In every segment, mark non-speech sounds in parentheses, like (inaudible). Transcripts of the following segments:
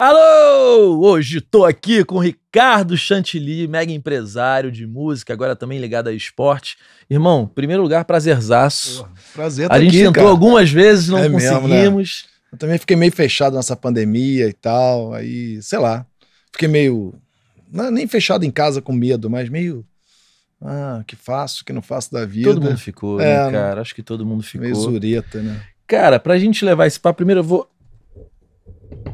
Alô! Hoje tô aqui com o Ricardo Chantilly, mega empresário de música, agora também ligado a esporte. Irmão, primeiro lugar, prazerzaço. Porra, prazer a tá gente aqui, tentou cara. algumas vezes, não É mesmo, né? conseguimos. Eu também fiquei meio fechado nessa pandemia e tal, aí, sei lá. Fiquei meio. não, nem fechado em casa com medo, mas meio. Ah, que faço, que não faço da vida. Todo mundo ficou, É, né, né? cara? Acho que todo mundo Meio ficou. zureta, né? Cara, pra gente levar esse papo, primeiro eu vou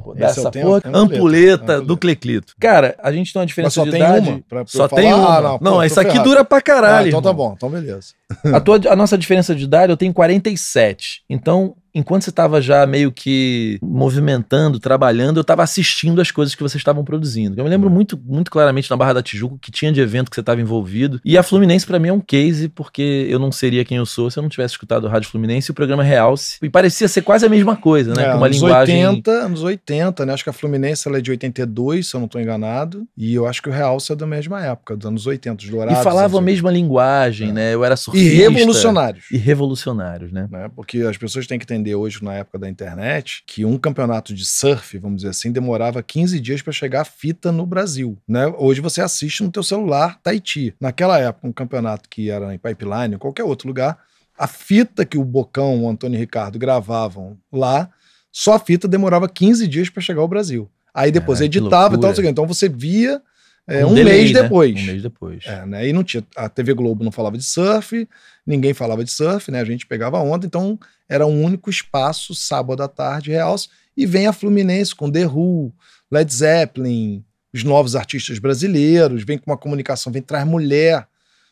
rodar Esse é o essa tema? porra, ampuleta ampuleta. do Cleclito. Cara, a gente tem uma Mas diferença só de tem idade. uma? Pra, pra Só tem uma. Ah, não, não, pô, isso aqui dura pra caralho. Ah, então tá irmão. bom, então beleza. A, tua, a nossa diferença de idade, eu tenho 47. Então, enquanto você estava já meio que movimentando, trabalhando, eu estava assistindo as coisas que vocês estavam produzindo. Eu me lembro muito, muito claramente na Barra da Tijuca que tinha de evento que você estava envolvido. E a Fluminense, para mim, é um case, porque eu não seria quem eu sou se eu não tivesse escutado o Rádio Fluminense e o programa Realce. E parecia ser quase a mesma coisa, né? É, Com uma anos linguagem. 80, anos 80, né? Acho que a Fluminense ela é de 82, se eu não tô enganado. E eu acho que o Realce é da mesma época, dos anos 80, os E dourados. falavam a mesma linguagem, É. né? Eu era 80. surfista. E revolucionários. E revolucionários, né? né? Porque as pessoas têm que entender hoje, na época da internet, que um campeonato de surf, vamos dizer assim, demorava 15 dias para chegar a fita no Brasil. Né? Hoje você assiste no teu celular Tahiti. Naquela época, um campeonato que era em pipeline, em qualquer outro lugar, a fita que o Bocão, o Antônio e o Ricardo gravavam lá, só a fita demorava 15 dias para chegar ao Brasil. Aí depois que editava e tal, então você via é, Com um delay, mês né? depois. Um mês depois. É, né? E não tinha. A TV Globo não falava de surf, ninguém falava de surf, né? A gente pegava onda, então era um único espaço, sábado à tarde, realce. E vem a Fluminense com The Who, Led Zeppelin, os novos artistas brasileiros, vem com uma comunicação, vem traz mulher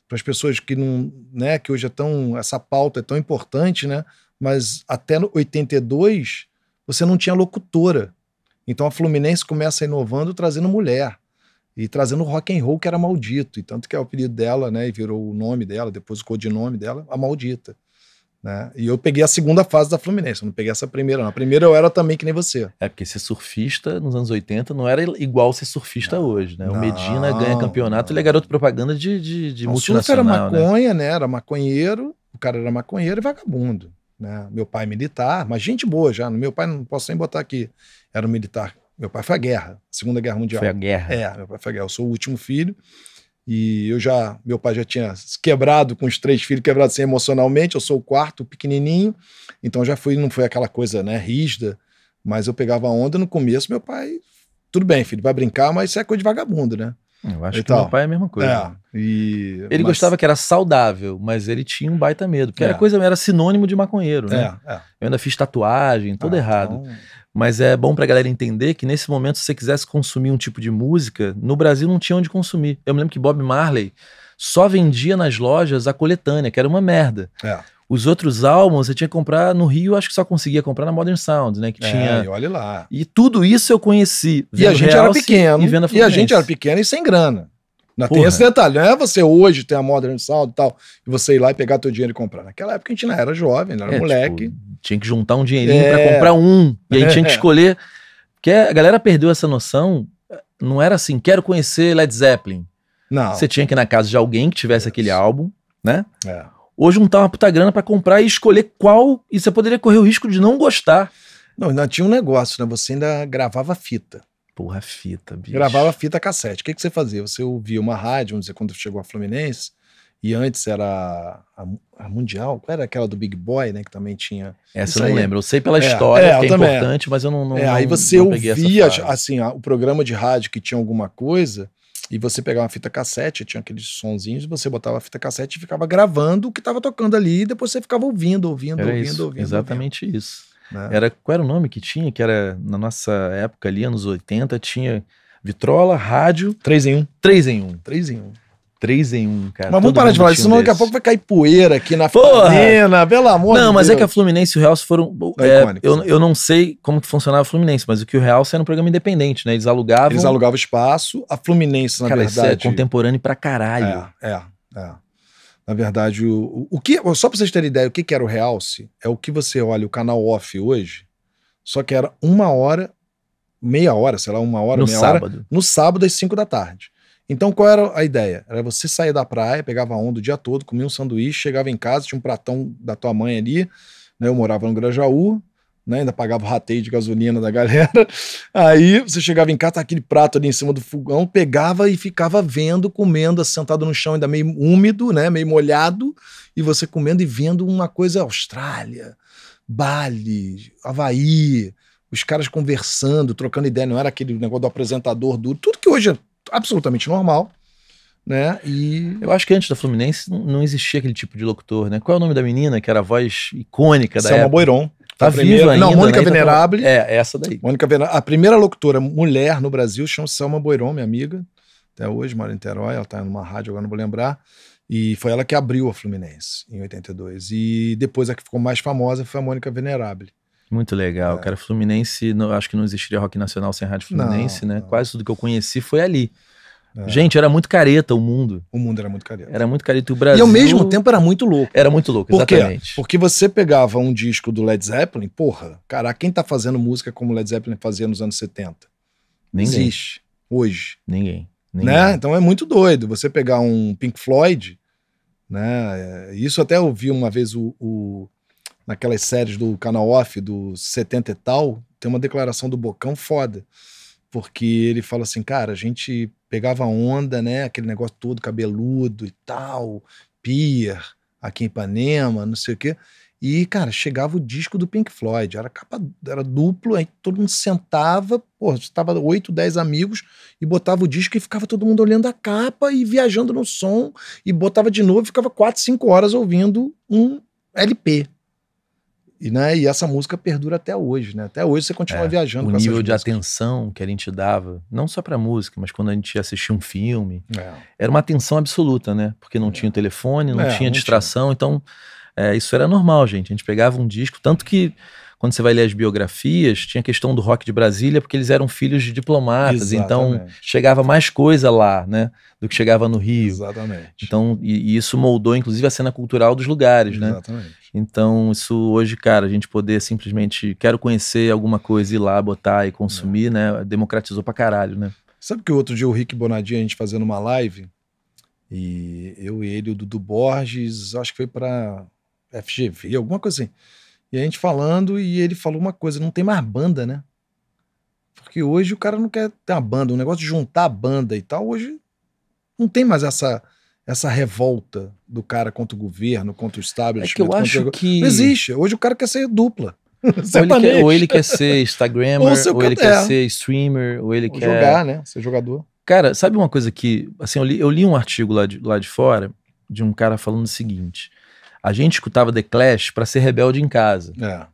para as pessoas que não, né, que hoje é tão essa pauta é tão importante, né? Mas até no 82 você não tinha locutora. Então a Fluminense começa inovando trazendo mulher e trazendo rock and roll que era maldito, e tanto que é o apelido dela, né, e virou o nome dela, depois o codinome dela, a maldita, né? E eu peguei a segunda fase da Fluminense, eu não peguei essa primeira, não. A primeira eu era também que nem você. É porque ser surfista nos anos 80 não era igual ser surfista Não, hoje, né? o não, Medina ganha campeonato, não. ele é garoto propaganda de, de, de Não, o surf era multinacional, né? maconha, né? Era maconheiro, o cara era maconheiro e vagabundo, né? Meu pai militar, mas gente boa já, meu pai não posso nem botar aqui, era um militar. Meu pai foi à guerra, Segunda Guerra Mundial. Foi a guerra. É, meu pai foi guerra. Eu sou o último filho. E eu já, meu pai já tinha quebrado com os três filhos, quebrado assim emocionalmente. Eu sou o quarto, pequenininho. Então já fui, não foi aquela coisa, né, rígida. Mas eu pegava onda no começo. Meu pai, tudo bem, filho, vai brincar, mas isso é coisa de vagabundo, né? Eu acho que Então, meu pai é a mesma coisa. É. E, Ele mas- gostava que era saudável, mas ele tinha um baita medo, porque É. era coisa, era sinônimo de maconheiro, né? É, é. Eu ainda fiz tatuagem, tudo Ah, errado. então, Mas é bom pra galera entender que nesse momento, se você quisesse consumir um tipo de música, no Brasil não tinha onde consumir. Eu me lembro que Bob Marley só vendia nas lojas a coletânea, que era uma merda. é. Os outros álbuns você tinha que comprar no Rio, acho que só conseguia comprar na Modern Sound, né? Que É, tinha. e olha lá. E tudo isso eu conheci. E a gente era pequeno. E, E a gente era pequeno e sem grana. Ainda tem esse detalhe. Não é você hoje ter a Modern Sound e tal, e você ir lá e pegar teu dinheiro e comprar. Naquela época a gente não era jovem, não era É, moleque. tipo, tinha que juntar um dinheirinho É. pra comprar um. E aí tinha que É. escolher. Porque a galera perdeu essa noção. Não era assim, quero conhecer Led Zeppelin. Não. Você tinha que ir na casa de alguém que tivesse aquele álbum, né? É. Ou juntar uma puta grana pra comprar e escolher qual. E você poderia correr o risco de não gostar. Não, ainda tinha um negócio, né? Você ainda gravava fita. Porra, fita, bicho. Gravava fita cassete. O que, que você fazia? Você ouvia uma rádio, vamos dizer, quando chegou a Fluminense, e antes era a, a Mundial, qual era aquela do Big Boy, né? Que também tinha. Essa eu não lembro. Eu sei pela É, história, é, que é importante, mas eu não. não é, aí você não ouvia, assim, o programa de rádio que tinha alguma coisa, e você pegava uma fita cassete, tinha aqueles sonzinhos, e você botava a fita cassete e ficava gravando o que estava tocando ali, e depois você ficava ouvindo, ouvindo, Era ouvindo, isso, ouvindo. exatamente isso. Né? Era, qual era o nome que tinha? Que era na nossa época ali, anos 80, tinha vitrola, rádio, 3 em 1. 3 em 1. 3 em 1. 3 em 1, cara. Mas vamos Todo parar de falar tinha isso, um senão daqui a pouco vai cair poeira aqui na! Fluminense, pelo amor Não, de mas é que a Fluminense e o Realce foram. É é, eu, eu não sei como que funcionava a Fluminense, mas o que o Realce era um programa independente, né? Eles alugavam. Eles alugavam espaço, a Fluminense, na cara, isso é verdade. contemporâneo pra caralho. É, é, é. Na verdade, o, o, que, só pra vocês terem ideia, o que, que era o Realce, é o que você olha o canal off hoje, só que era uma hora, meia hora, sei lá, uma hora, no meia hora, sábado. no sábado às 5 da tarde. Então, qual era a ideia? Era você sair da praia, pegava onda o dia todo, comia um sanduíche, chegava em casa, tinha um pratão da tua mãe ali, né? Eu morava no Grajaú, né? Ainda pagava o rateio de gasolina da galera. (laughs) Aí você chegava em casa, tá aquele prato ali em cima do fogão, pegava e ficava vendo, comendo, sentado no chão, ainda meio úmido, né? Meio molhado, e você comendo e vendo uma coisa Austrália, Bali, Havaí, os caras conversando, trocando ideia, não era aquele negócio do apresentador duro, tudo que hoje é absolutamente normal. Né? E eu acho que antes da Fluminense não existia aquele tipo de locutor, né? Qual é o nome da menina que era a voz icônica da Selma época? Boiron. Tá viva ainda. Não, Mônica né? Então, Venerable. É, essa daí. Mônica Venerable. A primeira locutora mulher no Brasil chama Selma Boiron, minha amiga. Até hoje, mora em Terói, ela tá numa rádio, agora não vou lembrar. E foi ela que abriu a Fluminense em 82. E depois a que ficou mais famosa foi a Mônica Venerable. Muito legal, é. cara. Fluminense, não, acho que não existiria rock nacional sem Rádio Fluminense, não, né? Não. Quase tudo que eu conheci foi ali. É. Gente, era muito careta o mundo. O mundo era muito careta. Era muito careta. O Brasil... E ao mesmo tempo era muito louco. Era muito louco, Por exatamente. Quê? Porque você pegava um disco do Led Zeppelin, porra, cara, quem tá fazendo música como Led Zeppelin fazia nos anos 70? Ninguém. Existe. Hoje. Ninguém. Ninguém. Né? Então é muito doido. Você pegar um Pink Floyd, né? É, isso até eu vi uma vez o, o naquelas séries do canal off do 70 e tal, tem uma declaração do Bocão foda. Porque ele fala assim, cara, a gente pegava onda, né? Aquele negócio todo cabeludo e tal, pier, aqui em Ipanema, não sei o quê. E, cara, chegava o disco do Pink Floyd, era capa, era duplo, aí todo mundo sentava, pô, estava oito, dez amigos e botava o disco e ficava todo mundo olhando a capa e viajando no som e botava de novo, ficava quatro, cinco horas ouvindo um LP. E, né, e essa música perdura até hoje, né? Até hoje você continua é, viajando o com nível de músicas. atenção que a gente dava, não só pra música, mas quando a gente assistia um filme, É. era uma atenção absoluta, né? Porque não tinha o telefone, não É, tinha não distração, então é, isso era normal, gente. A gente pegava um disco, tanto que quando você vai ler as biografias, tinha a questão do rock de Brasília, porque eles eram filhos de diplomatas, então Exatamente. chegava mais coisa lá, né? Do que chegava no Rio. Exatamente. Então, e, e isso moldou, inclusive, a cena cultural dos lugares, né? Exatamente. Então, isso hoje, cara, a gente poder simplesmente, quero conhecer alguma coisa, ir lá, botar e consumir, né? Democratizou pra caralho, né? Sabe que outro dia o Rick Bonadio, a gente fazendo uma live, e eu e ele, o Dudu Borges, acho que foi pra FGV, alguma coisa assim. E a gente falando, e ele falou uma coisa: não tem mais banda, né? Porque hoje o cara não quer ter uma banda, o negócio de juntar a banda e tal, hoje não tem mais essa, essa revolta do cara contra o governo, contra o É establishment. que eu acho o- que. Não existe. Hoje o cara quer ser dupla. Ou (laughs) ele, quer, ou ele quer ser Instagrammer, Ou ou ele é. quer ser streamer, ou ele Ou quer. jogar, né? Ser jogador. Cara, sabe uma coisa que. Assim, eu li, eu li um artigo lá de, lá de fora de um cara falando o seguinte: a gente escutava The Clash pra ser rebelde em casa. É.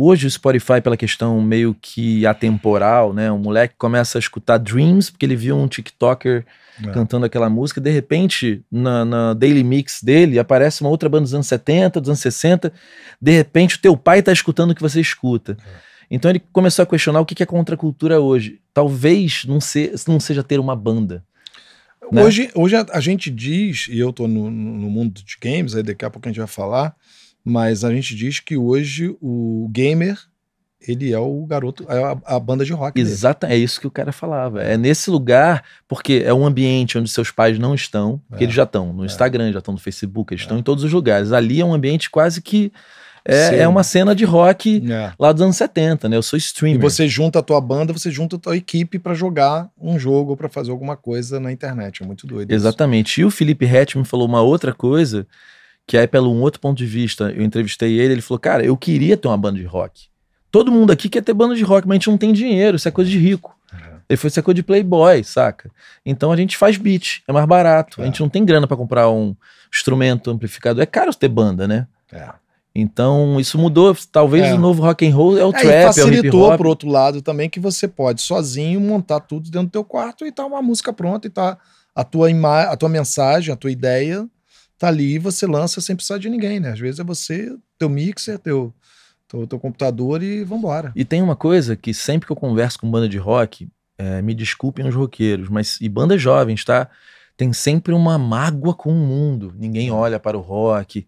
Hoje o Spotify, pela questão meio que atemporal, né? Um moleque começa a escutar Dreams porque ele viu um TikToker É. cantando aquela música. De repente, na, na Daily Mix dele, aparece uma outra banda dos anos 70, dos anos 60. De repente, o teu pai tá escutando o que você escuta. Então ele começou a questionar o que é contracultura hoje. Talvez não, se, não seja ter uma banda. Né? Hoje, hoje a, a gente diz, e eu tô no, no no mundo de games, aí daqui a pouco a gente vai falar, mas a gente diz que hoje o gamer, ele é o garoto, é a, a banda de rock. dele. Exato, é isso que o cara falava. É nesse lugar, porque é um ambiente onde seus pais não estão, porque É, eles já estão no é. Instagram, já estão no Facebook, eles É. estão em todos os lugares. Ali é um ambiente quase que. É, é uma cena de rock É. lá dos anos 70, né? Eu sou E streamer. você junta a tua banda, você junta a tua equipe pra jogar um jogo ou pra fazer alguma coisa na internet. É muito doido. isso. Exatamente. E o Felipe Hetman falou uma outra coisa, que aí pelo um outro ponto de vista, eu entrevistei ele, ele falou, cara, eu queria ter uma banda de rock. Todo mundo aqui quer ter banda de rock, mas a gente não tem dinheiro, isso é coisa de rico. É. Ele falou, isso é coisa de playboy, saca? Então a gente faz beat, é mais barato. A É. gente não tem grana pra comprar um instrumento amplificador. É caro ter banda, né? É. Então isso mudou. Talvez É. o novo rock and roll é o É, trap, e é o facilitou outro lado também que você pode sozinho montar tudo dentro do teu quarto e tá uma música pronta e tá a tua a tua mensagem, a tua ideia tá ali e você lança sem precisar de ninguém, né? Às vezes é você, teu mixer, teu teu, teu computador e vambora. E tem uma coisa que sempre que eu converso com banda de rock, é, me desculpem os roqueiros, mas e bandas jovens, tá? Tem sempre uma mágoa com o mundo. Ninguém olha para o rock.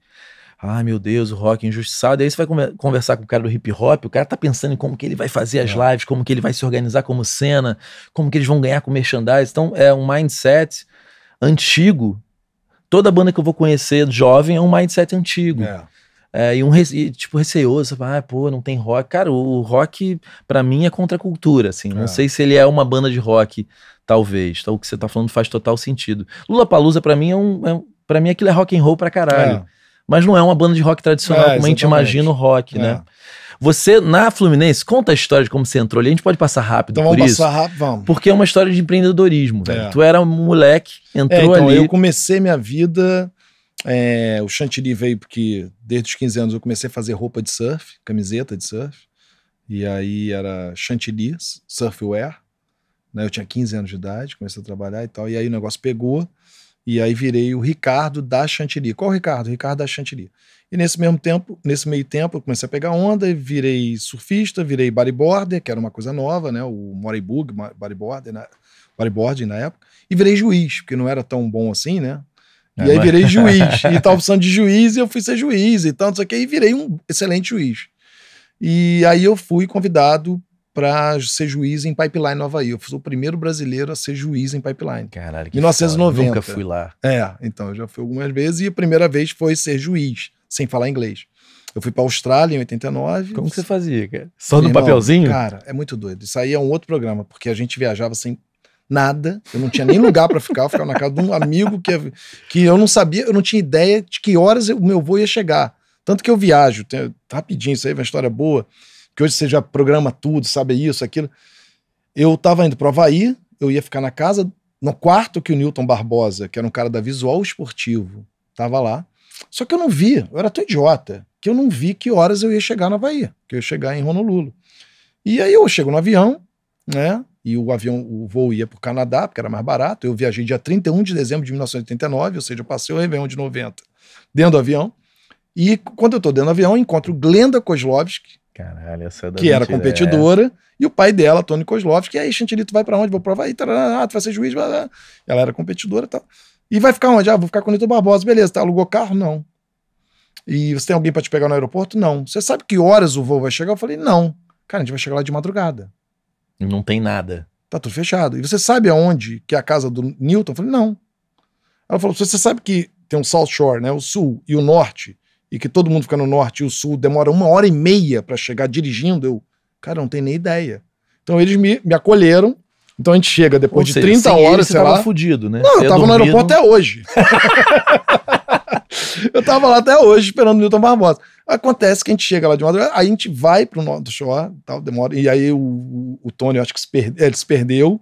Ai, meu Deus, o rock é injustiçado. E aí você vai conver- conversar com o cara do hip hop, o cara tá pensando em como que ele vai fazer as É. lives, como que ele vai se organizar como cena, como que eles vão ganhar com merchandise. Então é um mindset antigo. Toda banda que eu vou conhecer jovem é um mindset antigo. É. É, e um e, tipo receoso, ah, pô, não tem rock. Cara, o rock para mim é contra a cultura, assim. Não é. sei se ele é uma banda de rock, talvez. Então, o que você tá falando faz total sentido. Lula Palusa para mim é um, é, para mim aquilo é rock and roll pra caralho. É. Mas não é uma banda de rock tradicional é, como a gente imagina o rock, né? É. Você, na Fluminense, conta a história de como você entrou ali. A gente pode passar rápido então, por vamos isso. Passar rápido, vamos. Porque é uma história de empreendedorismo, velho. É. Tu era um moleque, entrou é, então, ali. Eu comecei minha vida. É, o chantilly veio porque desde os 15 anos eu comecei a fazer roupa de surf, camiseta de surf. E aí era chantilly, surfwear. Né? Eu tinha 15 anos de idade, comecei a trabalhar e tal. E aí o negócio pegou. E aí virei o Ricardo da Chantilly. Qual o Ricardo? O Ricardo da Chantilly. E nesse mesmo tempo, nesse meio tempo, eu comecei a pegar onda virei surfista, virei bodyboarder, que era uma coisa nova, né? O Moribug, bodyboarder, né? bodyboarding na época, e virei juiz, porque não era tão bom assim, né? E é, aí virei juiz, (laughs) e tava precisando de juiz, e eu fui ser juiz e tanto, isso aqui, e virei um excelente juiz. E aí eu fui convidado para ser juiz em Pipeline, Nova Havaí. Eu fui o primeiro brasileiro a ser juiz em Pipeline. Caralho, que 1990. Foda. Nunca fui lá. É, então eu já fui algumas vezes e a primeira vez foi ser juiz sem falar inglês. Eu fui para Austrália em 89. Como que você fazia, cara? Só no papelzinho? Cara, é muito doido. Isso aí é um outro programa, porque a gente viajava sem nada. Eu não tinha nem lugar para ficar. Eu ficava na casa de um amigo que, que eu não sabia, eu não tinha ideia de que horas o meu voo ia chegar. Tanto que eu viajo, tem, rapidinho, isso aí é uma história boa, que hoje você já programa tudo, sabe isso, aquilo. Eu tava indo para o Havaí, eu ia ficar na casa, no quarto que o Newton Barbosa, que era um cara da Visual Esportivo, tava lá. Só que eu não vi, eu era tão idiota, que eu não vi que horas eu ia chegar na Bahia, que eu ia chegar em Honolulu. E aí eu chego no avião, né? E o avião, o voo ia para o Canadá, porque era mais barato. Eu viajei dia 31 de dezembro de 1989, ou seja, eu passei o Réveillon de 90 dentro do avião. E quando eu estou dentro do avião, eu encontro Glenda Kozlovski, Caralho, essa é que era competidora, é. e o pai dela, Tony Kozlovski, e aí, Chantilly, tu vai para onde? Vou provar aí, tarará, tu vai ser juiz, ela era competidora e tal. E vai ficar onde? Ah, vou ficar com o Nito Barbosa. Beleza, tá? Alugou carro? Não. E você tem alguém para te pegar no aeroporto? Não. Você sabe que horas o voo vai chegar? Eu falei, não. Cara, a gente vai chegar lá de madrugada. Não tem nada. Tá tudo fechado. E você sabe aonde que é a casa do Newton? Eu falei, não. Ela falou, você sabe que tem um South Shore, né? O sul e o norte, e que todo mundo fica no norte e o sul demora uma hora e meia para chegar dirigindo. Eu, cara, não tenho nem ideia. Então eles me, me acolheram então a gente chega depois Ou de 30 horas, sei lá. fudido, né? Não, eu tava dormido... no aeroporto até hoje. (laughs) eu tava lá até hoje esperando o Newton Barbosa. Acontece que a gente chega lá de madrugada, aí a gente vai pro Norte Shore, tal, demora, e aí o, o Tony, eu acho que se perde, ele se perdeu,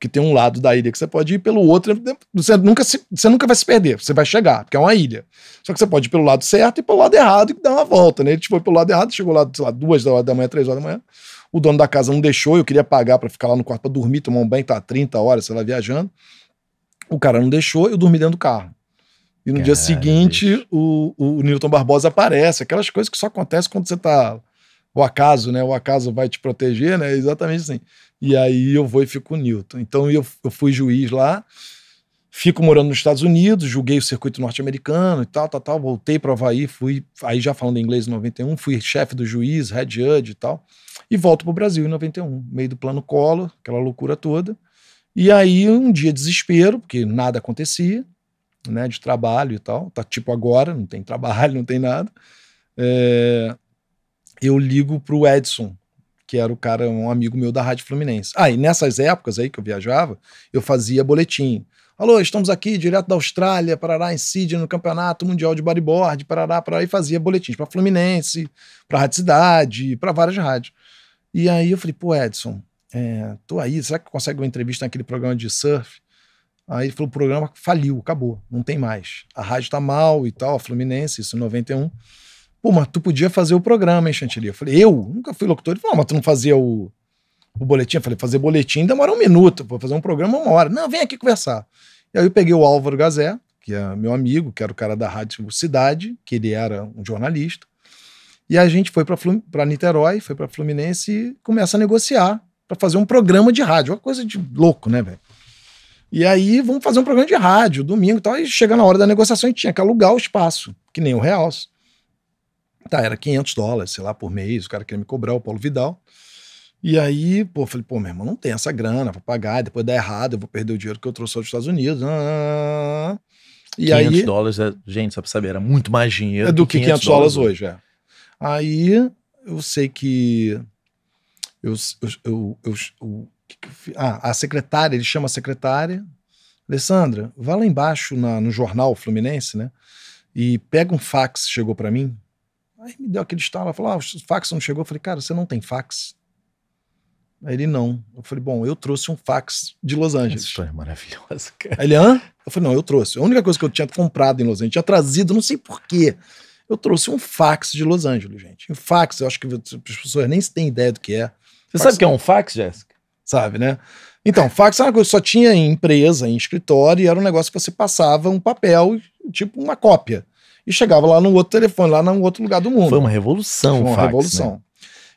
que tem um lado da ilha que você pode ir, pelo outro, você nunca, se, você nunca vai se perder, você vai chegar, porque é uma ilha. Só que você pode ir pelo lado certo e pelo lado errado e dar uma volta, né? Ele foi pelo lado errado, chegou lá, sei lá, duas horas da manhã, três horas da manhã, o dono da casa não deixou, eu queria pagar para ficar lá no quarto para dormir, tomar um banho, tá 30 horas, sei lá, viajando. O cara não deixou, eu dormi dentro do carro. E no Caralho. dia seguinte, o, o Newton Barbosa aparece, aquelas coisas que só acontecem quando você tá. O acaso, né? O acaso vai te proteger, né? Exatamente assim. E aí eu vou e fico com o Newton. Então eu, eu fui juiz lá, fico morando nos Estados Unidos, julguei o circuito norte-americano e tal, tal, tal. Voltei para Havaí, fui, aí já falando inglês em 91, fui chefe do juiz, head judge e tal e volto para o Brasil em 91, meio do plano Collor, aquela loucura toda. E aí, um dia, desespero, porque nada acontecia, né, de trabalho e tal. Tá tipo agora, não tem trabalho, (laughs) não tem nada. É, eu ligo para o Edson, que era o cara, um amigo meu da Rádio Fluminense. Ah, e nessas épocas aí que eu viajava, eu fazia boletim. Alô, estamos aqui direto da Austrália, Parará, em Sydney, no Campeonato Mundial de Bodyboard, Parará, Parará, e fazia boletins para Fluminense, para Rádio Cidade, para várias rádios. E aí eu falei, pô, Edson, é, tô aí, será que consegue uma entrevista naquele programa de surf? Aí ele falou, o programa faliu, acabou, não tem mais. A rádio tá mal e tal, a Fluminense, isso em 91. Pô, mas tu podia fazer o programa, hein, Chantilly? Eu falei, eu? Nunca fui locutor. Ele falou, mas tu não fazia o, o boletim? Eu falei, fazer boletim demora um minuto, pô, fazer um programa uma hora. Não, vem aqui conversar. E aí eu peguei o Álvaro Gazé, que é meu amigo, que era o cara da Rádio Cidade, que ele era um jornalista. E a gente foi para Niterói, foi para Fluminense e começa a negociar para fazer um programa de rádio. Uma coisa de louco, né, velho? E aí vamos fazer um programa de rádio, domingo e tal. E chega na hora da negociação, a gente tinha que alugar o espaço, que nem o Realce. Tá, era 500 dólares, sei lá, por mês. O cara queria me cobrar, o Paulo Vidal. E aí, pô, falei, pô, meu irmão, não tem essa grana pra pagar, depois dá errado, eu vou perder o dinheiro que eu trouxe dos Estados Unidos. Ah, E 500 aí, dólares, é- gente, só pra saber, era muito mais dinheiro é do que 500 dólares hoje, é. Aí eu sei que eu, eu, eu, eu- ah, a secretária, ele chama a secretária, Alessandra, vá lá embaixo na- no jornal Fluminense, né? E pega um fax, chegou pra mim. Aí me deu aquele estalo, ela falou: ah, o fax não chegou. Eu falei, cara, você não tem fax? Aí ele não. Eu falei, bom, eu trouxe um fax de Los Essa Angeles. história é maravilhosa, cara. Aí ele, hã? Eu falei, não, eu trouxe. A única coisa que eu tinha comprado em Los Angeles, tinha trazido, não sei porquê. Eu trouxe um fax de Los Angeles, gente. Um fax, eu acho que as pessoas nem têm ideia do que é, Você Fax- sabe o que é um fax, Jéssica? sabe, né? Então, fax é uma coisa que só tinha em empresa, em escritório, e era um negócio que você passava um papel, tipo uma cópia. E chegava lá no outro telefone, lá no outro lugar do mundo. Foi uma revolução Foi uma fax, revolução. né?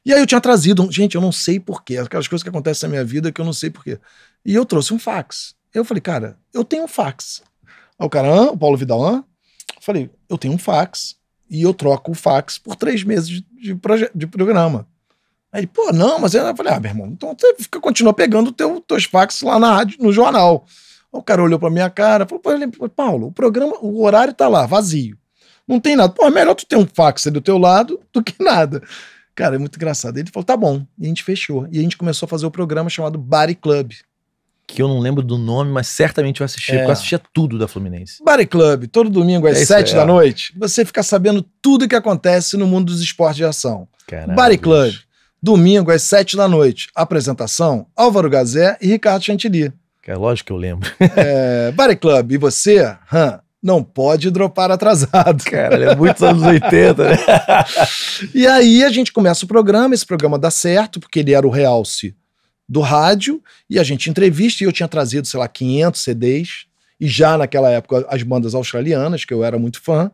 E aí eu tinha trazido, gente, eu não sei porquê, aquelas coisas que acontecem na minha vida que eu não sei porquê. E eu trouxe um fax. Eu falei, cara, eu tenho um fax. Aí o cara, hã? O Paulo Vidal, hã? Eu falei, eu tenho um fax e eu troco o fax por três meses de, de, programa. Aí ele, pô, não, mas eu falei, ah, meu irmão, então você fica, continua pegando teu, teus fax lá na rádio, no jornal. Aí o cara olhou pra minha cara, falou, pô, Paulo, o programa, o horário tá lá, vazio. Não tem nada. Pô, é melhor tu ter um fax do teu lado do que nada. Cara, é muito engraçado. Ele falou, tá bom. E a gente fechou. E a gente começou a fazer o programa chamado Body Club. Que eu não lembro do nome, mas certamente eu assistia, É. porque eu assistia tudo da Fluminense. Body Club, todo domingo às É sete da noite. Você fica sabendo tudo que acontece no mundo dos esportes de ação. Caralho, Body Club, bicho. domingo às sete da noite. Apresentação, Álvaro Gazé e Ricardo Chantilly. É lógico que eu lembro. (laughs) É, Body Club, e você, hã, não pode dropar atrasado. (laughs) Cara, é muitos anos 80, né? (laughs) E aí a gente começa o programa, esse programa dá certo, porque ele era o realce do rádio, e a gente entrevista, e eu tinha trazido, sei lá, 500 CDs, e já naquela época as bandas australianas, que eu era muito fã.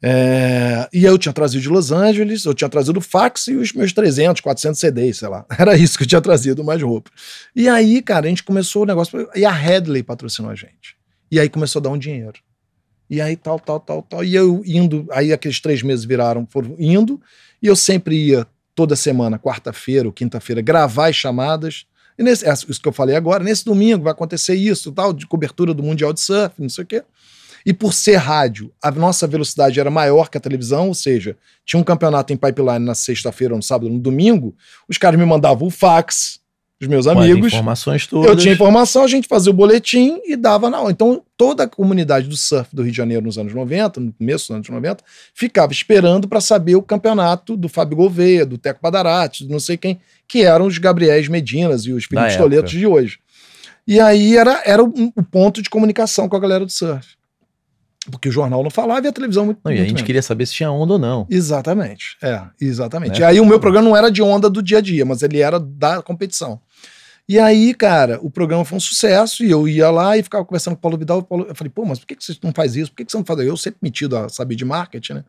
É, e eu tinha trazido de Los Angeles, eu tinha trazido o fax e os meus 300, 400 CDs, sei lá. (laughs) Era isso que eu tinha trazido, mais roupa. E aí, cara, a gente começou o negócio, e a Headley patrocinou a gente. E aí começou a dar um dinheiro. E aí tal, tal, tal, tal. E eu indo, aí aqueles três meses viraram, foram indo, e eu sempre ia toda semana, quarta-feira ou quinta-feira, gravar as chamadas. E nesse, isso que eu falei agora, nesse domingo vai acontecer isso, tal, de cobertura do Mundial de Surf, não sei o quê. E por ser rádio, a nossa velocidade era maior que a televisão, ou seja, tinha um campeonato em pipeline na sexta-feira, no sábado, no domingo, os caras me mandavam o fax, os meus Com amigos, informações todas. eu tinha informação, a gente fazia o boletim e dava na hora. Então, toda a comunidade do surf do Rio de Janeiro nos anos 90, no começo dos anos 90, ficava esperando para saber o campeonato do Fábio Gouveia, do Teco Padarati, do não sei quem, que eram os Gabriéis Medinas e os Felipe. Toletos de hoje. E aí era, era o, o ponto de comunicação com a galera do surf. Porque o jornal não falava e a televisão muito, Não, e a muito gente menos. queria saber se tinha onda ou não. Exatamente. É, exatamente. Né? E aí o meu programa não era de onda do dia a dia, mas ele era da competição. E aí, cara, o programa foi um sucesso e eu ia lá e ficava conversando com o Paulo Vidal. o Paulo- eu falei, pô, mas por que que você não faz isso? Por que que você não faz isso? Eu sempre metido a saber de marketing, né?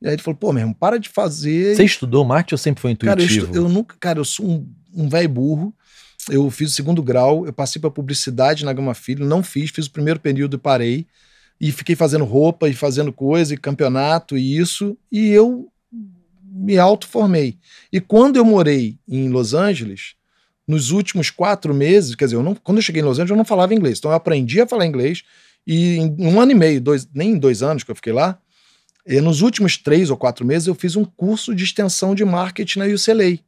E aí ele falou, pô, meu irmão, para de fazer. Você estudou marketing ou sempre foi Cara, eu, intuitivo? eu nunca, cara, eu sou um, um velho burro. Eu fiz o segundo grau, eu passei para publicidade na Gama Filho, não fiz, fiz o primeiro período e parei. E fiquei fazendo roupa e fazendo coisa, e campeonato e isso. E eu me autoformei. E quando eu morei em Los Angeles, nos últimos quatro meses, quer dizer, eu não, quando eu cheguei em Los Angeles, eu não falava inglês. Então eu aprendi a falar inglês. E em um ano e meio, dois, nem em dois anos que eu fiquei lá, e nos últimos três ou quatro meses, eu fiz um curso de extensão de marketing na UCLA.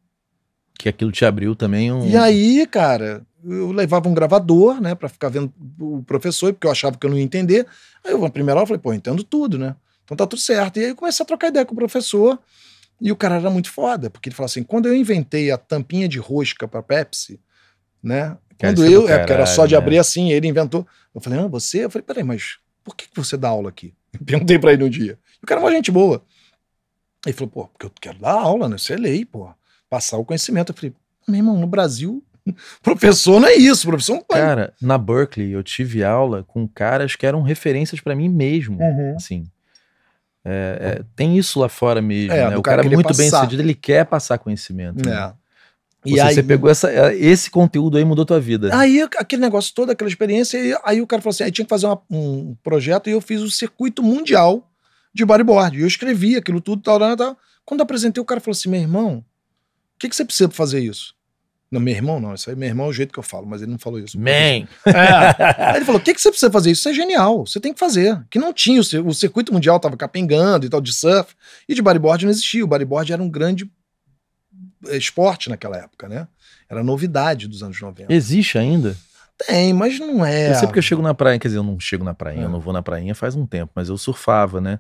Que aquilo te abriu também um. E aí, cara, eu levava um gravador, né, pra ficar vendo o professor, porque eu achava que eu não ia entender. Aí eu, na primeira aula, falei, pô, eu entendo tudo, né? Então tá tudo certo. E aí eu comecei a trocar ideia com o professor. E o cara era muito foda, porque ele falou assim: quando eu inventei a tampinha de rosca pra Pepsi, né? Quando isso é eu, do é porque era só caralho, de né? abrir assim, ele inventou. Eu falei, ah, você? Eu falei, peraí, mas por que que você dá aula aqui? Eu (laughs) perguntei pra ele um dia. E o cara é uma gente boa. Ele falou, pô, porque eu quero dar aula, né? Isso é lei, pô. Passar o conhecimento. Eu falei, meu irmão, no Brasil, (laughs) professor não é isso, professor não pode. Cara, na Berkeley eu tive aula com caras que eram referências pra mim mesmo. Uhum. Assim. É, é, tem isso lá fora mesmo. É, né? O cara cara é muito bem passar. sucedido, ele quer passar conhecimento. né? É. Você, você pegou essa, é, esse conteúdo aí mudou tua vida. Aí, aquele negócio todo, aquela experiência, e aí o cara falou assim: aí tinha que fazer uma- um projeto e eu fiz o circuito mundial de bodyboard. E eu escrevi aquilo tudo, tal, tal, tal. Quando eu apresentei, o cara falou assim: meu irmão, o que, que você precisa pra fazer isso? Não, meu irmão não, isso aí meu irmão é o jeito que eu falo, mas ele não falou isso. Man! É. Aí ele falou: o que, que você precisa fazer? Isso é genial, você tem que fazer. Que não tinha, o, cir- o circuito mundial tava capengando e tal, de surf, e de bodyboard não existia. O bodyboard era um grande eh, esporte naquela época, né? Era novidade dos anos 90. Existe ainda? Tem, mas não é. Eu sei porque eu chego na praia, quer dizer, eu não chego na praia, É. eu não vou na prainha faz um tempo, mas eu surfava, né?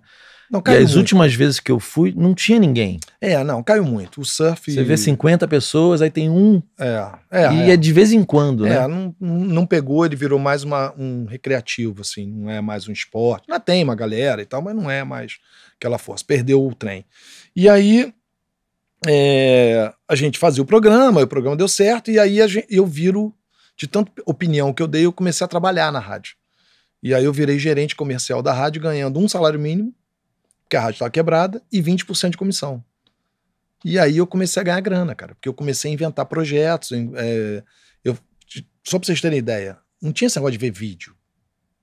Não, E as muito. últimas vezes que eu fui, não tinha ninguém. É, não, caiu muito. O surf. Você vê 50 pessoas, aí tem um, É, é. e é. é de vez em quando, né? É, não, não pegou, ele virou mais uma, um recreativo, assim, não é mais um esporte. Ainda tem uma galera e tal, mas não é mais aquela força. Perdeu o trem. E aí é, a gente fazia o programa, o programa deu certo, e aí a gen- eu viro, de tanta opinião que eu dei, eu comecei a trabalhar na rádio. E aí eu virei gerente comercial da rádio, ganhando um salário mínimo, porque a rádio estava quebrada, e 20% de comissão. E aí eu comecei a ganhar grana, cara, porque eu comecei a inventar projetos. é, eu, só pra vocês terem ideia, não tinha esse negócio de ver vídeo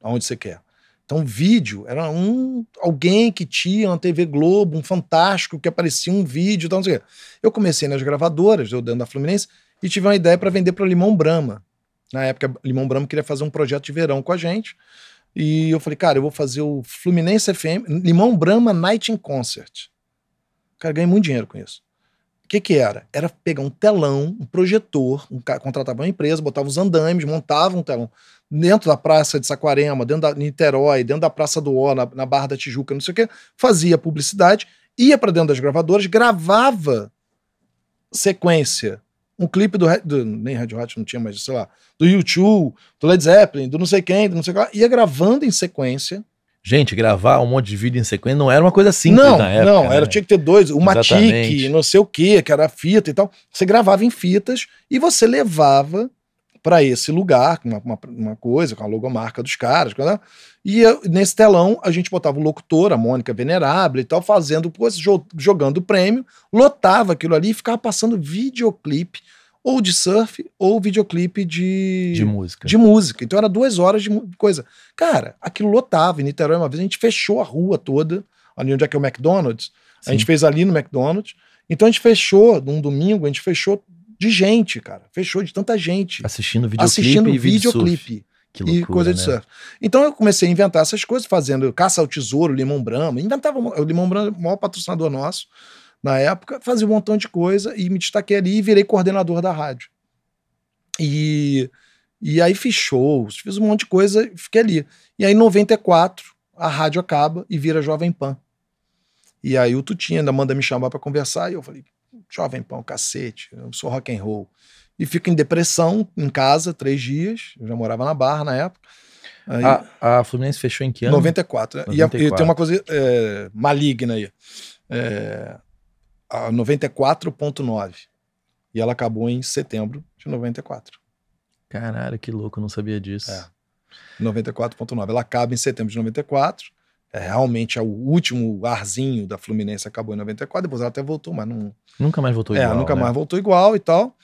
aonde você quer. Então, vídeo era um alguém que tinha uma TV Globo, um fantástico, que aparecia um vídeo, tal, não sei o quê. Eu comecei nas gravadoras, eu dentro da Fluminense, e tive uma ideia para vender para Limão Brahma. Na época, Limão Brahma queria fazer um projeto de verão com a gente. E eu falei, cara, eu vou fazer o Fluminense FM, Limão Brahma Night in Concert. Cara, ganhei muito dinheiro com isso. O que que era? Era pegar um telão, um projetor, um contratava uma empresa, botava os andames, montava um telão dentro da praça de Saquarema, dentro da Niterói, dentro da Praça do Ó, na, na Barra da Tijuca, não sei o quê, fazia publicidade, ia para dentro das gravadoras, gravava sequência. Um clipe do, do nem Red Hot não tinha, mas sei lá, do YouTube, do Led Zeppelin, do não sei quem, do não sei o que lá, ia gravando em sequência. Gente, gravar um monte de vídeo em sequência não era uma coisa simples não, na época. não, né? era, tinha que ter dois, tique, Exatamente. não sei o que, que era fita e tal. Você gravava em fitas e você levava para esse lugar, com uma, uma, uma coisa, com a logomarca dos caras, coisa, e nesse telão a gente botava o locutor, a Mônica Venerável e tal, fazendo coisa, jo- jogando prêmio, lotava aquilo ali e ficava passando videoclipe, ou de surf, ou videoclipe de, De música. de música. Então era duas horas de coisa. Cara, aquilo lotava. Em Niterói, uma vez, a gente fechou a rua toda, ali onde é que é o McDonald's. A Sim. gente fez ali no McDonald's. Então a gente fechou, num domingo, a gente fechou de gente, cara. Fechou de tanta gente. Assistindo videoclipe assistindo e videoclipe Que e loucura, coisa de né? surf. Então eu comecei a inventar essas coisas, fazendo caça ao tesouro, limão brama. Inventava, o limão brama o maior patrocinador nosso na época, fazia um montão de coisa e me destaquei ali e virei coordenador da rádio. E, e aí fiz shows, fiz um monte de coisa e fiquei ali. E aí em 94 a rádio acaba e vira Jovem Pan. E aí o Tutinha ainda manda me chamar para conversar e eu falei, Jovem Pan, cacete, eu sou rock and roll. E fico em depressão em casa três dias, eu já morava na Barra na época. Aí, A, a Fluminense fechou em que ano? 94. né? E, a- e 94. tem uma coisa é, maligna aí. É, a 94.9. E ela acabou em setembro de 94. Caralho, que louco, eu não sabia disso. É. 94.9. Ela acaba em setembro de 94. É, realmente é o último arzinho da Fluminense acabou em 94. Depois ela até voltou, mas não, Nunca mais voltou é, igual, nunca né? mais voltou igual e tal.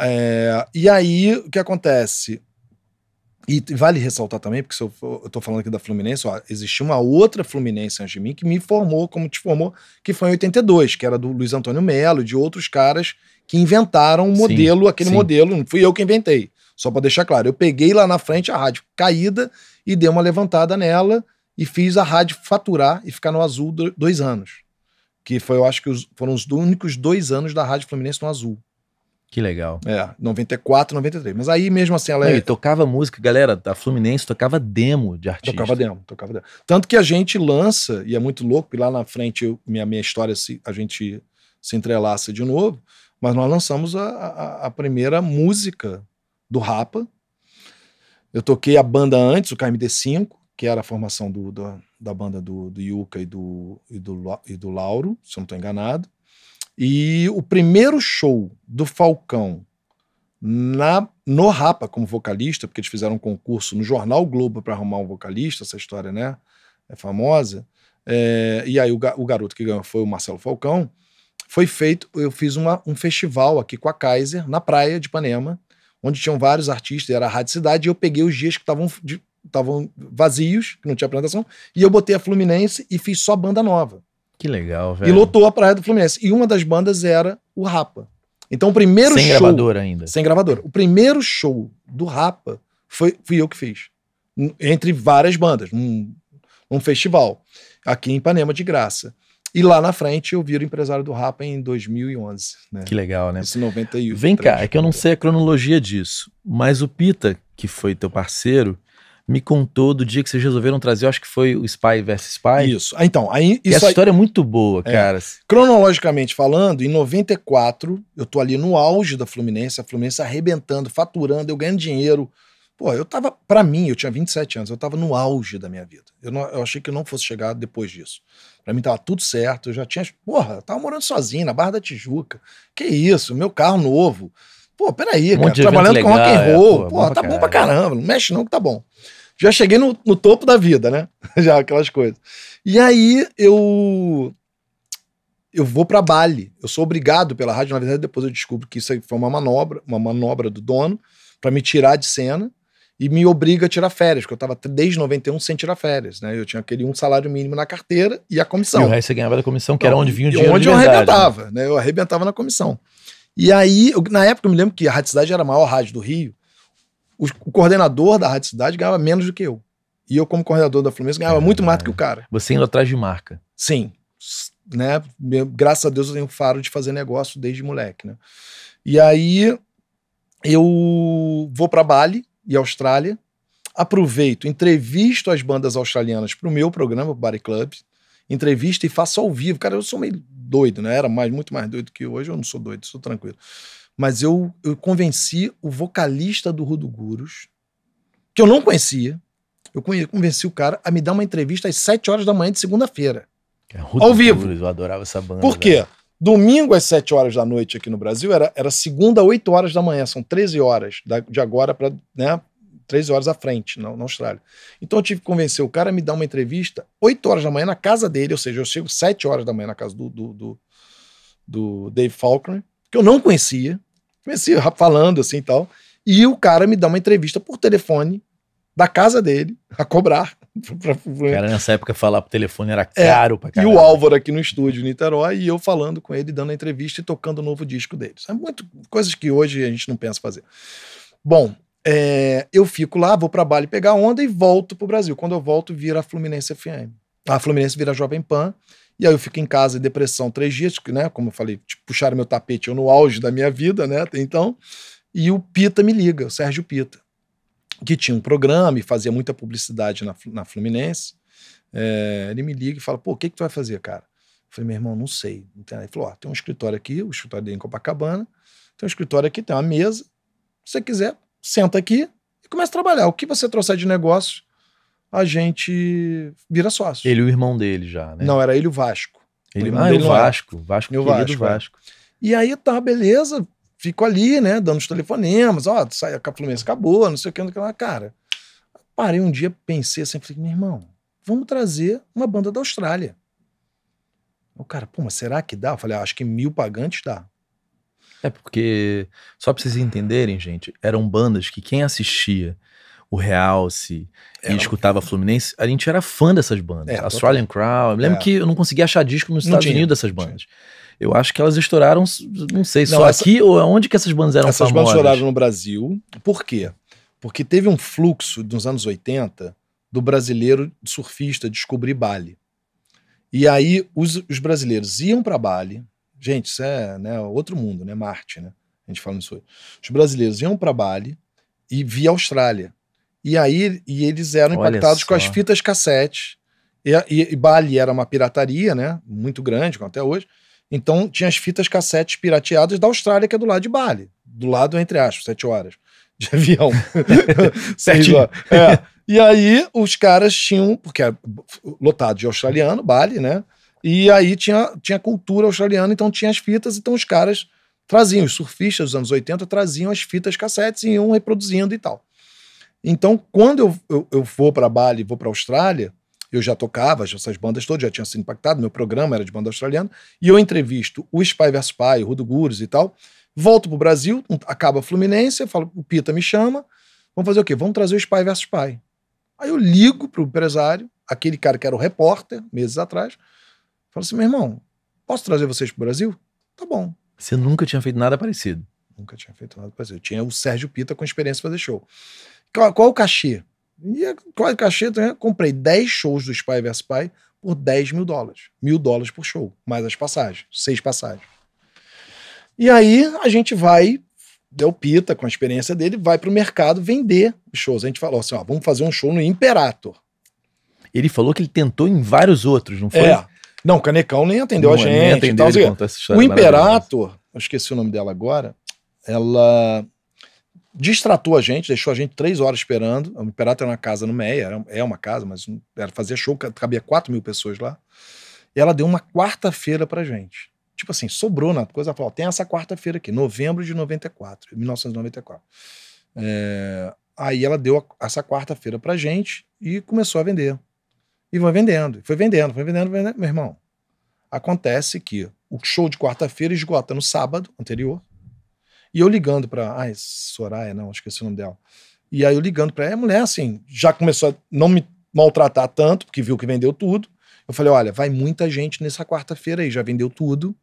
É, e aí, o que acontece? E vale ressaltar também, porque se eu, for- eu tô falando aqui da Fluminense, ó, existia uma outra Fluminense antes de mim que me formou, como te formou, que foi em 82, que era do Luiz Antônio Melo e de outros caras que inventaram um Sim, modelo, aquele sim. modelo, não fui eu que inventei. Só para deixar claro, eu peguei lá na frente a rádio caída e dei uma levantada nela e fiz a rádio faturar e ficar no azul do- dois anos. Que foi, eu acho que os- foram os únicos dois anos da Rádio Fluminense no azul. Que legal. É, 94, 93. Mas aí mesmo assim ela Não, é, e tocava música, galera, a Fluminense tocava demo de artista. tocava demo, tocava demo. Tanto que a gente lança, e é muito louco, porque lá na frente eu- minha, minha história se, a gente se entrelaça de novo, mas nós lançamos a, a, a primeira música do Rapa. Eu toquei a banda antes, o KMD5, que era a formação do, do- da banda do, do Yuka e do, e, do, e do Lauro, se eu não estou enganado. E o primeiro show do Falcão na, no Rapa como vocalista, porque eles fizeram um concurso no jornal Globo para arrumar um vocalista, essa história, né? É famosa. É, e aí o, o garoto que ganhou foi o Marcelo Falcão. Foi feito, eu fiz uma- um festival aqui com a Kaiser, na praia de Ipanema, onde tinham vários artistas, era a Rádio Cidade, e eu peguei os dias que estavam estavam vazios, que não tinha apresentação, e eu botei a Fluminense e fiz só banda nova. Que legal, E velho. lotou a praia do Fluminense. E uma das bandas era o Rapa. Então o primeiro Sem show. gravador ainda. Sem gravador. O primeiro show do Rapa foi, fui eu que fiz. Entre várias bandas, num, num festival, aqui em Ipanema, de graça. E lá na frente eu viro empresário do Rapa em 2011. Né? Que legal, né? Esse 91. Vem cá, é que eu não sei a cronologia disso, mas o Pita, que foi teu parceiro, me contou do dia que vocês resolveram trazer, eu acho que foi o Spy vs Spy. Isso. Ah, Então, aí, isso essa aí, história é muito boa, É. cara. cronologicamente falando, em 94, eu tô ali no auge da Fluminense, a Fluminense arrebentando, faturando, eu ganhando dinheiro. Pô, eu tava, pra mim, eu tinha 27 anos, eu tava no auge da minha vida. Eu, não- eu achei que eu não fosse chegar depois disso. Pra mim tava tudo certo, eu já tinha, porra, eu tava morando sozinho na Barra da Tijuca. Que isso, meu carro novo. Pô, peraí, Um cara, trabalhando com rock and é, roll. pô, pô, pra tá bom pra caramba, não mexe não que tá bom. Já cheguei no, no topo da vida, né? (laughs) Já aquelas coisas. E aí eu eu vou pra Bali. Eu sou obrigado pela rádio, na verdade depois eu descubro que isso foi uma manobra, uma manobra do dono pra me tirar de cena e me obriga a tirar férias, porque eu tava desde 91 sem tirar férias, né? Eu tinha aquele um salário mínimo na carteira e a E comissão. o resto você ganhava da comissão, que era onde vinha o e dinheiro Onde de eu verdade, né? arrebentava, né? Eu arrebentava na comissão. E aí, eu- na época, eu me lembro que a Rádio Cidade era a maior rádio do Rio. O, o coordenador da Rádio Cidade ganhava menos do que eu. E eu, como coordenador da Fluminense, ganhava muito mais do que o cara. Você indo atrás de marca. Sim. Né? Graças a Deus eu tenho faro de fazer negócio desde moleque, né? E aí eu vou para Bali e Austrália, aproveito, entrevisto as bandas australianas pro meu programa, o Body Club, entrevisto e faço ao vivo. Cara, eu sou meio doido, né? Era mais, muito mais doido que hoje, eu não sou doido, sou tranquilo. Mas eu, eu convenci o vocalista do Rudo Gurus, que eu não conhecia, eu convenci o cara a me dar uma entrevista às 7 horas da manhã de segunda-feira. É Ao vivo. Gurus, Eu adorava essa banda. Por quê? velho. Domingo às 7 horas da noite aqui no Brasil era, era segunda, 8 horas da manhã, são 13 horas da- de agora para né, 13 horas à frente na, na Austrália. Então eu tive que convencer o cara a me dar uma entrevista 8 horas da manhã na casa dele, ou seja, eu chego 7 horas da manhã na casa do, do, do, do Dave Faulkner, que eu não conhecia, conhecia falando assim e tal, e o cara me dá uma entrevista por telefone da casa dele a cobrar. (laughs) pra- pra- Cara, nessa época falar pro telefone era É, caro pra e caralho. o Álvaro aqui no estúdio em Niterói e eu falando com ele, dando a entrevista e tocando o novo disco deles. É muito coisas que hoje a gente não pensa fazer. Bom, é, eu fico lá, vou pra Bali pegar onda e volto pro Brasil. Quando eu volto, vira a Fluminense FM. A Fluminense vira Jovem Pan. E aí eu fico em casa em depressão três dias, né? Como eu falei, tipo, puxaram meu tapete, eu no auge da minha vida, né? Até então. E o Pita me liga, o Sérgio Pita, que tinha um programa e fazia muita publicidade na, na Fluminense. É, ele me liga e fala: pô, o que, que tu vai fazer, cara? Eu falei, meu irmão, não sei. Ele falou: ó, tem um escritório aqui, o escritório dele em Copacabana, tem um escritório aqui, tem uma mesa. Se você quiser, senta aqui e começa a trabalhar. O que você trouxer de negócio, a gente vira sócio. Ele e o irmão dele já, né? Não, era ele o Vasco. Ele, o ah, o. Vasco. Vasco, E o Vasco, é. Vasco. E aí tá, beleza. Fico ali, né, dando os telefonemas, ó, sai, a Fluminense acabou, não sei o que, não sei o que lá. Cara, parei um dia, pensei assim, falei, meu irmão, vamos trazer uma banda da Austrália. O cara, pô, mas será que dá? Eu falei, ah, acho que mil pagantes dá. É porque, só pra vocês entenderem, gente, eram bandas que quem assistia o Realce e Era- escutava Fluminense, a gente era fã dessas bandas. É. Australian Crown. Eu lembro É. que eu não conseguia achar disco nos Não Estados tinha, Unidos dessas tinha. bandas. Eu acho que elas estouraram, não sei, Não, só essa- aqui ou onde que essas bandas eram Essas famosas? bandas choraram no Brasil. Por quê? Porque teve um fluxo dos anos 80 do brasileiro surfista descobrir Bali. E aí os, os brasileiros iam para Bali. Gente, isso é né, outro mundo, né? Marte, né? A gente fala isso hoje. Os brasileiros iam para Bali e via Austrália. E aí e eles eram Olha impactados com as só. fitas cassete. E, e- e Bali era uma pirataria, né? Muito grande, como até hoje. Então tinha as fitas cassetes pirateadas da Austrália, que é do lado de Bali. Do lado, entre aspas, sete horas de (laughs) avião. (laughs) Certinho. horas. É. E aí os caras tinham, porque é lotado de australiano, Bali, né? E aí tinha, tinha cultura australiana, então tinha as fitas, então os caras traziam, os surfistas dos anos 80 traziam as fitas cassetes e iam reproduzindo e tal. Então, quando eu, eu, eu vou para Bali, vou para Austrália, eu já tocava, já essas bandas todas já tinham sido impactado, meu programa era de banda australiana, e eu entrevisto o Spy vs Spy, o Rudo Gurus e tal, volto pro Brasil, um- acaba a Fluminense, eu falo, o Pita me chama, vamos fazer o quê? Vamos trazer o Spy vs Spy. Aí eu ligo pro empresário, aquele cara que era o repórter, meses atrás, falo assim, meu irmão, posso trazer vocês pro Brasil? Tá bom. Você nunca tinha feito nada parecido. Nunca tinha feito nada parecido. Eu tinha o Sérgio Pita com experiência fazer show. Qual, qual o cachê? E qual é o cachê? Eu comprei 10 shows do Spy vs Spy por 10 mil dólares. Mil dólares por show, mais as passagens, seis passagens. E aí a gente vai, deu Pita com a experiência dele, vai pro mercado vender os shows. A gente falou assim: ó, vamos fazer um show no Imperator. Ele falou que ele tentou em vários outros, não foi? É. Não, o Canecão nem atendeu não, a gente. Nem atendeu, tal, o Imperator, eu esqueci o nome dela agora, ela distratou a gente, deixou a gente três horas esperando. O Imperator era uma casa no Meia, é uma casa, mas era fazer show, cabia quatro mil pessoas lá. E ela deu uma quarta-feira pra gente. Tipo assim, sobrou na coisa. Ela falou: tem essa quarta-feira aqui, novembro de 94, 1994. É, aí ela deu essa quarta-feira pra gente e começou a vender. E foi vendendo, foi vendendo, foi vendendo, foi vendendo. Meu irmão, acontece que o show de quarta-feira esgota no sábado anterior. E eu ligando pra. Ai, Soraya, não, esqueci o nome dela. E aí eu ligando pra ela, a mulher, assim, já começou a não me maltratar tanto, porque viu que vendeu tudo. Eu falei: olha, vai muita gente nessa quarta-feira aí, já vendeu tudo.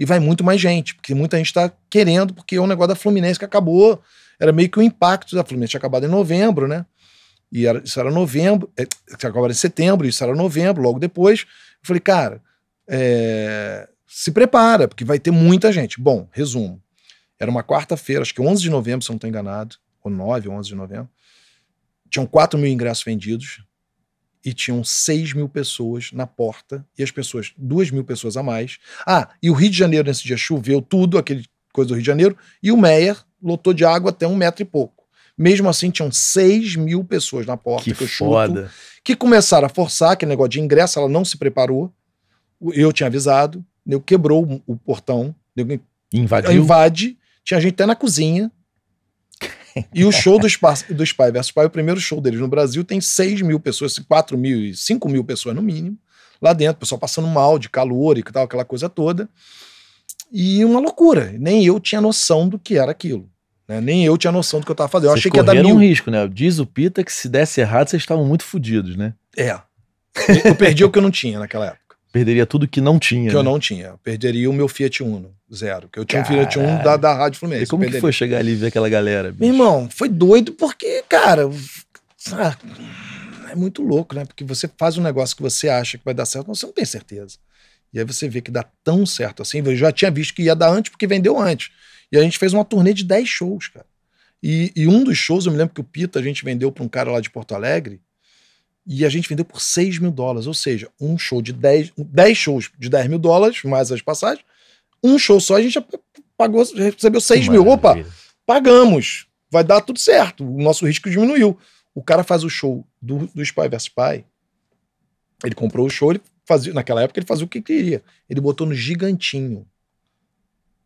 E vai muito mais gente, porque muita gente tá querendo, porque é um negócio da Fluminense que acabou. Era meio que o impacto da Fluminense tinha acabado em novembro, né? E era, isso era novembro, é, acabava em setembro, isso era novembro, logo depois. Eu falei, cara, é, se prepara, porque vai ter muita gente. Bom, resumo. Era uma quarta-feira, acho que 11 de novembro, se eu não estou enganado, ou 9 ou 11 de novembro. Tinham 4 mil ingressos vendidos e tinham 6 mil pessoas na porta, e as pessoas, 2 mil pessoas a mais. Ah, e o Rio de Janeiro nesse dia choveu tudo, aquele coisa do Rio de Janeiro, e o Meyer lotou de água até um metro e pouco. Mesmo assim, tinham 6 mil pessoas na porta. Que, que foda. Chuto, que começaram a forçar, que negócio de ingresso, ela não se preparou. Eu tinha avisado, eu quebrou o, o portão, invadiu. invade, tinha gente até na cozinha. e o show do, Spa, do Spy vs Spy, o primeiro show deles no Brasil, tem 6 mil pessoas, 4 mil, 5 mil pessoas no mínimo, lá dentro, o pessoal passando mal de calor e tal, aquela coisa toda. E uma loucura. Nem eu tinha noção do que era aquilo. Né? Nem eu tinha noção do que eu estava fazendo. Eu Vocês achei que ia dar mil. um risco, né? Diz o Pita que se desse errado, vocês estavam muito fodidos, né? É. Eu perdi o que eu não tinha naquela época. Perderia tudo que não tinha. Que né? eu não tinha. Perderia o meu Fiat Uno, zero. Que eu tinha Caralho. um Fiat Uno da, da Rádio Fluminense. E como que foi chegar ali e ver aquela galera? Bicho? Meu irmão, foi doido porque, cara, é muito louco, né? Porque você faz um negócio que você acha que vai dar certo, mas você não tem certeza. E aí você vê que dá tão certo assim. Eu já tinha visto que ia dar antes porque vendeu antes. E a gente fez uma turnê de 10 shows, cara. E, e um dos shows, eu me lembro que o Pita a gente vendeu para um cara lá de Porto Alegre e a gente vendeu por 6 mil dólares. Ou seja, um show de 10, 10 shows de 10 mil dólares, mais as passagens. Um show só a gente já pagou, recebeu 6 mil. Opa, pagamos. Vai dar tudo certo. O nosso risco diminuiu. O cara faz o show do, do Spy vs Spy. Ele comprou o show, ele fazia, naquela época ele fazia o que queria. Ele botou no gigantinho.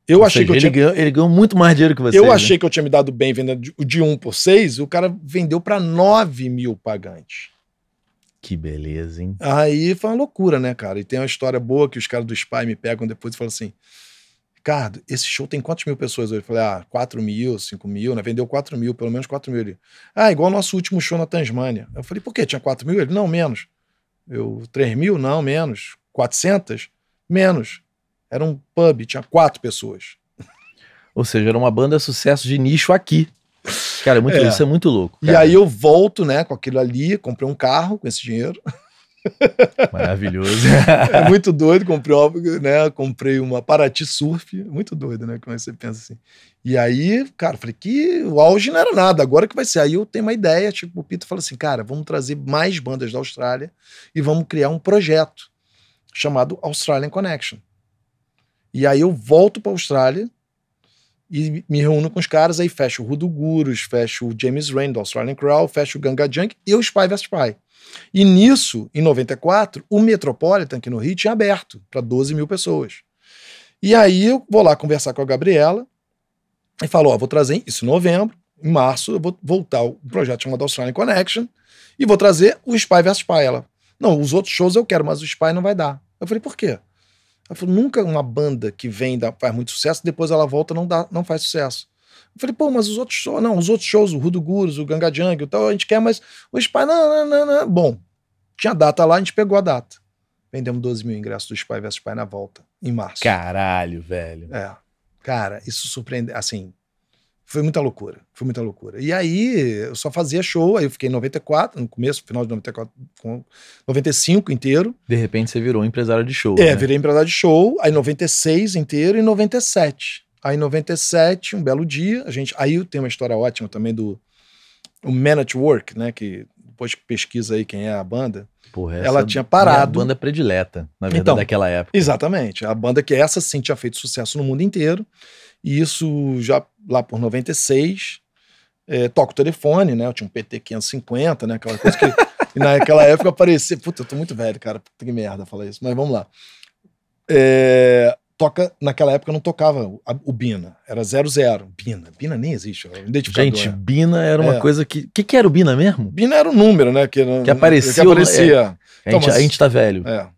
Eu Ou achei seja, que eu ele, tinha... ganhou, ele ganhou muito mais dinheiro que você. Eu né? achei que eu tinha me dado bem vendendo de, de 1 por 6, o cara vendeu para 9 mil pagantes. Que beleza, hein? Aí foi uma loucura, né, cara? E tem uma história boa que os caras do Spy me pegam depois e falam assim: Ricardo, esse show tem quantas mil pessoas hoje? Eu falei, ah, 4 mil, 5 mil, né? Vendeu 4 mil, pelo menos 4 mil ali. Ah, igual o nosso último show na Tasmânia. Eu falei, por quê? Tinha 4 mil? Ele, não, menos. Eu, 3 mil? Não, menos. 400? Menos. Era um pub, tinha quatro pessoas. Ou seja, era uma banda sucesso de nicho aqui. Cara, é muito, é. isso é muito louco. Cara. E aí eu volto, né, com aquilo ali, comprei um carro com esse dinheiro. Maravilhoso. (laughs) é muito doido, comprei, né, comprei uma Paraty Surf, muito doido, né, como é você pensa assim. E aí, cara, falei que o auge não era nada, agora que vai ser. Aí eu tenho uma ideia, tipo, o Pito falou assim, cara, vamos trazer mais bandas da Austrália e vamos criar um projeto chamado Australian Connection. E aí eu volto para a Austrália, e me reúno com os caras, aí fecho o Rudo Gurus, fecho o James Rain do Australian Crow, fecho o Ganga Junk e o Spy vs Spy. E nisso, em 94, o Metropolitan aqui no Rio tinha aberto para 12 mil pessoas. E aí eu vou lá conversar com a Gabriela e falo: Ó, vou trazer isso em novembro, em março, eu vou voltar o projeto chamado Australian Connection e vou trazer o Spy vs Spy. Ela, não, os outros shows eu quero, mas o Spy não vai dar. Eu falei: por quê? Ela falou, nunca uma banda que vem da, faz muito sucesso, depois ela volta não dá, não faz sucesso. Eu falei, pô, mas os outros shows, não, os outros shows, o Rudo Gurus, o Ganga Jung, tal, a gente quer, mas o Spy, não, não, não, não. Bom, tinha data lá, a gente pegou a data. Vendemos 12 mil ingressos do Spy vs Spy na volta, em março. Caralho, velho. É. Cara, isso surpreende. Assim, foi muita loucura. Foi muita loucura. E aí, eu só fazia show, aí eu fiquei em 94, no começo, final de 94, com 95 inteiro. De repente você virou empresário de show. É, né? virei empresário de show, aí 96 inteiro e 97. Aí em 97, um belo dia, a gente. Aí tem uma história ótima também do o Man at Work, né? Que depois que pesquisa aí quem é a banda. Porra, ela tinha é a parado. banda predileta, na verdade, Então, daquela época. Exatamente. A banda que essa sim tinha feito sucesso no mundo inteiro. E isso já lá por 96. É, toca o telefone, né? Eu tinha um PT 550, né? Aquela coisa que. (laughs) e naquela época parecia. Puta, eu tô muito velho, cara. Puta que merda falar isso. Mas vamos lá. É, toca, naquela época não tocava o, a- o Bina. Era 00. Bina. Bina nem existe. é Gente, né? Bina era uma É. coisa que. O que, que era o Bina mesmo? Bina era um número, né? Que, Que aparecia Que o- aparecia. A Então, gente, mas- a gente tá velho. É.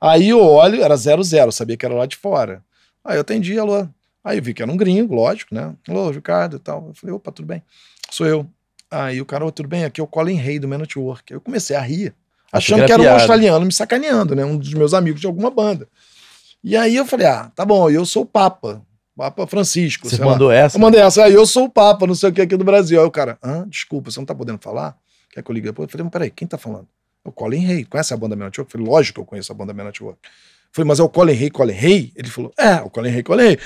Aí eu olho, era 00, sabia que era lá de fora. Aí eu atendi, alô. Aí eu vi que era um gringo, lógico, né? Alô, Ricardo e tal. Eu falei, opa, tudo bem? Sou eu. Aí o cara, tudo bem? Aqui é o Colin Rey do Man Network. Aí eu comecei a rir, achando que que era um australiano me sacaneando, né? Um dos meus amigos de alguma banda. E aí eu falei, ah, tá bom, eu sou o Papa. Papa Francisco. Você sei lá. mandou essa? Eu mandei essa, aí eu sou o Papa, não sei o que aqui do Brasil. Aí o cara, ah, desculpa, você não tá podendo falar? Quer que eu ligue depois? Eu falei, mas peraí, quem tá falando? É o Colin Rey. Conhece a banda Man Network? Eu falei, lógico que eu conheço a banda Man Network. Eu falei, mas é o Colin Rey, Colin Rey? Ele falou, é, o Colin Rey, Colin Rey.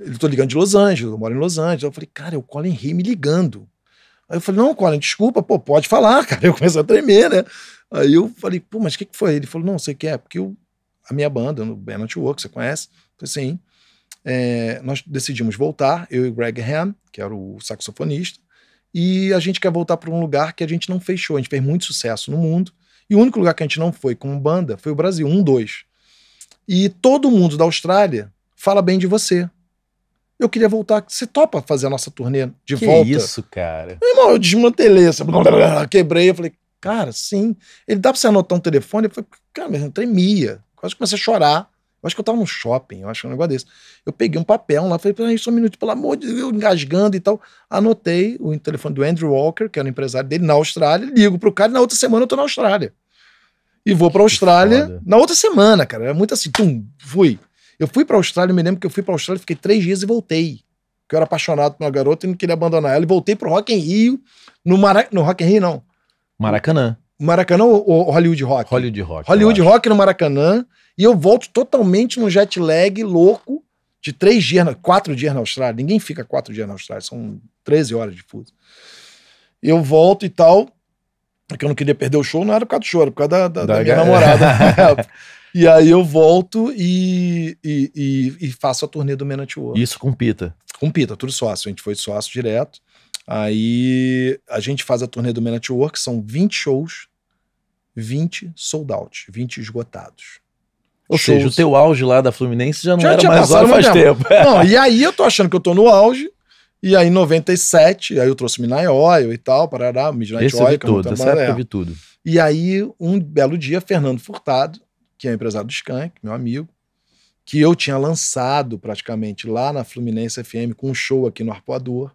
Ele tô ligando de Los Angeles, eu moro em Los Angeles. Eu falei, cara, é o Colin Rey me ligando. Aí eu falei, não, Colin, desculpa, pô, pode falar, (laughs) cara. Eu comecei a tremer, né? Aí eu falei, pô, mas o que, que foi? Ele falou, não, você quer? Porque eu, a minha banda, no Man Network, você conhece? Eu falei, sim. É, nós decidimos voltar, eu e Greg Ham, que era o saxofonista, e a gente quer voltar para um lugar que a gente não fechou. A gente fez muito sucesso no mundo, e o único lugar que a gente não foi como banda foi o Brasil, um, dois. E todo mundo da Austrália fala bem de você. Eu queria voltar. Você topa fazer a nossa turnê de que volta? isso, cara? Meu irmão, eu desmantelei, assim, quebrei. Eu falei, cara, sim. Ele dá pra você anotar um telefone? Eu falei, cara, eu tremia. Quase comecei a chorar. Eu acho que eu tava no shopping, eu acho que é um negócio desse. Eu peguei um papel lá, falei, peraí, só um minuto, pelo amor de Deus, eu engasgando e tal. Anotei o telefone do Andrew Walker, que era o empresário dele, na Austrália, ligo pro cara e na outra semana eu tô na Austrália. E vou pra Austrália na outra semana, cara. Era muito assim, tum, fui. Eu fui pra Austrália, eu me lembro que eu fui pra Austrália, fiquei três dias e voltei. Porque eu era apaixonado por uma garota e não queria abandonar ela. E voltei pro Rock in Rio, no, Mara... no Rock in Rio não. Maracanã. Maracanã ou Hollywood Rock? Hollywood Rock. Hollywood. Rock no Maracanã. E eu volto totalmente no jet lag louco de três dias, quatro dias na Austrália. Ninguém fica quatro dias na Austrália, são 13 horas de fuso. Eu volto e tal, porque eu não queria perder o show, não era por causa do show, era por causa da, da- da Da minha namorada. (laughs) e aí eu volto e, e, e- e faço a turnê do Man Network. Isso com Pita. Com Pita, tudo sócio. A gente foi sócio direto. Aí a gente faz a turnê do Man Network, são 20 shows, 20 sold out, 20 esgotados. Ou seja, o teu auge lá da Fluminense já não Já era tinha mais hora faz tempo. (laughs) Não, e aí eu tô achando que eu tô no auge. E aí, em 97, aí eu trouxe Midnight Oil e tal, parará, Midnight Esse eu Oil. vi que é tudo. Essa época eu vi tudo. E aí, um belo dia, Fernando Furtado, que é empresário do Skank, meu amigo, que eu tinha lançado praticamente lá na Fluminense FM com um show aqui no Arpoador,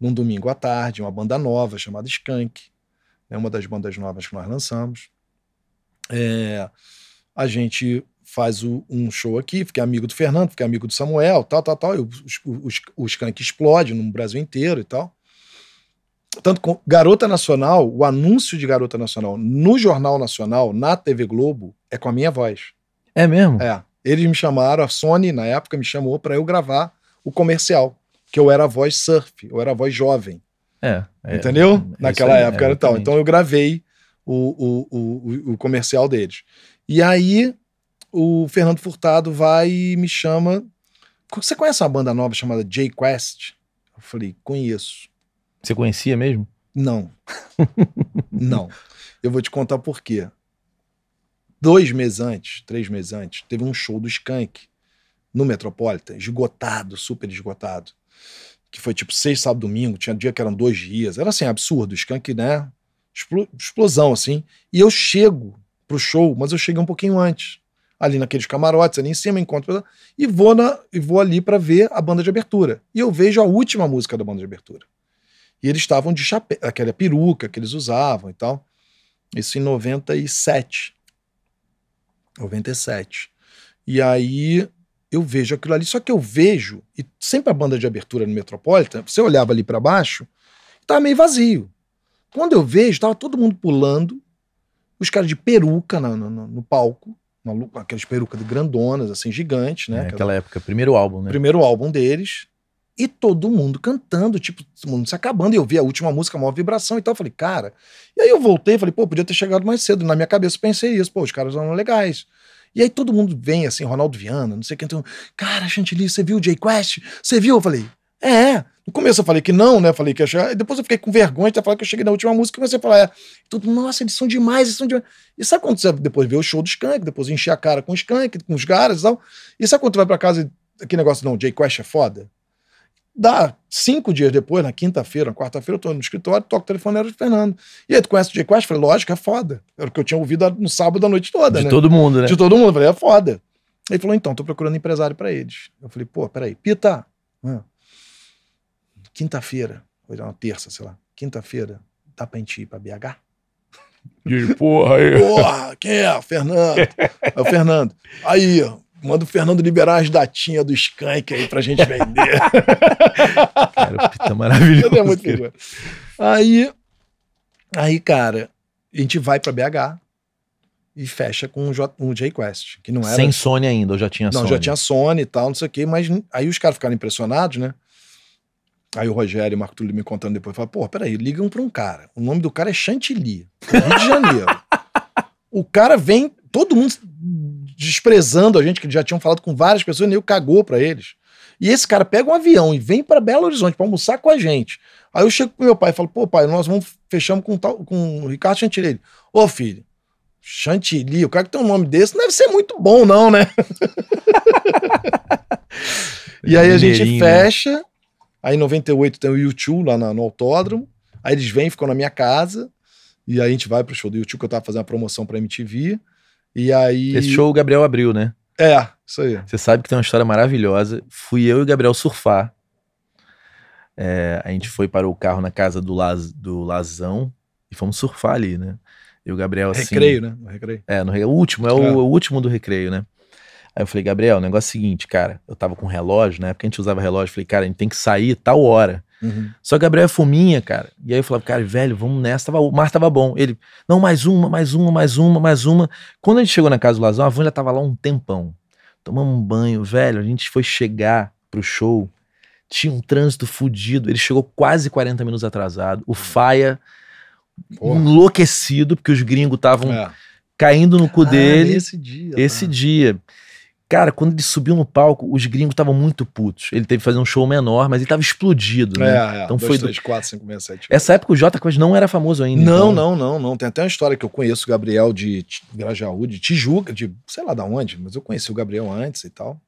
num domingo à tarde, uma banda nova chamada Skank, é uma das bandas novas que nós lançamos. É, a gente faz o- um show aqui, fiquei amigo do Fernando, fiquei amigo do Samuel, tal, tal, tal. e o, o, o Skank explode no Brasil inteiro e tal. Tanto com Garota Nacional, o anúncio de Garota Nacional no Jornal Nacional, na TV Globo, é com a minha voz. É mesmo? É. Eles me chamaram, a Sony, na época, me chamou para eu gravar o comercial, que eu era a voz surf, eu era a voz jovem. É. é. Entendeu? É Naquela época era tal. Então eu gravei o, o, o, o- o comercial deles. E aí o Fernando Furtado vai e me chama. Você conhece uma banda nova chamada J Quest? Eu falei, conheço. Você conhecia mesmo? Não. (laughs) Não. Eu vou te contar por quê. Dois meses antes, três meses antes, teve um show do Skank no Metropolitan, esgotado, super esgotado. Que foi tipo seis, sábado, domingo, tinha dia que eram dois dias. Era assim, absurdo. Skank, né? Explo- explosão, assim. E eu chego pro show, mas eu cheguei um pouquinho antes. Ali naqueles camarotes, ali em cima, encontro. E vou, na, e vou ali para ver a banda de abertura. E eu vejo a última música da banda de abertura. E eles estavam de chapéu, aquela peruca que eles usavam e tal. Isso em 97. 97. E aí eu vejo aquilo ali, só que eu vejo, e sempre a banda de abertura no Metropolitan, você olhava ali para baixo, tava meio vazio. Quando eu vejo, tava todo mundo pulando, os caras de peruca no, no, no palco, aquelas perucas de grandonas, assim, gigantes, né? É, aquela época, primeiro álbum, né? Primeiro álbum deles. E todo mundo cantando, tipo, todo mundo se acabando. E eu vi a última música, a maior vibração e tal. Eu falei, cara. E aí eu voltei falei, pô, podia ter chegado mais cedo. Na minha cabeça pensei isso, pô, os caras eram legais. E aí todo mundo vem assim, Ronaldo Viana, não sei quem. Então, cara, Chantilly, você viu o Jay Quest? Você viu? Eu falei, é. No começo eu falei que não, né? Falei que ia chegar. Depois eu fiquei com vergonha de falar que eu cheguei na última música e comecei a falar, é. Tudo, nossa, eles são demais, eles são demais. E sabe quando você depois vê o show do Skank, depois encher a cara com o Skank, com os caras e tal? E sabe quando tu vai pra casa e aquele negócio, não, Jay Quest é foda? Dá cinco dias depois, na quinta-feira, na quarta-feira, eu tô no escritório, toco o telefone, era o Fernando. E aí, tu conhece o Jay Quest? Falei, lógico, é foda. Era o que eu tinha ouvido no sábado a noite toda, De né? todo mundo, né? De todo mundo. Falei, é foda. Ele falou, então, tô procurando empresário para eles. Eu falei, pô, peraí, Pita, ah, quinta-feira, foi uma terça, sei lá, quinta-feira, dá pra gente ir pra BH? E, porra, aí. Porra, quem é? Fernando. (laughs) É o Fernando. Aí, manda o Fernando liberar as datinhas do Skank aí pra gente vender. (laughs) Cara, o Pita maravilhoso. Ele é muito figura. Aí, aí, cara, a gente vai pra BH e fecha com um J-Quest, que não era... Sem Sony ainda, ou já tinha Não, Sony? já tinha Sony e tal, não sei o quê, mas aí os caras ficaram impressionados, né? Aí o Rogério e o Marco Túlio me contando depois, falaram, pô, peraí, ligam pra um cara, o nome do cara é Chantilly, Rio de Janeiro. (laughs) o cara vem, todo mundo desprezando a gente, que já tinham falado com várias pessoas, e nem cagou pra eles. E esse cara pega um avião e vem para Belo Horizonte para almoçar com a gente. Aí eu chego pro meu pai e falo, pô, pai, nós vamos, fechamos com, tal, com o Ricardo Chantilly. Ô, filho, Chantilly, o cara que tem um nome desse não deve ser muito bom, não, né? (laughs) e aí a gente né? fecha. Aí em 98 tem o YouTube lá na- no autódromo. Aí eles vêm, ficam na minha casa. E aí a gente vai pro show do YouTube, que eu tava fazendo a promoção pra MTV. E aí. Esse show o Gabriel abriu, né? É, isso aí. Você sabe que tem uma história maravilhosa. Fui eu e o Gabriel surfar. É, a gente foi para o carro na casa do, Laz, do Lazão e fomos surfar ali, né? E o Gabriel assim. Recreio, né? No recreio. É, no, re- o último, é o, É. o último do recreio, né? Aí eu falei, Gabriel, o negócio é o seguinte, cara. Eu tava com relógio, na época a gente usava relógio. Falei, cara, a gente tem que sair tal hora. Uhum. Só que o Gabriel é fominha, cara. E aí eu falava, cara, velho, vamos nessa. Tava, o mar tava bom. Ele, não, mais uma, mais uma, mais uma, mais uma. Quando a gente chegou na casa do Lazão, a já tava lá um tempão. Tomamos um banho, velho. A gente foi chegar pro show. Tinha um trânsito fudido. Ele chegou quase 40 minutos atrasado. O Faia Porra. enlouquecido, porque os gringos estavam É. caindo no cu Ah, dele. Esse dia. Esse tá. dia. Cara, quando ele subiu no palco, os gringos estavam muito putos. Ele teve que fazer um show menor, mas ele tava explodido, né? É, é. Então Então foi foi do- 3, 4, 5, 6, 7. Essa época o Jota Quest não era famoso ainda. Não, então- não, não, não. Tem até uma história que eu conheço o Gabriel de Grajaú, de Tijuca, de sei lá da onde, mas eu conheci o Gabriel antes e tal.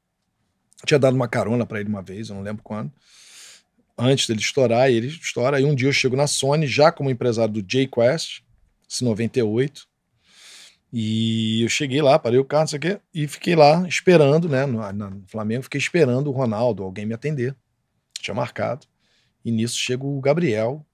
Eu tinha dado uma carona pra ele uma vez, eu não lembro quando. Antes dele estourar, e ele estoura. Aí um dia eu chego na Sony, já como empresário do J-Quest, esse 98. E eu cheguei lá, parei o carro, não sei o quê, e fiquei lá esperando, né? No, no Flamengo, fiquei esperando o Ronaldo, alguém me atender. Tinha marcado. E nisso chega o Gabriel,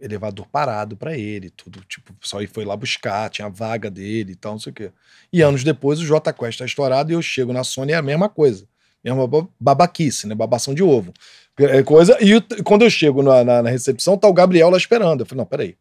elevador parado pra ele, tudo, tipo, pessoal aí foi lá buscar, tinha a vaga dele e tal, não sei o quê. E anos depois o J Quest tá estourado e eu chego na Sony é a mesma coisa. Mesma ba- babaquice, né? Babação de ovo. É coisa. E quando eu chego na, na- na recepção, tá o Gabriel lá esperando. Eu falei, não, peraí.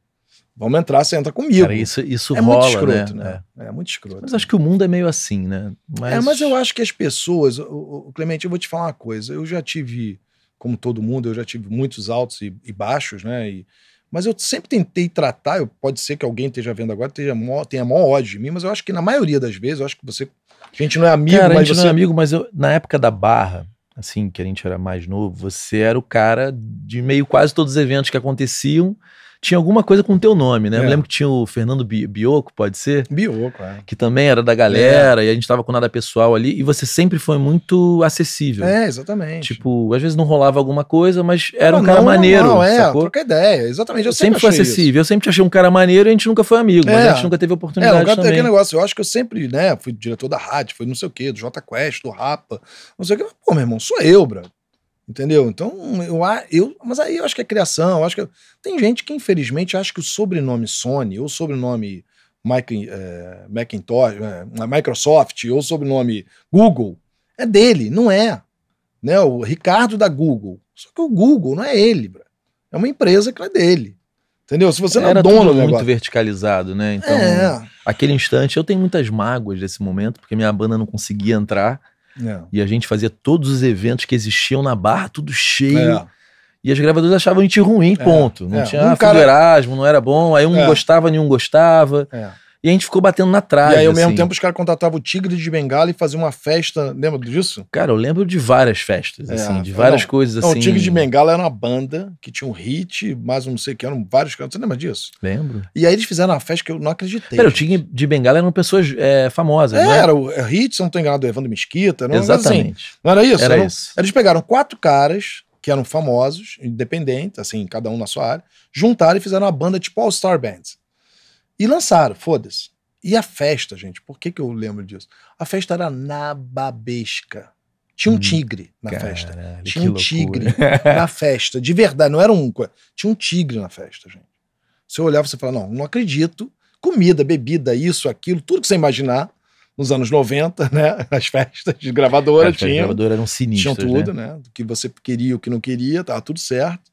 Vamos entrar, você entra comigo. Cara, isso, isso é rola, muito escroto, né? né? É. muito escroto. Mas acho que o mundo é meio assim, né? É, mas eu acho que as pessoas, o, o- Clemente, eu vou te falar uma coisa. Eu já tive, como todo mundo, eu já tive muitos altos e, e baixos, né? E- mas eu sempre tentei tratar. Eu, pode ser que alguém esteja vendo agora tenha mó, tenha mó ódio de mim, mas eu acho que na maioria das vezes, eu acho que você. A gente não é amigo, Cara, a mas gente você. não é amigo, mas eu, na época da Barra, assim, que a gente era mais novo, você era o cara de meio quase todos os eventos que aconteciam, tinha alguma coisa com o teu nome, né? Eu É. me lembro que tinha o Fernando Bi- Bioco, pode ser? Bioco, é. Que também era da galera, e a gente tava com nada pessoal ali, e você sempre foi muito acessível. É, exatamente. Tipo, às vezes não rolava alguma coisa, mas era um Não, cara não, maneiro, Não, é, sacou? troca ideia. Exatamente. Eu Eu sempre fui achei isso. acessível, eu sempre te achei um cara maneiro e a gente nunca foi amigo, mas É. a gente nunca teve É, oportunidade nunca tem também. aquele negócio. Eu acho que eu sempre, né, fui diretor da rádio, fui não sei o quê, do J Quest, do Rapa, não sei o quê. Pô, meu irmão, sou eu, bro. Entendeu? Então, eu, eu. Mas aí eu acho que é criação. Eu acho que. Tem gente que, infelizmente, acha que o sobrenome Sony, ou o sobrenome Mike- é, Macintosh, é, Microsoft, ou o sobrenome Google, É dele, não é. Né? O Ricardo da Google. Só que o Google não é ele, bro. É uma empresa que é dele. Entendeu? Se você não Era é dono tudo do muito verticalizado, né? Então, É. aquele instante, eu tenho muitas mágoas desse momento, porque minha banda não conseguia entrar É. e a gente fazia todos os eventos que existiam na barra, tudo cheio. É. E as gravadoras achavam a gente ruim, ponto. Não é. tinha Um ah, cara- cara... Erasmo, não era bom. Aí um É. gostava, nenhum gostava. É. E a gente ficou batendo na trave. E aí, ao mesmo assim. tempo, os caras contratavam o Tigre de Bengala e faziam uma festa. Lembra disso? Cara, eu lembro de várias festas, É, assim, de várias não, coisas Não, assim. o Tigre de Bengala era uma banda que tinha um hit, mais um não sei o que, eram vários cantos. Você lembra disso? Lembro. E aí eles fizeram uma festa que eu não acreditei. Pera, o. Tigre de Bengala eram pessoas é, famosas, É, não é? era o é, hit, se não tô enganado, do Evandro Mesquita. Era negócio assim. Exatamente. Não era isso? Era Eram- isso. Eles pegaram quatro caras que eram famosos, independentes, assim, cada um na sua área, juntaram e fizeram uma banda tipo All Star Bands. E lançaram, foda-se. E a festa, gente, por que, que eu lembro disso? A festa era nababesca. Tinha um Hum, tigre na Caralho, festa. Tinha um tigre (laughs) na festa, de verdade, não era um. Tinha um tigre na festa, gente. Você olhava e você falava, não, não acredito. Comida, bebida, isso, aquilo, tudo que você imaginar nos anos 90, né? (laughs) As festas de gravadora tinham. gravadoras eram Tinham sinistras, tudo, né? né? Do que você queria, o que não queria, tava tudo certo.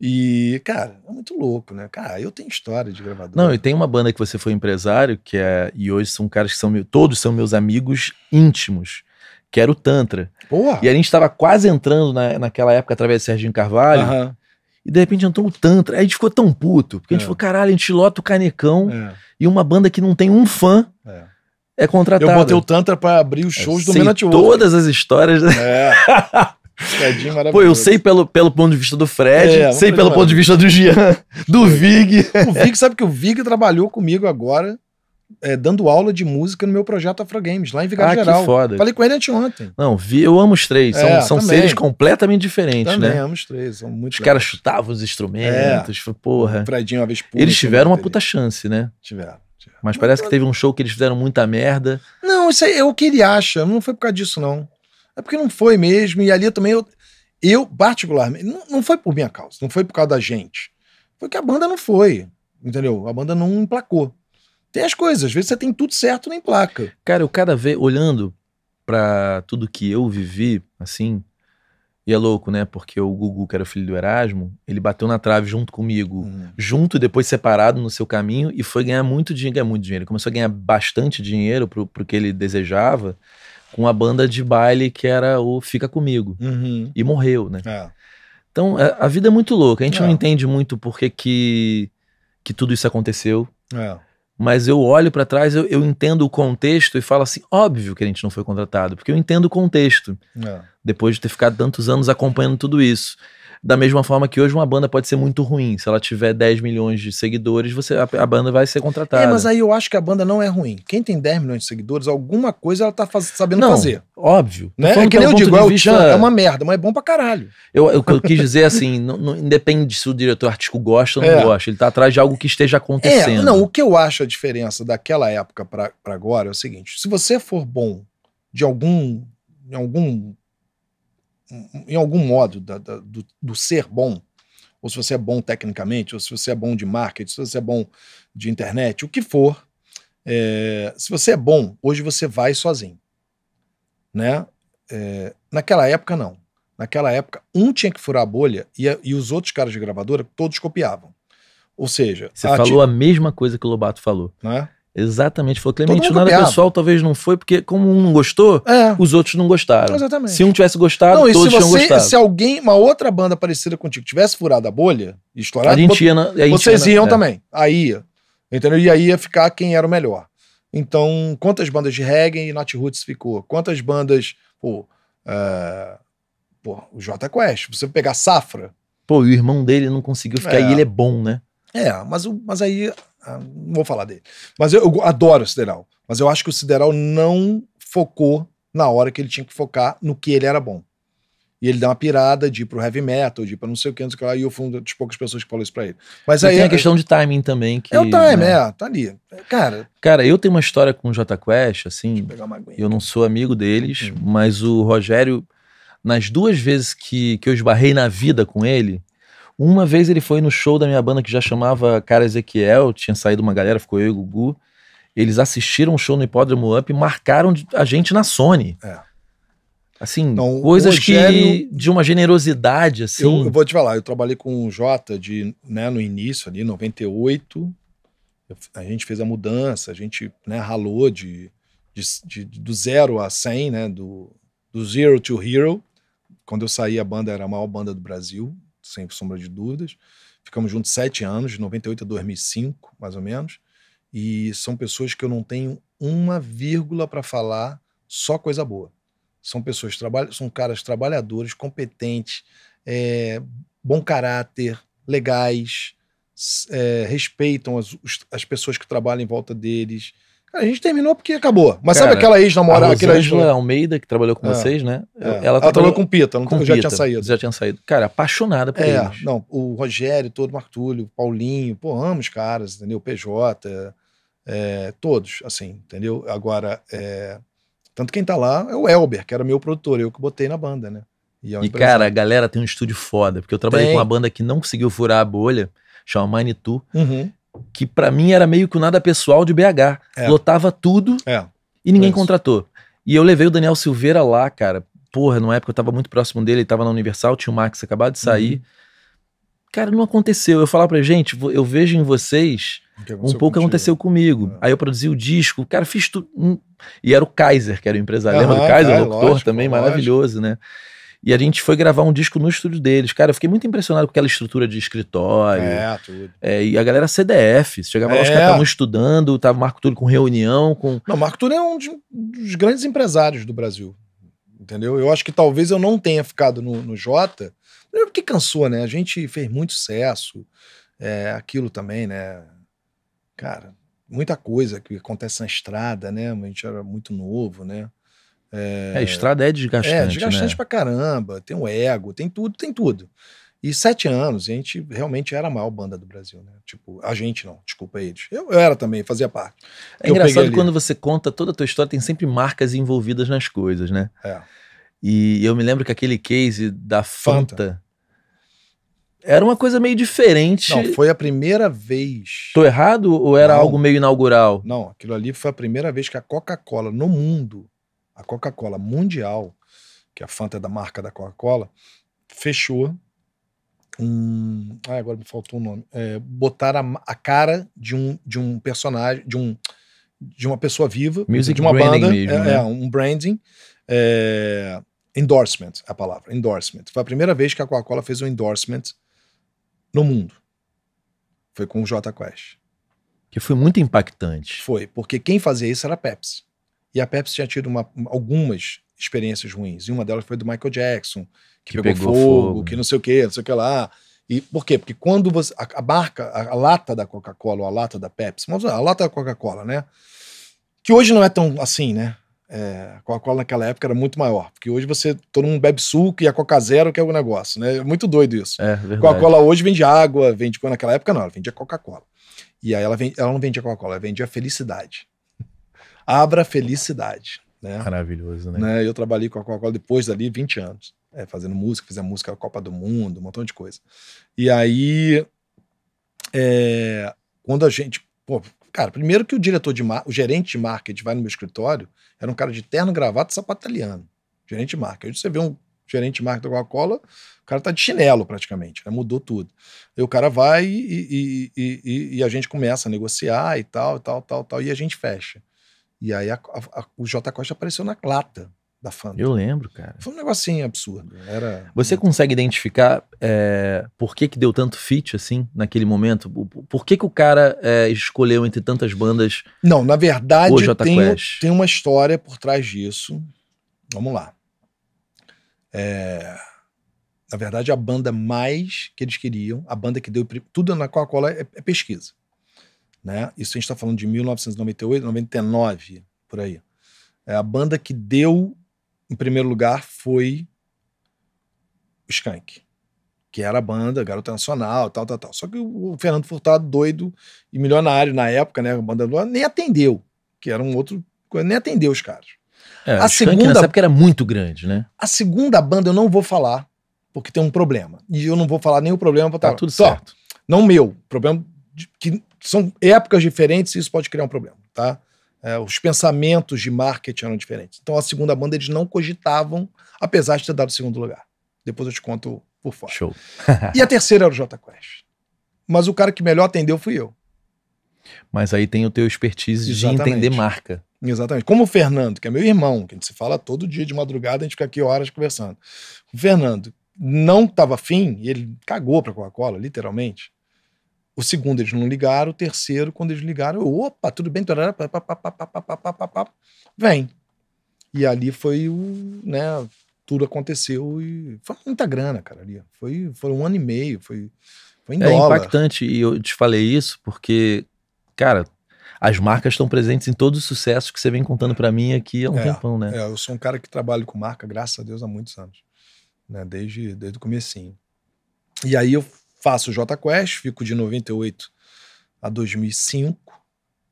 E, cara, é muito louco, né? Cara, eu tenho história de gravadora. Não, e tem uma banda que você foi empresário, que é. E hoje são caras que são. meu- todos são meus amigos íntimos, que era o Tantra. Porra! E a gente tava quase entrando na, naquela época através de Serginho Carvalho, Aham, e de repente entrou o Tantra. Aí a gente ficou tão puto, porque a gente É. falou: caralho, a gente lota o canecão é, e uma banda que não tem um fã é. é contratada. Eu botei o Tantra pra abrir os shows do sei Men at Work. todas as histórias. É. (laughs) Fredinho Pô, eu maravilhoso. sei pelo, pelo ponto de vista do Fred, É, sei vamos pelo ponto de vista do Jean, do Vig. O Vig, sabe que o Vig trabalhou comigo agora, é, dando aula de música no meu projeto Afro Games, lá em Vigário Ah, que Geral. foda. Falei com ele anteontem. Não, Vi, eu amo os três. São, É, são também. seres completamente diferentes, Também, né? amo os três. São muito Os caras chutavam os instrumentos, foi- porra. O Fredinho uma vez público, Eles tiveram uma puta chance, né? Tiveram. tiveram. Mas parece que teve um show que eles fizeram muita merda. Não, isso aí é o que ele acha. Não foi por causa disso, não. É porque não foi mesmo. E ali também eu, eu particularmente, não, não foi por minha causa, não foi por causa da gente. Foi que a banda não foi. Entendeu? A banda não emplacou. Tem as coisas, às vezes você tem tudo certo na emplaca. Cara, eu cada vez, olhando pra tudo que eu vivi, assim, e é louco, né? Porque o Gugu, que era o filho do Erasmo, ele bateu na trave junto comigo. junto e depois separado no seu caminho e foi ganhar muito dinheiro, ganhar muito dinheiro. Ele começou a ganhar bastante dinheiro pro, pro que ele desejava com a banda de baile que era o Fica Comigo. Uhum. E morreu, né? É. Então, a, a vida é muito louca. A gente É. não entende muito por que, que, que tudo isso aconteceu. É. Mas eu olho pra trás, eu, eu entendo o contexto e falo assim: óbvio que a gente não foi contratado, porque eu entendo o contexto É. depois de ter ficado tantos anos acompanhando tudo isso. Da mesma forma que hoje uma banda pode ser muito ruim. Se ela tiver 10 milhões de seguidores, você, a, a banda vai ser contratada. É, mas aí eu acho que a banda não é ruim. Quem tem 10 milhões de seguidores, alguma coisa ela tá faz- sabendo Não, fazer. Óbvio. Né? É que nem eu digo, é de o vista- Tchan, é uma merda, mas é bom pra caralho. Eu, eu, eu quis dizer assim: (laughs) não, não- independe se o diretor artístico gosta ou não É. gosta. Ele tá atrás de algo que esteja É, acontecendo. não, o que eu acho a diferença daquela época pra pra agora é o seguinte: se você for bom de algum. em algum. Em algum modo da- da- do, do ser bom, ou se você é bom tecnicamente, ou se você é bom de marketing, se você é bom de internet, o que for, é, se você é bom, hoje você vai sozinho. Né? É, naquela época, não. Naquela época, um tinha que furar a bolha e, e os outros caras de gravadora todos copiavam. Ou seja, Você a falou a mesma coisa que o Lobato falou. né? Exatamente. Falou, Clemente, nada copiava. pessoal talvez não foi, porque como um não gostou, É, os outros não gostaram. exatamente. Se um tivesse gostado, não, e se todos tinham você, gostado. se alguém, uma outra banda parecida contigo tivesse furado a bolha e estourado, gente ia na, a gente vocês iam é. também. Aí ia. Entendeu? E aí ia ficar quem era o melhor. Então, quantas bandas de reggae e Nat Roots ficou? Quantas bandas, pô, é, pô, o J Quest, você pegar Safra, Pô, e o irmão dele não conseguiu ficar É. e ele é bom, né? É, mas, o- mas aí. Ah, Não vou falar dele. Mas eu, eu adoro o Sideral. Mas eu acho que o Sideral não focou na hora que ele tinha que focar no que ele era bom. E ele dá uma pirada de ir pro heavy metal, de ir pra não sei o que, não sei o que lá, e eu fui uma das poucas pessoas que falou isso pra ele. Mas E aí. tem a questão de timing também. Que, é o time, né? é, tá ali. Cara, Cara, eu tenho uma história com o J Quest, assim, deixa eu pegar uma aguinha. eu não sou amigo deles, Hum. mas o Rogério, nas duas vezes que, que eu esbarrei na vida com ele, uma vez ele foi no show da minha banda que já chamava Cara Ezequiel, tinha saído uma galera, ficou eu e o Gugu. Eles assistiram o show no Hipódromo Up e marcaram a gente na Sony. É. Assim, Não, o coisas que Rogério- de uma generosidade, assim. Eu, eu vou te falar, eu trabalhei com o Jota de, né, no início ali, 98. Eu- a gente fez a mudança, a gente né, ralou de, de, de- do zero a 100, né, do, do zero to hero. Quando eu saí, a banda era a maior banda do Brasil, sem sombra de dúvidas. Ficamos juntos sete anos, de 98 a 2005, mais ou menos. E são pessoas que eu não tenho uma vírgula para falar, só coisa boa. São pessoas, são caras trabalhadores, competentes, é, bom caráter, legais, é, respeitam as, as pessoas que trabalham em volta deles. A gente terminou porque acabou. Mas sabe Cara, aquela a ex-namorada? aquela ex Rosângela Almeida, que trabalhou com É. vocês, né? É. Ela, Ela trabalhou com o Pita, não, com já Pita, tinha saído. Já tinha saído. Cara, apaixonada por É, eles. não, o Rogério, todo, o Marco Túlio, o Paulinho, pô, amo os caras, entendeu? O PJ, é, todos, assim, entendeu? Agora, é, tanto quem tá lá é o Elber, que era meu produtor, eu que botei na banda, né? é um E, cara, a galera tem um estúdio foda, porque eu trabalhei Tem. com uma banda que não conseguiu furar a bolha, chama Manitou, Uhum, que pra mim era meio que o nada pessoal de BH. É. Lotava tudo é, e ninguém Isso. contratou. E eu levei o Daniel Silveira lá, cara. Porra, numa época eu tava muito próximo dele, ele tava na Universal, tinha o Max acabado de sair. Uhum. Cara, não aconteceu. Eu falava pra gente, eu vejo em vocês um pouco que aconteceu comigo. É. Aí eu produzi o disco, cara, fiz tudo. E era o Kaiser, que era o empresário. Lembra do Kaiser, é, o locutor lógico, também, lógico. maravilhoso, né? E a gente foi gravar um disco no estúdio deles. Cara, eu fiquei muito impressionado com aquela estrutura de escritório. É, tudo. É, e a galera CDF. Chegava lá, os É. caras estavam estudando, tava o Marco Túlio com reunião, com. Não, Marco Túlio é um de- dos grandes empresários do Brasil. Entendeu? Eu acho que talvez eu não tenha ficado no, no Jota, primeiro porque cansou, né? A gente fez muito sucesso, é, aquilo também, né? Cara, muita coisa que acontece na estrada, né? A gente era muito novo, né? É, a estrada é desgastante. é, desgastante né? pra caramba, tem o ego, tem tudo, tem tudo. E sete anos, a gente realmente era a maior banda do Brasil, né? Tipo, a gente não, desculpa eles. Eu, eu era também, fazia parte. É engraçado ali. quando você conta toda a tua história, tem sempre marcas envolvidas nas coisas, né? É. E eu me lembro que aquele case da Fanta, Fanta. era uma coisa meio diferente. Não, foi a primeira vez. Tô errado ou era Não. algo meio inaugural? Não, aquilo ali foi a primeira vez que a Coca-Cola no mundo, a Coca-Cola mundial, que a Fanta é da marca da Coca-Cola, fechou um. Ah, agora me faltou o nome. É, botar a, a cara de um, de um personagem, de um de uma pessoa viva, Music de uma banda, mesmo, é, né? é, um branding, é, endorsement, é a palavra, endorsement. Foi a primeira vez que a Coca-Cola fez um endorsement no mundo. Foi com o J Quest. Que foi muito impactante. Foi, porque quem fazia isso era a Pepsi. E a Pepsi tinha tido uma- algumas experiências ruins. E uma delas foi do Michael Jackson, que, Que pegou, pegou fogo, fogo. que não sei o que, não sei o que lá. E por quê? Porque quando você. A, a marca, a, a lata da Coca-Cola ou a lata da Pepsi, vamos usar a lata da Coca-Cola, né? Que hoje não é tão assim, né? É, a Coca-Cola naquela época era muito maior. Porque hoje você. Todo mundo bebe suco e a Coca Zero que é o negócio, né? É muito doido isso. É. Coca-Cola hoje vende água, vende. Quando naquela época não, ela vendia Coca-Cola. E aí ela, vende, ela não vendia Coca-Cola, ela vendia felicidade. Abra felicidade. Né? Maravilhoso, né? né? Eu trabalhei com a Coca-Cola depois dali 20 anos, é, fazendo música, fizemos música Copa do Mundo, um montão de coisa. E aí, é, quando a gente. Pô, cara, primeiro que o diretor de o gerente de marketing vai no meu escritório, era um cara de terno, gravata e sapato italiano. Gerente de marketing. Hoje você vê um gerente de marketing da Coca-Cola, o cara tá de chinelo praticamente, né? mudou tudo. Aí o cara vai e, e- e- e- a gente começa a negociar e tal, e tal, tal, tal, e a gente fecha. E aí a- a- a- o J Costa apareceu na lata da Fanta. Eu lembro, cara. Foi um negocinho absurdo. Era. Você consegue identificar é, por que, que deu tanto fit assim naquele momento? Por que, que o cara é, escolheu entre tantas bandas? Não, na verdade, O tem, Quest. tem uma história por trás disso. Vamos lá. É, Na verdade, a banda mais que eles queriam, a banda que deu. Tudo na Coca-Cola é, é pesquisa. Né? Isso a gente está falando de 1998, 99, por aí. É, a banda que deu em primeiro lugar foi o Skank, que era a banda Garota Nacional, tal, tal, tal. Só que o Fernando Furtado, doido e milionário na época, né? A banda nem atendeu, que era um outro. Nem atendeu os caras. É, A segunda- nessa época era muito grande, né? A segunda banda eu não vou falar, porque tem um problema. E eu não vou falar nem o problema pra Tá tá tudo Só, certo. Não meu. Problema de- que são épocas diferentes e isso pode criar um problema, tá? É, os pensamentos de marketing eram diferentes. Então a segunda banda eles não cogitavam, apesar de ter dado o segundo lugar. Depois eu te conto por fora. Show. E a terceira era o J Quest. Mas o cara que melhor atendeu fui eu. Mas aí tem o teu expertise Exatamente. de entender marca. Exatamente. Como o Fernando, que é meu irmão, que a gente se fala todo dia de madrugada, a gente fica aqui horas conversando. O Fernando não estava afim, e ele cagou pra Coca-Cola, literalmente. O segundo eles não ligaram, o terceiro, quando eles ligaram, eu, opa, tudo bem, vem. E ali foi o, né, tudo aconteceu e foi muita grana, cara, ali. Foi, foi um ano e meio, foi, foi em é dólar. impactante, e eu te falei isso porque, cara, as marcas estão presentes em todos os sucessos que você vem contando para mim aqui há um é, tempão, né? É, eu sou um cara que trabalho com marca, graças a Deus, há muitos anos, né? Desde, desde o comecinho. E aí eu faço o J Quest, fico de 98 a 2005,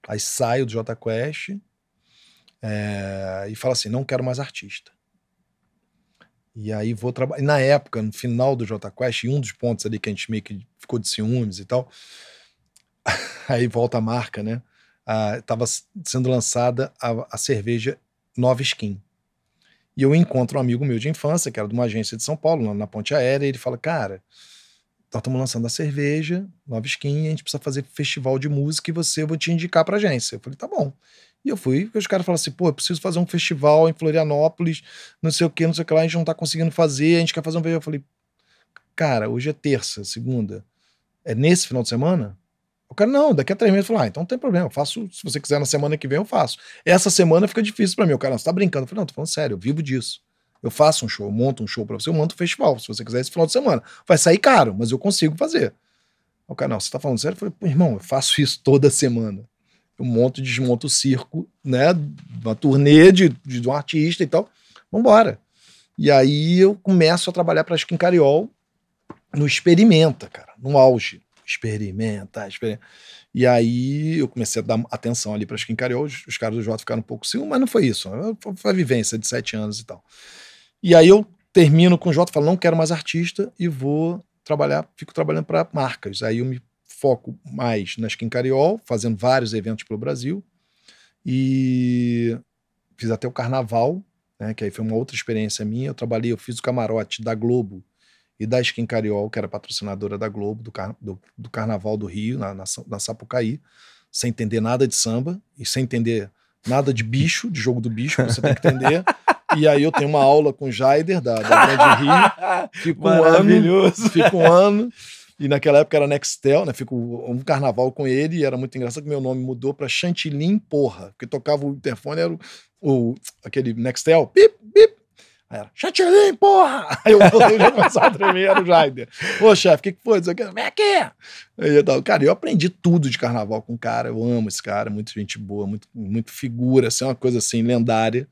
aí saio do J Quest é, e falo assim, não quero mais artista. E aí vou trabalhar. Na época, no final do J Quest, e um dos pontos ali que a gente meio que ficou de ciúmes e tal, (laughs) aí volta a marca, né? Estava sendo lançada a, a cerveja Nova Skin. E eu encontro um amigo meu de infância, que era de uma agência de São Paulo, lá na Ponte Aérea, e ele fala: Cara, nós estamos lançando a cerveja, Nova Skin, a gente precisa fazer festival de música e você, eu vou te indicar pra agência. Eu falei: Tá bom. E eu fui, e os caras falaram assim: Pô, eu preciso fazer um festival em Florianópolis, não sei o que, não sei o que lá, a gente não tá conseguindo fazer, a gente quer fazer um. Eu falei: Cara, hoje é terça, segunda. É nesse final de semana? O cara, não, daqui a três meses. Eu falei, ah, então não tem problema, eu faço, se você quiser na semana que vem, eu faço. Essa semana fica difícil pra mim. O cara, não, você tá brincando? Eu falei, não, tô falando sério, eu vivo disso. Eu faço um show, eu monto um show pra você, eu monto um festival, se você quiser esse final de semana. Vai sair caro, mas eu consigo fazer. O não, você tá falando sério? Eu falei, pô, irmão, eu faço isso toda semana. Eu monto e desmonto o circo, né, uma turnê de, de um artista e tal. Vambora. E aí eu começo a trabalhar pra Skin Cariol no Experimenta, cara, no auge experimenta, experimenta. E aí eu comecei a dar atenção ali para Skin Cariol, os, os caras do Jota ficaram um pouco ciúmes, mas não foi isso, foi a vivência de sete anos e tal. E aí eu termino com o Jota, falo, não quero mais artista e vou trabalhar, fico trabalhando para marcas. Aí eu me foco mais na Skin Cariol, fazendo vários eventos pelo Brasil e fiz até o Carnaval, né, que aí foi uma outra experiência minha. Eu trabalhei, eu fiz o camarote da Globo e da Skin Cariol, que era patrocinadora da Globo, do, car do, do Carnaval do Rio, na, na, na, Sapucaí, sem entender nada de samba e sem entender nada de bicho, de jogo do bicho, você tem que entender. (laughs) e aí eu tenho uma aula com o Jaider, da, da Grande Rio, (laughs) fico um ano, fico um ano, e naquela época era Nextel, né? Fico um carnaval com ele, e era muito engraçado que meu nome mudou para Chantilly Porra, porque tocava o interfone, era o, o aquele Nextel, bip, bip, Aí era, Chantilly, porra! (laughs) Aí eu, eu já começava a tremer, era o Jaider. Ô, chefe, o que, que foi? Aqui, vem aqui! Aí eu, cara, eu aprendi tudo de carnaval com o cara, eu amo esse cara, muito gente boa, muito, muito figura, assim, uma coisa assim, lendária.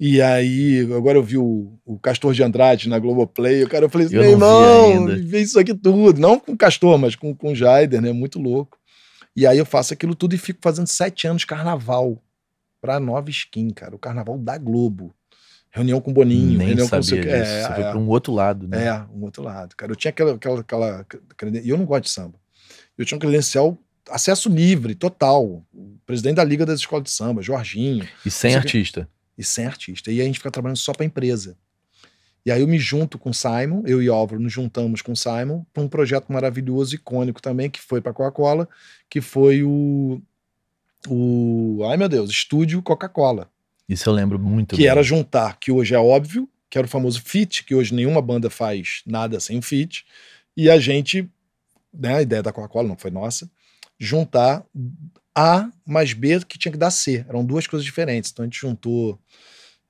E aí, agora eu vi o, o Castor de Andrade na Globoplay, o cara, eu falei assim, Eu meu vi irmão, vê isso aqui tudo. Não com o Castor, mas com, com o Jaider, né? Muito louco. E aí eu faço aquilo tudo e fico fazendo sete anos de carnaval pra Nova Skin, cara. O carnaval da Globo. Reunião com o Boninho, Nem reunião com sabia o disso. é, Você foi é, pra um outro lado, né? é, um outro lado. Cara, eu tinha aquela, aquela, aquela E eu não gosto de samba. Eu tinha um credencial, acesso livre, total. O presidente da Liga das Escolas de Samba, Jorginho, E sem artista. E sem artista. E aí a gente fica trabalhando só pra empresa. E aí eu me junto com o Simon, eu e Álvaro nos juntamos com o Simon para um projeto maravilhoso, icônico também, que foi pra Coca-Cola, que foi o. O. Ai meu Deus, Estúdio Coca-Cola. Isso eu lembro muito que bem. era juntar, que hoje é óbvio, que era o famoso fit, que hoje nenhuma banda faz nada sem fit, e a gente, né, a ideia da Coca-Cola não foi nossa, juntar A mais B que tinha que dar C. Eram duas coisas diferentes. Então a gente juntou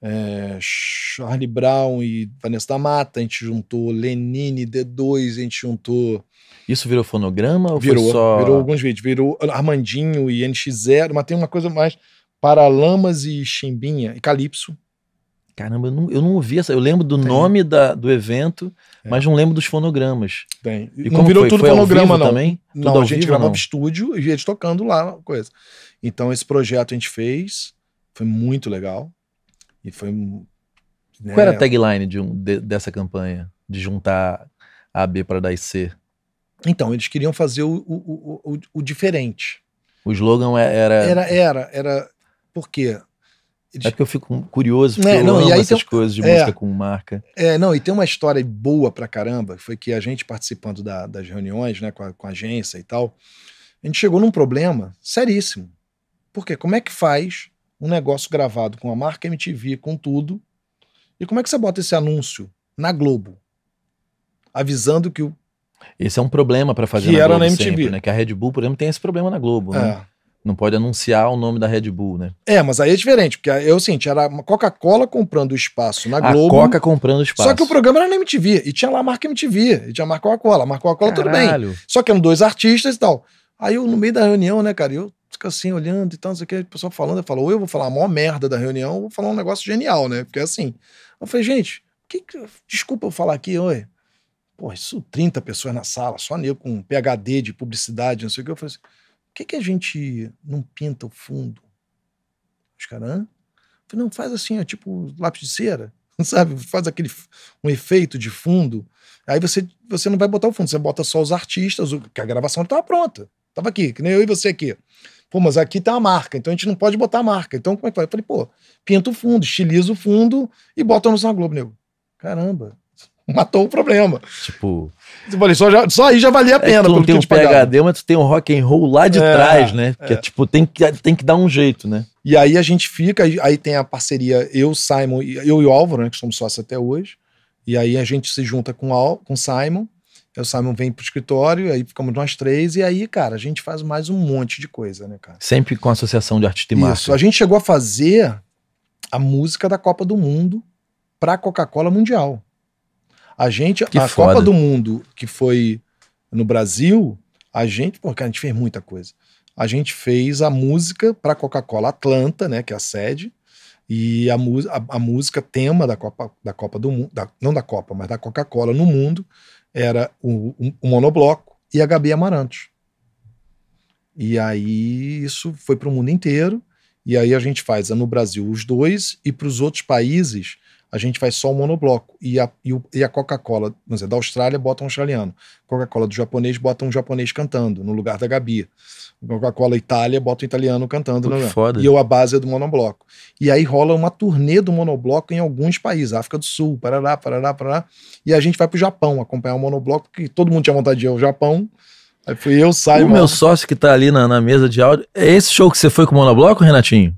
é, Charlie Brown e Vanessa da Mata, a gente juntou Lenine, D2, a gente juntou. Isso virou fonograma ou Virou, só... virou alguns vídeos, virou Armandinho e NX0, mas tem uma coisa mais. Paralamas e Chimbinha e Calypso. Caramba, eu não, eu não ouvi essa. Eu lembro do Tem. nome da, do evento, É. mas não lembro dos fonogramas. Tem. E não virou foi? tudo Foi fonograma, não. também? Tudo Não, ao a gente vivo, gravava não? estúdio e eles tocando lá, coisa. Então, esse projeto a gente fez, foi muito legal. E foi. né, Qual era a tagline de de- dessa campanha? De juntar A, B para dar C? Então, eles queriam fazer o, o, o, o, o diferente. O slogan é- era, Era, era, era. Por quê? É porque eu fico curioso, porque É, eu não, amo e aí essas tem- coisas de é. música com marca. É, não, e tem uma história boa pra caramba, foi que a gente participando da- das reuniões, né, com a, com a agência e tal, a gente chegou num problema seríssimo. Por quê? Como é que faz um negócio gravado com a marca MTV, com tudo, e como é que você bota esse anúncio na Globo? Avisando que o. Esse é um problema pra fazer Que na era Globo na MTV. sempre, né? Que a Red Bull, por exemplo, tem esse problema na Globo, né? É. Não pode anunciar o nome da Red Bull, né? É, mas aí é diferente, porque eu senti, era a Coca-Cola comprando espaço na A Globo. Coca comprando espaço. Só que o programa era na MTV, e tinha lá a marca MTV, e tinha a marca Coca-Cola. A Coca-Cola, tudo bem. Só que eram dois artistas e tal. Aí eu, no meio da reunião, né, cara, eu fico assim, olhando e tal, não sei o que, o pessoal falando, eu falo, ou eu vou falar a maior merda da reunião, ou vou falar um negócio genial, né? Porque assim. Eu falei, gente, que, que- desculpa eu falar aqui, oi. Pô, isso 30 pessoas na sala, só nego com PHD de publicidade, não sei o que. Eu falei assim, que, que a gente não pinta o fundo? Os caras, não, faz assim, ó, tipo lápis de cera, (laughs) sabe? Faz aquele um efeito de fundo. Aí você, você não vai botar o fundo, você bota só os artistas, que a gravação estava pronta. Tava aqui, que nem eu e você aqui. Pô, mas aqui tem uma marca, então a gente não pode botar a marca. Então como é que vai? Eu falei, pô, pinta o fundo, estiliza o fundo e bota no São Globo, nego. Caramba, (laughs) matou o problema. Tipo, Eu falei, só, já- só aí já valia a é que pena tu não tem que um. PHD, mas tu tem um rock and roll lá de É, trás, né? Porque, tipo, tem que, tem que dar um jeito, né? E aí a gente fica, aí- tem a parceria eu, Simon, e- eu e o Álvaro, né, que somos sócios até hoje. E aí a gente se junta com o, com Simon. Aí o Simon vem pro escritório, aí ficamos nós três, e aí, cara, a gente faz mais um monte de coisa, né, cara? Sempre com associação de artista e Isso. marca. A gente chegou a fazer a música da Copa do Mundo pra Coca-Cola Mundial. A gente, Que a foda. Copa do Mundo que foi no Brasil, a gente, pô, cara, a gente fez muita coisa. A gente fez a música pra Coca-Cola Atlanta, né, que é a sede, e a, a, a música tema da Copa, da Copa do Mundo, da- não da Copa, mas da Coca-Cola no mundo, era o, o- o Monobloco e a Gabi Amarantos. E aí isso foi para o mundo inteiro. E aí a gente faz no Brasil os dois e para os outros países a gente faz só o monobloco. E a, e o- e a Coca-Cola, vamos dizer, da Austrália bota um australiano. Coca-Cola do japonês bota um japonês cantando no lugar da Gabi. Coca-Cola Itália bota um italiano cantando. Pô, que foda. E eu a base é do monobloco. E aí rola uma turnê do monobloco em alguns países, África do Sul, Parará, Parará, Parará. E a gente vai pro Japão acompanhar o monobloco, porque todo mundo tinha vontade de ir ao Japão. Aí fui eu, O Simon. meu sócio que tá ali na, na mesa de áudio. É esse show que você foi com o Monobloco, Renatinho?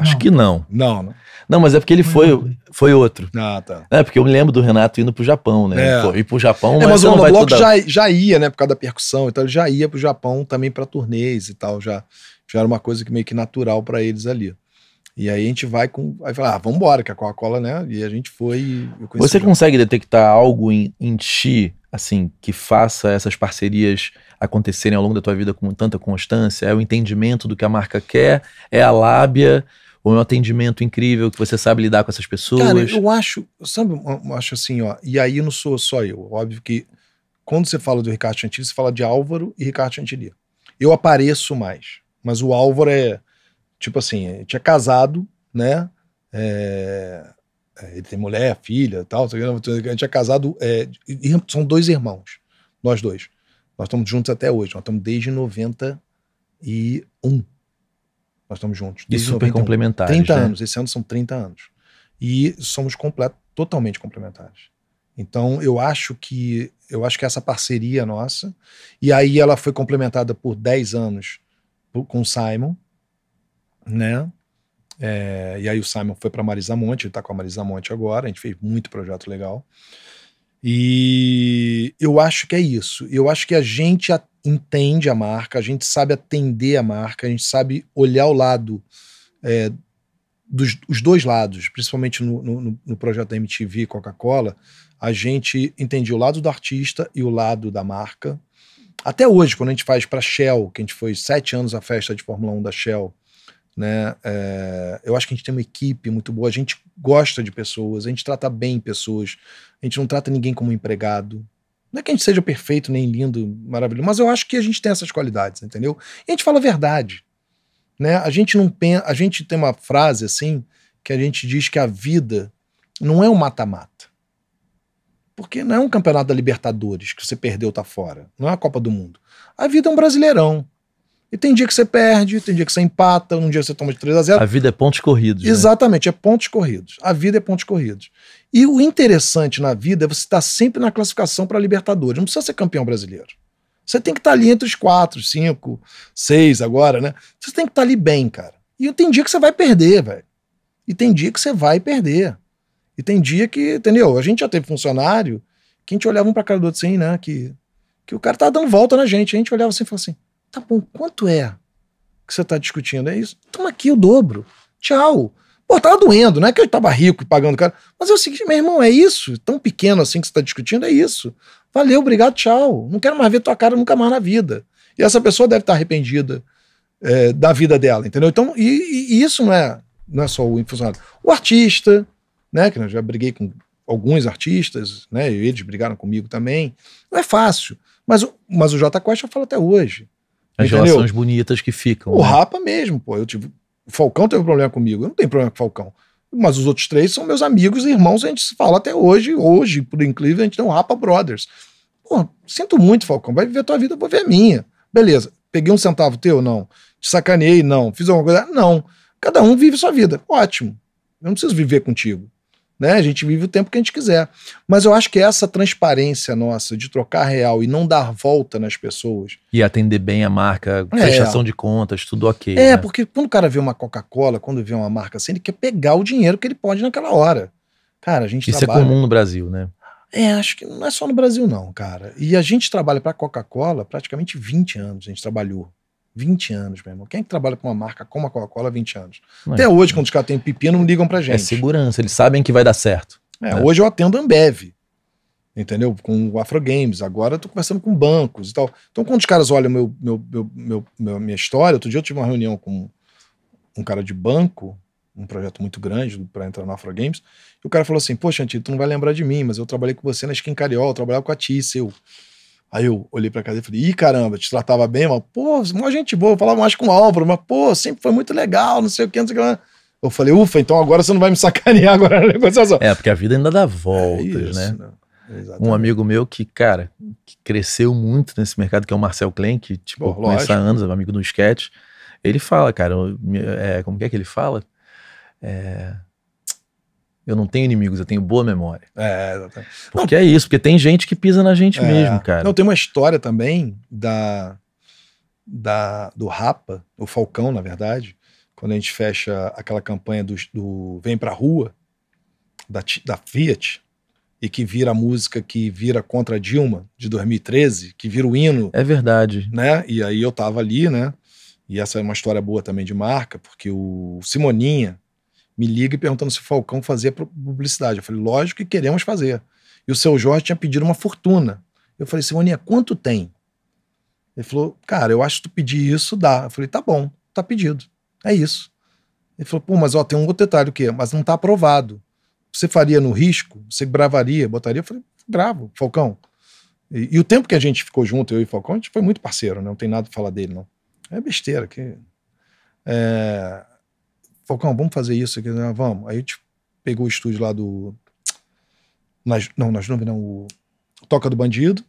Acho Não. que não. Não, não. Não, mas é porque ele Foi foi, outro. foi outro. Ah, tá. É, porque eu me lembro do Renato indo pro Japão, né? É. Ir pro Japão, É, mas, mas o monobloco já, já ia, né, por causa da percussão, então ele já ia pro Japão também pra turnês e tal, já, já era uma coisa que meio que natural pra eles ali. E aí a gente vai com, aí fala, ah, vambora, que a Coca-Cola, né, e a gente foi e Você consegue detectar algo em, em ti, assim, que faça essas parcerias acontecerem ao longo da tua vida com tanta constância? É o entendimento do que a marca quer? É a lábia? Ou é um atendimento incrível que você sabe lidar com essas pessoas? Cara, eu acho, sabe, eu acho assim, ó, e aí não sou só eu, óbvio que quando você fala do Ricardo Chantilly, você fala de Álvaro e Ricardo Chantilly. Eu apareço mais, mas o Álvaro é, tipo assim, a gente é casado, né, é, é, ele tem mulher, filha tal, a gente é casado, é, são dois irmãos, nós dois. Nós estamos juntos até hoje, nós estamos desde 91. Nós estamos juntos. E super 91. complementares. 30 né? anos, esse ano são 30 anos. E somos completo, totalmente complementares. Então, eu acho que eu acho que essa parceria nossa, e aí ela foi complementada por 10 anos com o Simon, né? É, e aí o Simon foi para Marisa Monte, ele tá com a Marisa Monte agora, a gente fez muito projeto legal. E eu acho que é isso. Eu acho que a gente a- entende a marca, a gente sabe atender a marca, a gente sabe olhar o lado é, dos os dois lados, principalmente no, no, no projeto da MTV Coca-Cola, a gente entendia o lado do artista e o lado da marca. Até hoje, quando a gente faz para Shell, que a gente foi sete anos a festa de Fórmula 1 da Shell, né? é, eu acho que a gente tem uma equipe muito boa, a gente gosta de pessoas, a gente trata bem pessoas, a gente não trata ninguém como empregado. Não é que a gente seja perfeito, nem lindo, maravilhoso, mas eu acho que a gente tem essas qualidades, entendeu? E a gente fala a verdade. Né? A gente não pensa, a gente tem uma frase assim que a gente diz que a vida não é um mata-mata. Porque não é um campeonato da Libertadores que você perdeu tá fora, não é a Copa do Mundo. A vida é um brasileirão. E tem dia que você perde, tem dia que você empata, um dia você toma de 3 a 0 A vida é pontos corridos. né? Exatamente, é pontos corridos. A vida é pontos corridos. E o interessante na vida é você estar sempre na classificação para Libertadores. Não precisa ser campeão brasileiro. Você tem que estar ali entre os quatro, cinco, seis agora, né? Você tem que estar ali bem, cara. E tem dia que você vai perder, velho. E tem dia que você vai perder. E tem dia que, entendeu? A gente já teve funcionário que a gente olhava um pra cara do outro assim, né? Que, que o cara tava dando volta na gente. A gente olhava assim e falava assim: tá bom, quanto é que você tá discutindo? É isso? Toma aqui o dobro. Tchau. Pô, tava doendo, não é que eu tava rico e pagando cara. Mas é o seguinte, meu irmão, é isso. Tão pequeno assim que você tá discutindo, é isso. Valeu, obrigado, tchau. Não quero mais ver tua cara nunca mais na vida. E essa pessoa deve estar arrependida é, da vida dela, entendeu? Então, e, e isso não é, não é só o funcionário. O artista, né? Que eu já briguei com alguns artistas, né? E eles brigaram comigo também. Não é fácil. Mas, o- mas o J Quest eu falo até hoje. As entendeu? relações bonitas que ficam. O né? Rapa mesmo, pô. Eu tive. O Falcão teve problema comigo. Eu não tenho problema com o Falcão. Mas os outros três são meus amigos e irmãos, a gente se fala até hoje. Hoje, por incrível, a gente tem um Rapa Brothers. Pô, sinto muito, Falcão. Vai viver a tua vida, vou ver a minha. Beleza. Peguei um centavo teu? Não. Te sacaneei? Não. Fiz alguma coisa? Não. Cada um vive sua vida. Ótimo. Eu não preciso viver contigo. Né? A gente vive o tempo que a gente quiser. Mas eu acho que essa transparência nossa de trocar real e não dar volta nas pessoas E atender bem a marca, É. prestação de contas, tudo ok. É, né? porque quando o cara vê uma Coca-Cola, quando vê uma marca assim, ele quer pegar o dinheiro que ele pode naquela hora. Cara, a gente Isso é trabalha. comum no Brasil, né? É, acho que não é só no Brasil, não, cara. E a gente trabalha pra Coca-Cola praticamente 20 anos, a gente trabalhou. 20 anos, meu irmão. Quem é que trabalha com uma marca como a Coca-Cola há 20 anos? Não Até é. hoje, quando os caras têm pepino, não ligam pra É gente. segurança, eles sabem que vai dar certo. É, É. Hoje eu atendo a Ambev, entendeu? Com o Afro Games. Agora eu tô conversando com bancos e tal. Então, quando os caras olham meu, meu, meu, meu, meu- minha história, outro dia eu tive uma reunião com um cara de banco, um projeto muito grande para entrar no Afro Games, e o cara falou assim: Poxa, Antônio, tu não vai lembrar de mim, mas eu trabalhei com você na Skin Cariol, eu trabalhava com a Tissel. Aí eu olhei pra casa e falei, ih, caramba, te tratava bem, mas, pô, mó gente boa, eu falava mais com o Álvaro, mas, pô, sempre foi muito legal, não sei o que, não sei o que. Eu falei, ufa, então agora você não vai me sacanear agora na negociação. É, porque a vida ainda dá É voltas, isso, né? Exatamente. Um amigo meu que, cara, que cresceu muito nesse mercado, que é o Marcel Klein, que, tipo, Pô, há anos, é um amigo do sketch. Ele fala, cara, é, como que é que ele fala? É, eu não tenho inimigos, eu tenho boa memória. É, exatamente. Porque é isso, porque tem gente que pisa na gente É. mesmo, cara. Não, tem uma história também da, da do Rapa, o Falcão, na verdade, quando a gente fecha aquela campanha do, do Vem Pra Rua, da, da Fiat, e que vira a música que vira contra a Dilma, de 2013, que vira o hino É verdade. né? E aí eu tava ali, né? E essa é uma história boa também de marca, porque o Simoninha me liga perguntando se o Falcão fazia pu- publicidade. Eu falei, lógico que queremos fazer. E o seu Jorge tinha pedido uma fortuna. Eu falei, Simoninha, quanto tem? Ele falou, cara, eu acho que tu pedir isso, dá. Eu falei, tá bom, tá pedido. É isso. Ele falou, pô, mas ó, tem um outro detalhe, o quê? Mas não tá aprovado. Você faria no risco? Você gravaria, botaria? Eu falei, gravo, Falcão. E, e o tempo que a gente ficou junto, eu e o Falcão, a gente foi muito parceiro, né? Não tem nada pra falar dele, não. É besteira. Que... É... Falcão, vamos fazer isso aqui? né? Vamos. Aí a gente pegou o estúdio lá do. Nas... Não, nas nuvens, não. O Toca do Bandido.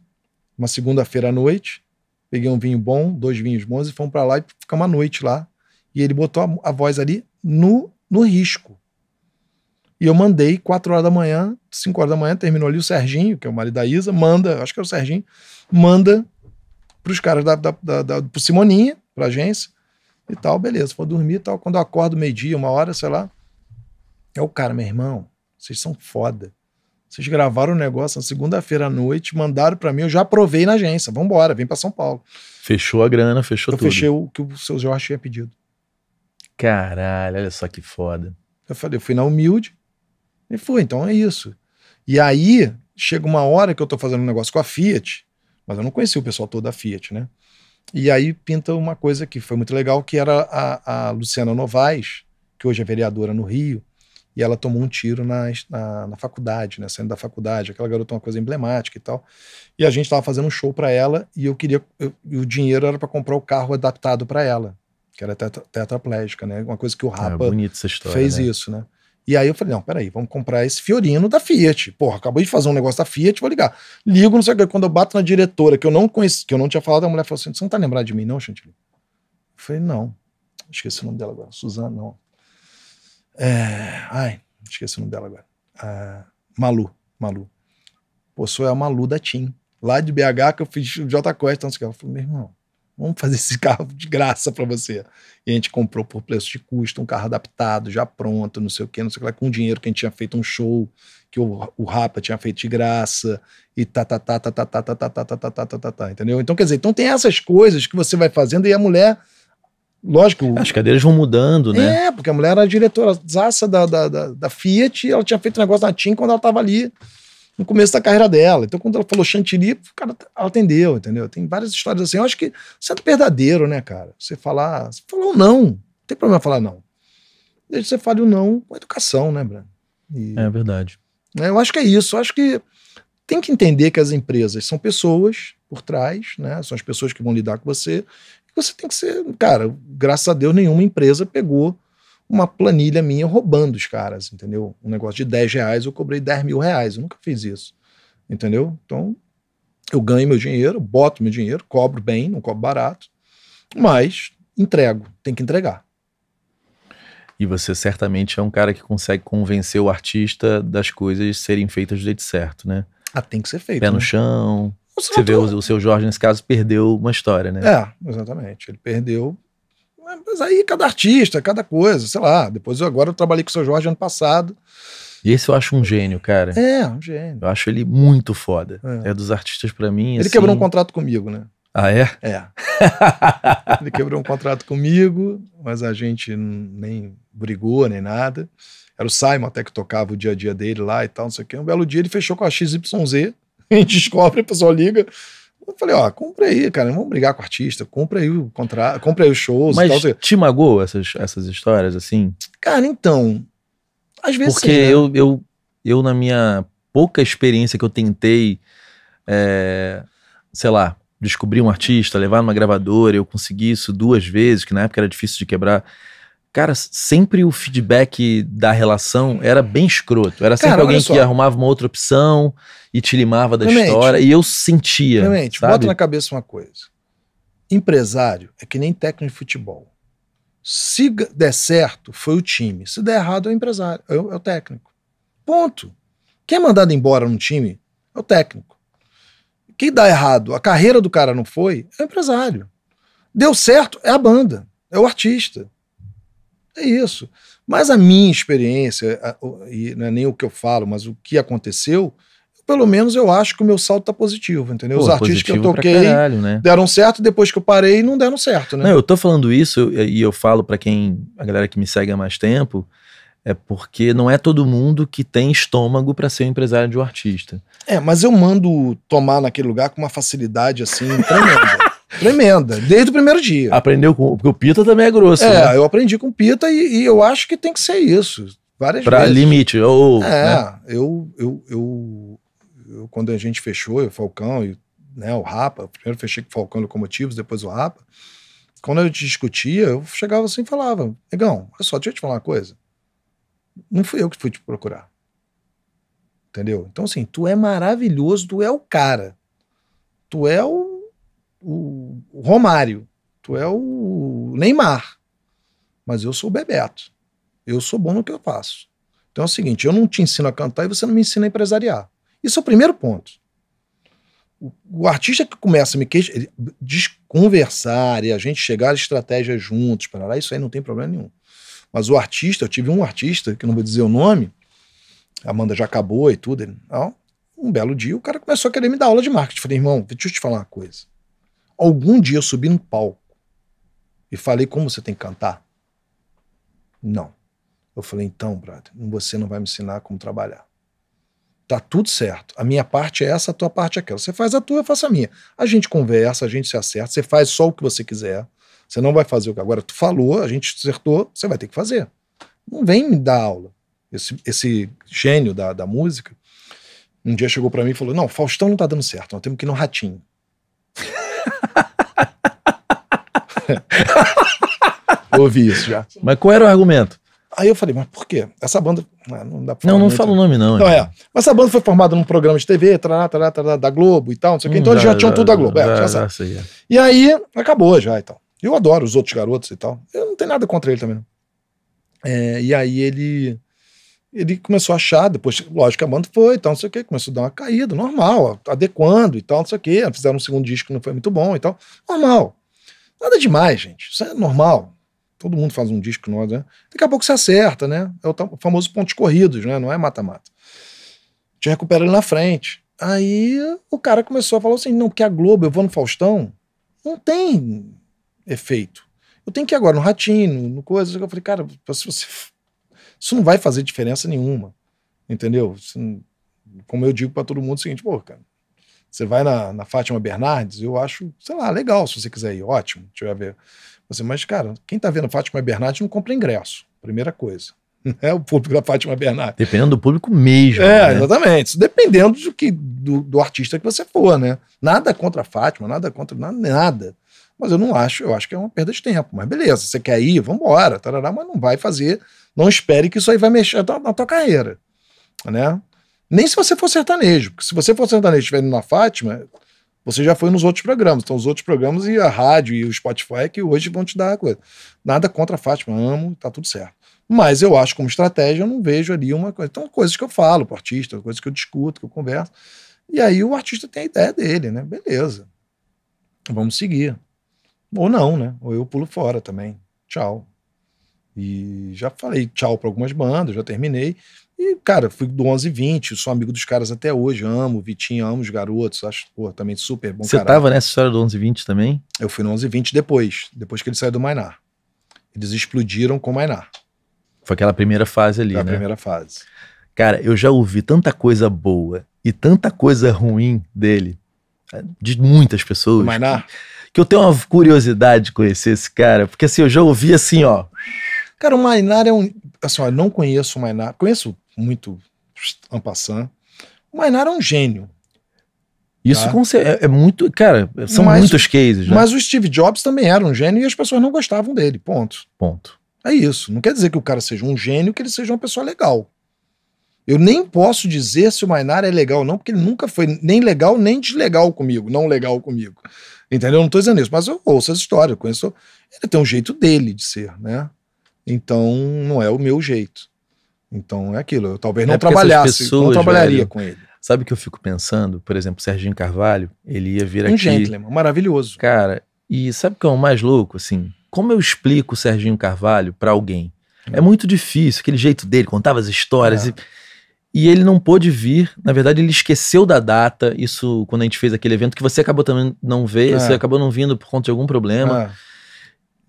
Uma segunda-feira à noite. Peguei um vinho bom, dois vinhos bons, e fomos pra lá e ficamos uma noite lá. E ele botou a, a voz ali no, no risco. E eu mandei, 4 horas da manhã, 5 horas da manhã, terminou ali o Serginho, que é o marido da Isa, manda, acho que é o Serginho, manda pros caras da, da, da, da Simoninha, pra agência, e tal, beleza, vou dormir e tal. Quando eu acordo meio-dia, uma hora, sei lá, é o cara, meu irmão, vocês são foda. Vocês gravaram o negócio na segunda-feira à noite, mandaram pra mim, eu já aprovei na agência, vambora, vem pra São Paulo. Fechou a grana, fechou eu tudo. fechei o que o seu Jorge tinha pedido. Caralho, olha só que foda. Eu falei, eu fui na humilde e fui, então é isso. E aí, chega uma hora que eu tô fazendo um negócio com a Fiat, mas eu não conhecia o pessoal todo da Fiat, né? E aí pinta uma coisa que foi muito legal, que era a, a Luciana Novaes, que hoje é vereadora no Rio, e ela tomou um tiro na, na, na faculdade, né? Saindo da faculdade, aquela garota é uma coisa emblemática e tal. E a gente tava fazendo um show para ela e eu queria. eu- e o dinheiro era para comprar o carro adaptado para ela, que era tetra, tetraplégica, né? Uma coisa que o É Rapa história. fez né? isso, né? E aí eu falei, não, peraí, vamos comprar esse Fiorino da Fiat. Porra, acabei de fazer um negócio da Fiat, vou ligar. Ligo, não sei o que, quando eu bato na diretora, que eu não conheci, que eu não tinha falado, a mulher falou assim, você não tá lembrado de mim não, Chantilly? falei, não. Esqueci o nome dela agora. Suzana, não. É, ai, esqueci o nome dela agora. Ah, Malu, Malu. Pô, sou a Malu da TIM. Lá de BH que eu fiz J Quest. Então, eu falei, meu irmão, vamos fazer esse carro de graça para você. E a gente comprou por preço de custo, um carro adaptado, já pronto, não sei o quê, não sei o que lá, com dinheiro que a gente tinha feito um show, que o, o Rapa tinha feito de graça, e tá, tá, tá, tá, tá, tá, tá, tá, tá, tá, tá, tá, tá, tá, tá, entendeu? Então, quer dizer, então tem essas coisas que você vai fazendo e a mulher, lógico... As cadeiras vão mudando, né? É, porque a mulher era diretora da, da, da, da Fiat, e ela tinha feito um negócio na TIM quando ela tava ali no começo da carreira dela. Então, quando ela falou chantilly, cara, ela atendeu, entendeu? Tem várias histórias assim. Eu acho que você é verdadeiro, né, cara? Você falar, você falou não. Não tem problema falar não. Desde que você fale o não com educação, né, Breno? E, é verdade. Né, eu acho que é isso. Eu acho que tem que entender que as empresas são pessoas por trás, né? São as pessoas que vão lidar com você. Você tem que ser, cara, graças a Deus, nenhuma empresa pegou uma planilha minha roubando os caras, entendeu? Um negócio de 10 reais, eu cobrei 10 mil reais. Eu nunca fiz isso, entendeu? Então, eu ganho meu dinheiro, boto meu dinheiro, cobro bem, não cobro barato, mas entrego, tem que entregar. E você certamente é um cara que consegue convencer o artista das coisas serem feitas do jeito certo, né? Ah, tem que ser feito. Pé no né? chão. Você, você vê o, o seu Jorge, nesse caso, perdeu uma história, né? É, exatamente. Ele perdeu mas aí cada artista, cada coisa, sei lá. Depois eu agora eu trabalhei com o seu Jorge ano passado. E esse eu acho um gênio, cara. É, um gênio. Eu acho ele muito foda. É, é dos artistas para mim. Ele assim... quebrou um contrato comigo, né? Ah, é? É. (laughs) ele quebrou um contrato comigo, mas a gente nem brigou nem nada. Era o Simon até que tocava o dia a dia dele lá e tal, não sei o quê. Um belo dia ele fechou com a XYZ. (laughs) A gente descobre, a pessoa liga. Eu falei, ó, compra aí, cara, não vamos brigar com o artista, compra aí o contrato, compra aí os shows Mas e tal. te magoou essas, essas histórias, assim? Cara, então, às vezes Porque sim, né? eu, eu, eu, na minha pouca experiência que eu tentei, é, sei lá, descobrir um artista, levar numa gravadora, eu consegui isso duas vezes, que na época era difícil de quebrar. Cara, sempre o feedback da relação era bem escroto. Era sempre Cara, alguém que arrumava uma outra opção e te limava da Clemente, história. E eu sentia. Clemente, sabe? bota na cabeça uma coisa. Empresário é que nem técnico de futebol. Se der certo, foi o time. Se der errado, é o empresário, é o, é o técnico. Ponto. Quem é mandado embora num time é o técnico. Quem dá errado, a carreira do cara não foi, é o empresário. Deu certo, é a banda, é o artista. É isso. Mas a minha experiência, e não é nem o que eu falo, mas o que aconteceu, pelo menos eu acho que o meu salto tá positivo, entendeu? Pô, Os artistas que eu toquei caralho, né? deram certo, depois que eu parei, não deram certo, né? Não, eu tô falando isso e eu falo pra quem, a galera que me segue há mais tempo, é porque não é todo mundo que tem estômago pra ser um empresário de um artista. É, mas eu mando tomar naquele lugar com uma facilidade assim tremenda. (laughs) tremenda, desde o primeiro dia. Aprendeu com. Porque o Pita também é grosso. é, né? eu aprendi com Pita e, e eu acho que tem que ser isso. Várias Pra vezes. limite. Ou, É, né? eu, eu, eu, eu- quando a gente fechou, o Falcão e né, o Rapa, primeiro fechei com o Falcão Locomotivos, depois o Rapa. Quando a gente discutia, eu chegava assim e falava: Negão, olha só, deixa eu te falar uma coisa. Não fui eu que fui te procurar. Entendeu? Então, assim, tu é maravilhoso, tu é o cara. Tu é o, o, o Romário. Tu é o Neymar. Mas eu sou o Bebeto. Eu sou bom no que eu faço. Então é o seguinte: eu não te ensino a cantar e você não me ensina a empresariar. Isso é o primeiro ponto. O, o artista que começa a me queixar, ele- diz- conversar e a gente chegar à estratégia juntos, para lá, isso aí não tem problema nenhum. Mas o artista, eu tive um artista, que não vou dizer o nome, a Amanda já acabou e tudo. Ele, não, um belo dia o cara começou a querer me dar aula de marketing. Falei, irmão, deixa eu te falar uma coisa. Algum dia eu subi no palco e falei como você tem que cantar? Não. Eu falei, então, brother, você não vai me ensinar como trabalhar. Tá tudo certo. A minha parte é essa, a tua parte é aquela. Você faz a tua, eu faço a minha. A gente conversa, a gente se acerta, você faz só o que você quiser. Você não vai fazer o que agora tu falou, a gente acertou, você vai ter que fazer. Não vem me dar aula. Esse, esse gênio da, da música, um dia chegou pra mim e falou: Não, Faustão não tá dando certo, nós temos que ir no Ratinho. Eu (laughs) ouvi isso já. Mas qual era o argumento? Aí eu falei, mas por quê? Essa banda. ah, Não dá pra Não, não muito. fala o nome, não. Não, é. Mas essa banda foi formada num programa de TV, tará, tará, tará, da Globo e tal, não sei o quê. Hum, Então eles já tinham tudo da Globo. é, já sabe. sei, é. E aí acabou já e tal. Eu adoro os outros garotos e tal. Eu não tenho nada contra ele também, não. É, e aí ele ele começou a achar, depois, lógico que a banda foi e tal, não sei o quê, começou a dar uma caída, normal, adequando e tal, não sei o quê. Fizeram um segundo disco que não foi muito bom e tal. Normal. Nada demais, gente. Isso é normal. Todo mundo faz um disco novo, né? Daqui a pouco você acerta, né? É o famoso pontos corridos, né? Não é mata-mata. Te recupera ele na frente. Aí o cara começou a falar assim: não, porque a Globo, eu vou no Faustão, não tem efeito. Eu tenho que ir agora no Ratinho, no coisa. Eu falei, cara, se você isso não vai fazer diferença nenhuma. Entendeu? como eu digo para todo mundo, é o seguinte, pô, cara, você vai na, na Fátima Bernardes, eu acho, sei lá, legal se você quiser ir, ótimo, deixa Você, mas, cara, quem tá vendo Fátima Bernardes não compra ingresso, primeira coisa. (laughs) É o público da Fátima Bernardes. Dependendo do público mesmo. É, né? exatamente. Dependendo do, que, do, do, artista que você for, né? Nada contra a Fátima, nada contra nada. Mas eu não acho, eu acho que é uma perda de tempo. Mas beleza, você quer ir, vambora, tarará, mas não vai fazer não espere que isso aí vai mexer na tua carreira, né? Nem se você for sertanejo, porque se você for sertanejo e estiver indo na Fátima, você já foi nos outros programas. Então, os outros programas e a rádio e o Spotify é que hoje vão te dar coisa. Nada contra a Fátima, amo, tá tudo certo. Mas eu acho como estratégia, eu não vejo ali uma coisa. Então, coisas que eu falo pro artista, coisas que eu discuto, que eu converso. E aí o artista tem a ideia dele, né? Beleza. Vamos seguir. Ou não, né? Ou eu pulo fora também. Tchau. E já falei tchau para algumas bandas, já terminei. E, cara, fui do 11 20, sou amigo dos caras até hoje, amo o Vitinho, amo os garotos, acho, pô, também super bom Você caralho. tava nessa história do 11 20 também? Eu fui no 11 20 depois, depois que ele saiu do Mainar. Eles explodiram com o Mainar. Foi aquela primeira fase ali, Foi a né? primeira fase. Cara, eu já ouvi tanta coisa boa e tanta coisa ruim dele, de muitas pessoas. Do Mainar? Que, que eu tenho uma curiosidade de conhecer esse cara, porque assim, eu já ouvi assim, ó Cara, o Mainar é um. Assim, ó, eu não conheço o Mainar, conheço muito Ampassan. O Mainar é um gênio. Isso tá? é, é, muito. Cara, são mas, muitos cases. Né? Mas o Steve Jobs também era um gênio e as pessoas não gostavam dele. Ponto. Ponto. É isso. Não quer dizer que o cara seja um gênio, que ele seja uma pessoa legal. Eu nem posso dizer se o Mainar é legal ou não, porque ele nunca foi nem legal nem deslegal comigo, não legal comigo. Entendeu? Eu não tô dizendo isso, mas eu ouço essa história, eu conheço. Ele tem um jeito dele de ser, né? Então não é o meu jeito. Então é aquilo. Eu talvez não é trabalhasse, pessoas, não trabalharia velho, com ele. Sabe o que eu fico pensando? Por exemplo, o Serginho Carvalho, ele ia vir um aqui. Um gentleman, maravilhoso. Cara, e sabe o que é o mais louco? Assim, como eu explico o Serginho Carvalho para alguém? É. é muito difícil, aquele jeito dele, contava as histórias. É. E, e ele não pôde vir. Na verdade, ele esqueceu da data. Isso quando a gente fez aquele evento que você acabou também não ver, é. você acabou não vindo por conta de algum problema. É.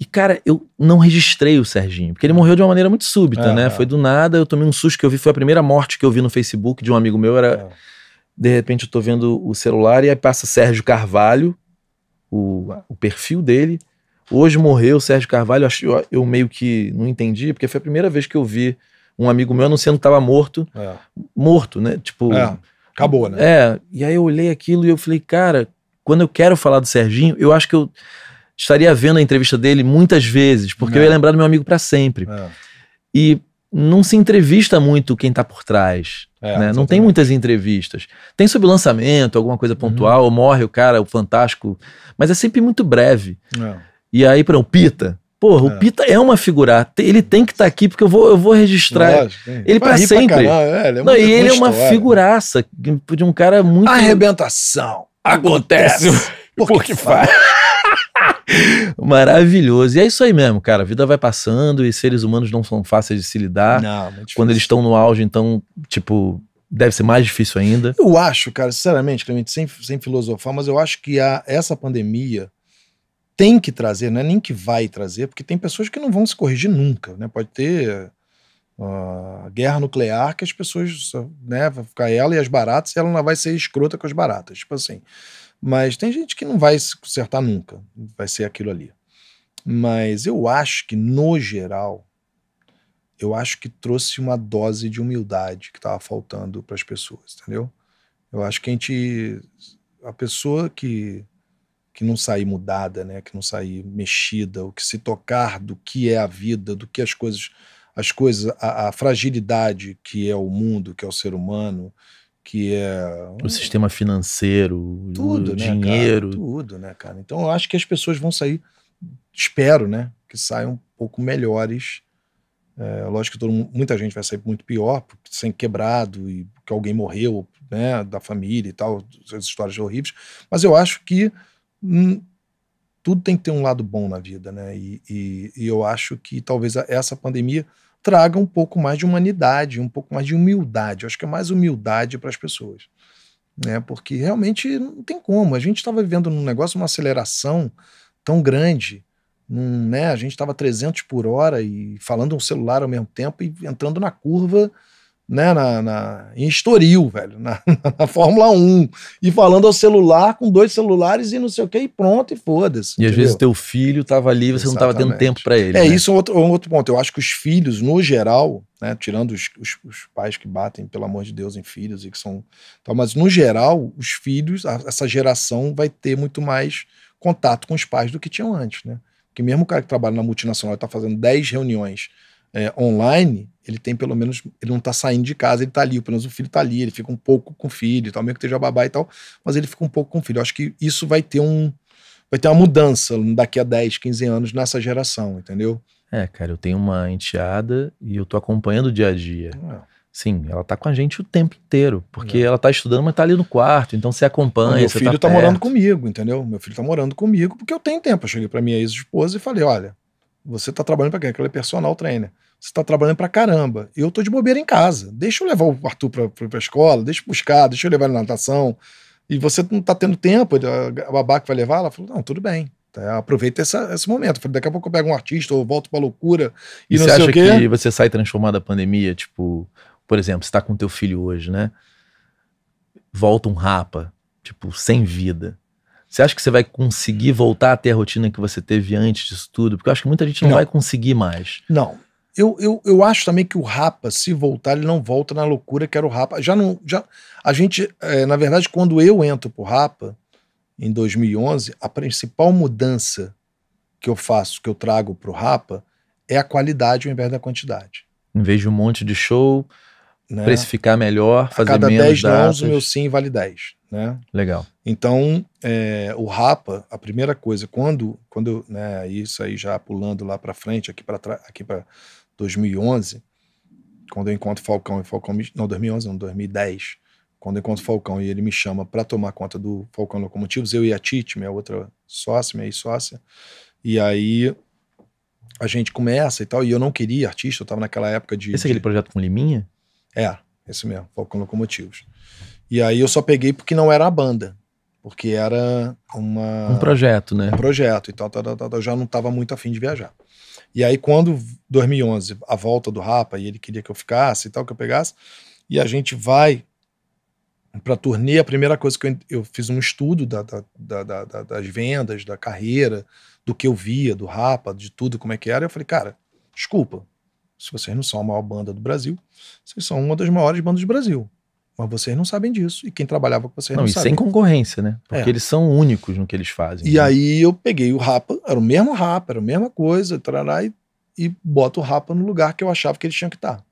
E, cara, eu não registrei o Serginho, porque ele morreu de uma maneira muito súbita, é, né? É. Foi do nada, eu tomei um susto que eu vi, foi a primeira morte que eu vi no Facebook de um amigo meu, era... É. De repente eu tô vendo o celular e aí passa Sérgio Carvalho, o, o perfil dele. Hoje morreu o Sérgio Carvalho, eu, eu meio que não entendi, porque foi a primeira vez que eu vi um amigo meu anunciando que tava morto. É. Morto, né? Tipo... É. Acabou, né? É, e aí eu olhei aquilo e eu falei, cara, quando eu quero falar do Serginho, eu acho que eu estaria vendo a entrevista dele muitas vezes, porque é. eu ia lembrar do meu amigo para sempre. É. E não se entrevista muito quem tá por trás. É, né? Não tem muitas entrevistas. Tem sobre o lançamento, alguma coisa pontual, uhum. ou morre o cara, o fantástico, mas é sempre muito breve. É. E aí, para o Pita, Porra, é. o Pita é uma figura. Ele tem que estar tá aqui porque eu vou, eu vou registrar Lógico, ele para sempre. É, ele é Não, e ele é uma história. figuraça de um cara muito. Arrebentação acontece. (laughs) Porque, porque faz. (laughs) Maravilhoso. E é isso aí mesmo, cara. A vida vai passando e seres humanos não são fáceis de se lidar. Não, é Quando eles estão no auge, então, tipo, deve ser mais difícil ainda. Eu acho, cara, sinceramente, Clemente, sem, sem filosofar, mas eu acho que a, essa pandemia tem que trazer, não é nem que vai trazer, porque tem pessoas que não vão se corrigir nunca, né? Pode ter uh, guerra nuclear que as pessoas, né, vai ficar ela e as baratas e ela não vai ser escrota com as baratas, tipo assim. Mas tem gente que não vai se consertar nunca, vai ser aquilo ali. Mas eu acho que, no geral, eu acho que trouxe uma dose de humildade que estava faltando para as pessoas, entendeu? Eu acho que a gente. A pessoa que, que não sair mudada, né? Que não sair mexida, ou que se tocar do que é a vida, do que as coisas. As coisas, a, a fragilidade que é o mundo, que é o ser humano, que é o sistema financeiro, tudo, o né, dinheiro, cara? tudo, né, cara? Então eu acho que as pessoas vão sair espero, né, que saiam um pouco melhores. É, lógico que todo, muita gente vai sair muito pior, sem quebrado e que alguém morreu, né, da família e tal, essas histórias horríveis. Mas eu acho que hum, tudo tem que ter um lado bom na vida, né? E, e, e eu acho que talvez essa pandemia traga um pouco mais de humanidade, um pouco mais de humildade. Eu acho que é mais humildade para as pessoas. Né? Porque realmente não tem como. A gente estava vivendo num negócio, uma aceleração tão grande. Num, né? A gente estava 300 por hora e falando um celular ao mesmo tempo e entrando na curva né, na, na, em Estoril, velho, na, (laughs) na, Fórmula 1, e falando ao celular com dois celulares e não sei o que, e pronto, e foda-se. E às vezes teu filho tava ali e você Exatamente. não tava tendo tempo para ele. É, né? isso é outro, um outro ponto. Eu acho que os filhos, no geral, né, tirando os, os, os, pais que batem, pelo amor de Deus, em filhos e que são. Tal, mas no geral, os filhos, a, essa geração vai ter muito mais contato com os pais do que tinham antes, né? Porque mesmo o cara que trabalha na multinacional e tá fazendo 10 reuniões é, online, ele tem pelo menos, ele não tá saindo de casa, ele tá ali, pelo menos o filho tá ali, ele fica um pouco com o filho, tal, mesmo que esteja babá e tal, mas ele fica um pouco com o filho. Eu acho que isso vai ter um vai ter uma mudança daqui a 10, 15 anos nessa geração, entendeu? É, cara, eu tenho uma enteada e eu tô acompanhando o dia a dia. É. Sim, ela tá com a gente o tempo inteiro, porque é. ela tá estudando, mas tá ali no quarto, então você acompanha. Meu filho tá, tá morando comigo, entendeu? Meu filho tá morando comigo porque eu tenho tempo. Eu cheguei pra minha ex-esposa e falei: olha, você tá trabalhando pra quem? Aquela é personal trainer. Você está trabalhando pra caramba. Eu tô de bobeira em casa. Deixa eu levar o Arthur pra, pra, pra escola, deixa eu buscar, deixa eu levar ele na natação. E você não tá tendo tempo, a babá que vai levar, ela falou: não, tudo bem. Tá, aproveita essa, esse momento. Falei, daqui a pouco eu pego um artista ou volto pra loucura e, e você acha que você sai transformado da pandemia? Tipo, por exemplo, você tá com teu filho hoje, né? Volta um rapa, tipo, sem vida. Você acha que você vai conseguir voltar a ter a rotina que você teve antes disso tudo? Porque eu acho que muita gente não, não. vai conseguir mais. Não. Eu, eu, eu acho também que o Rapa, se voltar, ele não volta na loucura que era o Rapa. Já não. Já, a gente, é, na verdade, quando eu entro pro Rapa, em 2011, a principal mudança que eu faço, que eu trago pro Rapa, é a qualidade ao invés da quantidade. Em vez de um monte de show, né? precificar melhor, fazer a cada menos 10 datas. não, o meu sim vale 10. Né? Legal. Então, é, o Rapa, a primeira coisa, quando, quando né, isso aí já pulando lá para frente, aqui para aqui para 2011, quando eu encontro Falcão e Falcão me, não 2011, não 2010, quando eu encontro Falcão e ele me chama para tomar conta do Falcão Locomotivos, eu e a Tite, minha outra sócia, minha ex-sócia, e aí a gente começa e tal, e eu não queria artista, eu tava naquela época de... Esse é aquele projeto com Liminha? É, esse mesmo, Falcão Locomotivos. E aí eu só peguei porque não era a banda, porque era uma... Um projeto, né? Um projeto e tal, tal, tal, tal eu já não tava muito afim de viajar. E aí, quando 2011, a volta do Rapa, e ele queria que eu ficasse e tal, que eu pegasse, e a gente vai para turnê, a primeira coisa que eu, eu fiz um estudo da, da, da, das vendas, da carreira, do que eu via, do Rapa, de tudo, como é que era. Eu falei, cara, desculpa, se vocês não são a maior banda do Brasil, vocês são uma das maiores bandas do Brasil. Mas vocês não sabem disso. E quem trabalhava com vocês não, não e sem concorrência, né? Porque é. eles são únicos no que eles fazem. E né? aí eu peguei o Rapa, era o mesmo Rapa, era a mesma coisa, tarará, e, e boto o Rapa no lugar que eu achava que ele tinha que estar.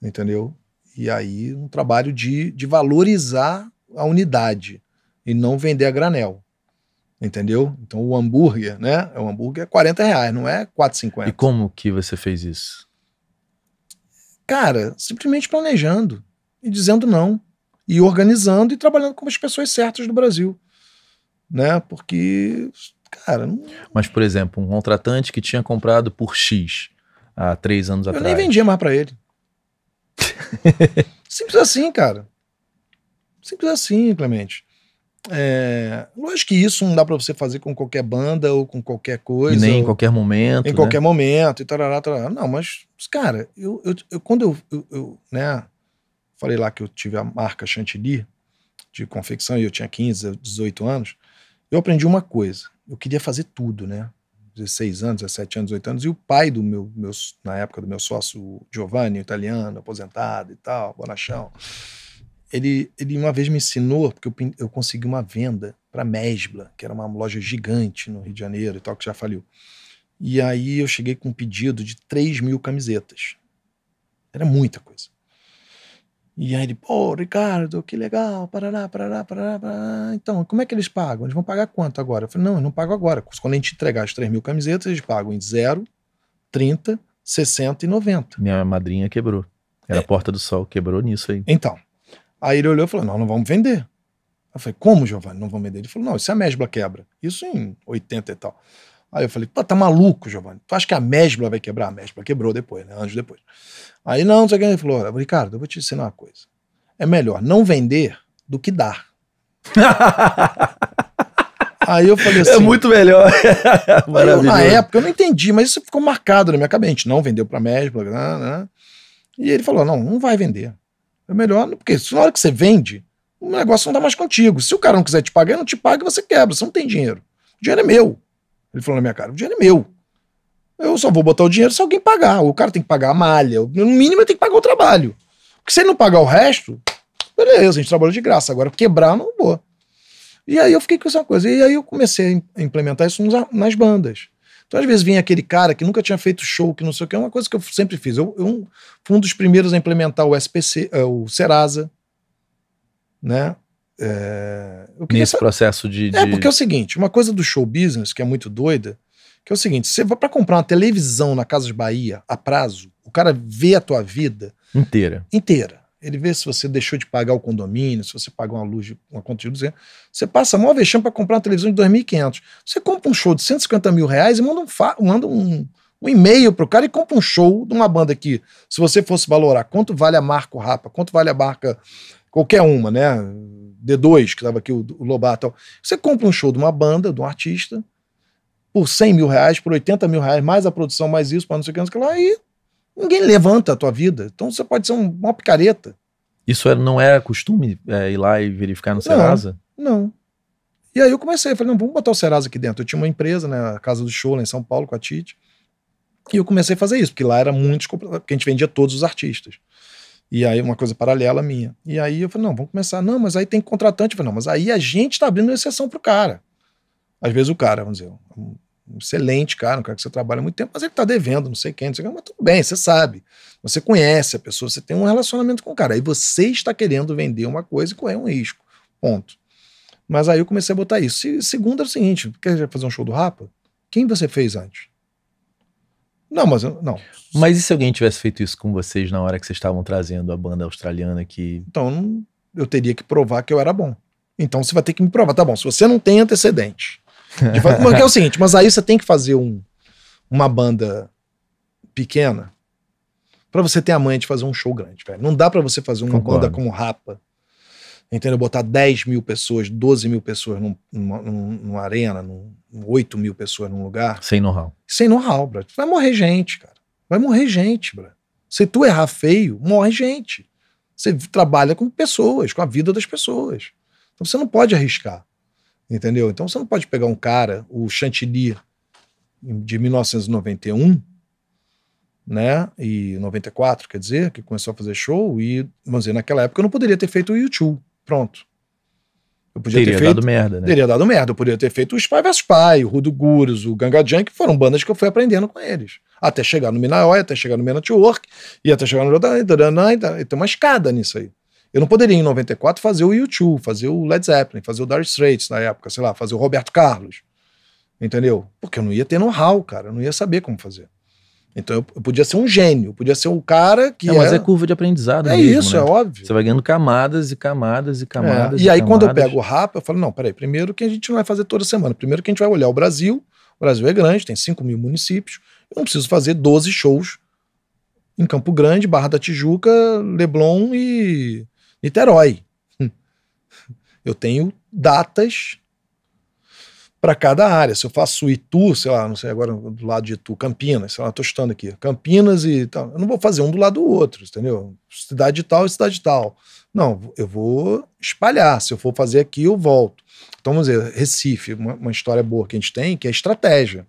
Entendeu? E aí um trabalho de, de valorizar a unidade e não vender a granel. Entendeu? Então o hambúrguer, né? O hambúrguer é 40 reais, não é 4,50. E como que você fez isso? Cara, simplesmente planejando e dizendo não, e organizando e trabalhando com as pessoas certas do Brasil. Né? Porque, cara. Não... Mas, por exemplo, um contratante que tinha comprado por X há três anos Eu atrás. Eu nem vendia mais para ele. (laughs) Simples assim, cara. Simples assim, Clemente. É, lógico que isso não dá para você fazer com qualquer banda ou com qualquer coisa. E nem ou, em qualquer momento. Em né? qualquer momento e tarará, tarará. Não, mas, cara, eu, eu, eu quando eu, eu, eu, né, falei lá que eu tive a marca Chantilly de confecção e eu tinha 15, 18 anos, eu aprendi uma coisa. Eu queria fazer tudo, né? 16 anos, 17 anos, 18 anos, e o pai do meu, meu na época do meu sócio Giovanni, italiano, aposentado e tal, bonachão, ele, ele uma vez me ensinou, porque eu, eu consegui uma venda para Mesbla, que era uma loja gigante no Rio de Janeiro e tal, que já faliu. E aí eu cheguei com um pedido de 3 mil camisetas. Era muita coisa. E aí ele, pô, Ricardo, que legal, parará, parará, parará, parará. Então, como é que eles pagam? Eles vão pagar quanto agora? Eu falei, não, eu não pago agora. Quando a gente entregar as 3 mil camisetas, eles pagam em 0, 30, 60 e 90. Minha madrinha quebrou. Era É. a Porta do Sol, quebrou nisso aí. Então, aí ele olhou e falou, não, não vamos vender. Eu falei, como, Giovanni, não vamos vender? Ele falou, não, isso é a Mesbla quebra. Isso em 80 e tal. Aí eu falei, pô, tá maluco, Giovanni? Tu acha que a Mesbla vai quebrar? A Mesbla quebrou depois, né? Anos depois. Aí não, não sei o que. Ele falou, olha, Ricardo, eu vou te ensinar uma coisa. É melhor não vender do que dar. (laughs) Aí eu falei assim. é muito melhor. (laughs) (laughs) eu, na época eu não entendi, mas isso ficou marcado na minha cabeça. A gente não vendeu pra Mesbla, né, né? E ele falou: não, não vai vender. É melhor, porque na hora que você vende, o negócio não tá mais contigo. Se o cara não quiser te pagar, ele não te paga e você quebra. Você não tem dinheiro. O dinheiro é meu. Ele falou na minha cara: o dinheiro é meu. Eu só vou botar o dinheiro se alguém pagar. O cara tem que pagar a malha. No mínimo, ele tem que pagar o trabalho. Porque se ele não pagar o resto, beleza, a gente trabalhou de graça. Agora, quebrar, não vou. E aí eu fiquei com essa coisa. E aí eu comecei a implementar isso nas bandas. Então, às vezes, vinha aquele cara que nunca tinha feito show, que não sei o que, é uma coisa que eu sempre fiz. Eu, eu fui um dos primeiros a implementar o SPC, eh, o Serasa, né? É, Nesse processo de. é, de- porque é o seguinte, uma coisa do show business que é muito doida, que é o seguinte, você vai para comprar uma televisão na Casas Bahia a prazo, o cara vê a tua vida inteira. inteira. Ele vê se você deixou de pagar o condomínio, se você pagou uma luz, de- uma conta de luz. Você passa maior vexame para comprar uma televisão de 2.500. Você compra um show de 150 mil reais e manda um, fa- manda um, um e-mail pro cara e compra um show de uma banda que, se você fosse valorar quanto vale a marca o Rapa, quanto vale a marca qualquer uma, né? D2, que estava aqui, o, o Lobato. tal. Você compra um show de uma banda, de um artista, por 100 mil reais, por 80 mil reais, mais a produção, mais isso, para não sei o que, não sei o que lá, e ninguém levanta a tua vida. Então você pode ser um, uma picareta. Isso era- não era costume é, ir lá e verificar no Serasa? Não. E aí eu comecei, falei, não, vamos botar o Serasa aqui dentro. Eu tinha uma empresa, né, a Casa do Show, lá em São Paulo, com a Tite. E eu comecei a fazer isso, porque lá era muito, porque a gente vendia todos os artistas. E aí uma coisa paralela minha. E aí eu falei, não, vamos começar. Não, mas aí tem contratante. Eu falei, não, mas aí a gente está abrindo exceção pro cara. Às vezes o cara, vamos dizer, um excelente cara, um cara que você trabalha muito tempo, mas ele tá devendo, não sei quem, não sei quem, mas tudo bem, você sabe. Você conhece a pessoa, você tem um relacionamento com o cara. Aí você está querendo vender uma coisa e correr um risco. Ponto. Mas aí eu comecei a botar isso. E segundo é o seguinte: quer fazer um show do Rapa? Quem você fez antes? Não, mas eu- não. Mas e se alguém tivesse feito isso com vocês na hora que vocês estavam trazendo a banda australiana que. Então eu teria que provar que eu era bom. Então você vai ter que me provar. Tá bom, se você não tem antecedente. de Porque (laughs) é o seguinte, mas aí você tem que fazer um, uma banda pequena pra você ter a manha de fazer um show grande, velho. Não dá pra você fazer uma Concordo. banda como Rapa. Entendeu? Botar 10 mil pessoas, 12 mil pessoas num- numa, num- numa arena, num, 8 mil pessoas num lugar. Sem know-how. Sem know-how, bro. Vai morrer gente, cara. Vai morrer gente, bro. Se tu errar feio, morre gente. Você trabalha com pessoas, com a vida das pessoas. Então você não pode arriscar. Entendeu? Então você não pode pegar um cara, o Chantilly de 1991, né? E 94, quer dizer, que começou a fazer show, e, vamos dizer, naquela época eu não poderia ter feito o YouTube. Pronto. Eu podia Teria ter feito. dado merda, né? Teria dado merda. Eu poderia ter feito o Spy vs Spy, o Rudo Gurus, o Ganga Junk, que foram bandas que eu fui aprendendo com eles. Até chegar no Minaoi, até chegar no Men at Work, e até chegar no. Tem uma escada nisso aí. Eu não poderia, em 94, fazer o YouTube, fazer o Led Zeppelin, fazer o Dire Straits na época, sei lá, fazer o Roberto Carlos. Entendeu? Porque eu não ia ter know-how, cara. Eu não ia saber como fazer. Então eu, podia ser um gênio, podia ser um cara que. Não, mas é, é curva de aprendizado é mesmo, isso, né? é óbvio. Você vai ganhando camadas e camadas e camadas. É, E aí, quando eu camadas. pego o rapa, eu falo: não, peraí, primeiro que a gente não vai fazer toda semana. Primeiro que a gente vai olhar o Brasil. O Brasil é grande, tem 5 mil municípios. Eu não preciso fazer 12 shows em Campo Grande, Barra da Tijuca, Leblon e Niterói. (laughs) Eu tenho datas para cada área. Se eu faço Itu, sei lá, não sei agora do lado de Itu, Campinas, sei lá, tô estando aqui, Campinas e tal. Eu não vou fazer um do lado do outro, entendeu? Cidade tal e cidade tal. Não, eu vou espalhar. Se eu for fazer aqui, eu volto. Então, vamos dizer, Recife, uma, uma história boa que a gente tem, que é estratégia.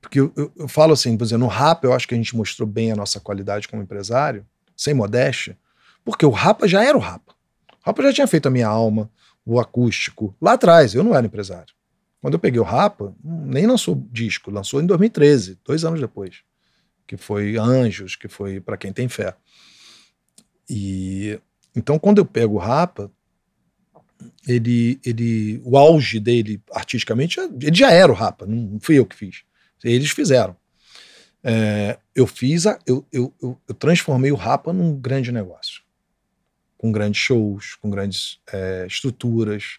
Porque eu, eu, eu falo assim, por exemplo, no Rapa, eu acho que a gente mostrou bem a nossa qualidade como empresário, sem modéstia, porque o Rapa já era o Rapa. O Rapa já tinha feito a minha alma, o acústico. Lá atrás, eu não era empresário. Quando eu peguei o Rapa, nem lançou disco, lançou em 2013, dois anos depois. Que foi Anjos, que foi Para Quem Tem Fé. E então quando eu pego o Rapa, ele, ele, o auge dele artisticamente, ele já era o Rapa, não fui eu que fiz. Eles fizeram. É, eu fiz, a, eu, eu, eu, eu, transformei o Rapa num grande negócio. Com grandes shows, com grandes é, estruturas,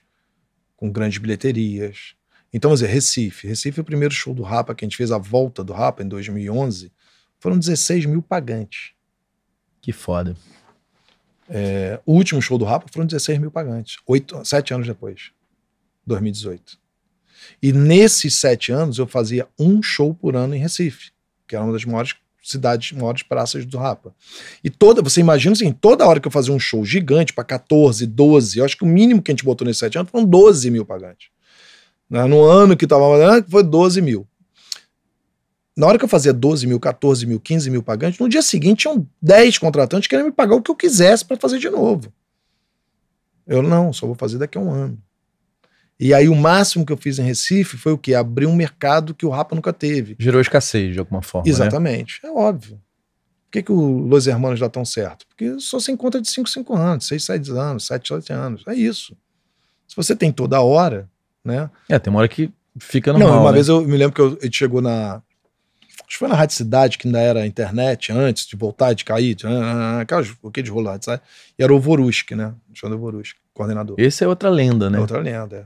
com grandes bilheterias. Então, vamos dizer, Recife. Recife, o primeiro show do Rapa, que a gente fez a volta do Rapa em 2011, foram 16 mil pagantes. Que foda. É, o último show do Rapa foram 16 mil pagantes, oito, sete anos depois, 2018. E nesses sete anos eu fazia um show por ano em Recife, que era uma das maiores cidades, maiores praças do Rapa. E toda, você imagina assim, toda hora que eu fazia um show gigante para 14, 12, eu acho que o mínimo que a gente botou nesses sete anos foram 12 mil pagantes. Né, no ano que estava foi 12 mil. Na hora que eu fazia 12 mil, 14 mil, 15 mil pagantes, no dia seguinte tinham 10 contratantes querendo me pagar o que eu quisesse para fazer de novo. Eu não, só vou fazer daqui a um ano. E aí o máximo que eu fiz em Recife foi o quê? Abrir um mercado que o Rapa nunca teve. Gerou escassez de alguma forma. Né? Exatamente, né? é óbvio. Por que, que o Los Hermanos dá tão certo? Porque só se encontra de 5, 5 anos, 6, 7 anos, 7, 7 anos. É isso. Se você tem toda hora, né? É, tem uma hora que fica normal. Não, uma né? vez eu me lembro que eu, a gente chegou na, Acho que foi na Rádio Cidade, que ainda era internet, antes de voltar, de cair, aquelas, aqueles rolantes, sabe? E era o Vorusk, né? Alexandre Vorusk, coordenador. Esse é outra lenda, né? É outra lenda, é.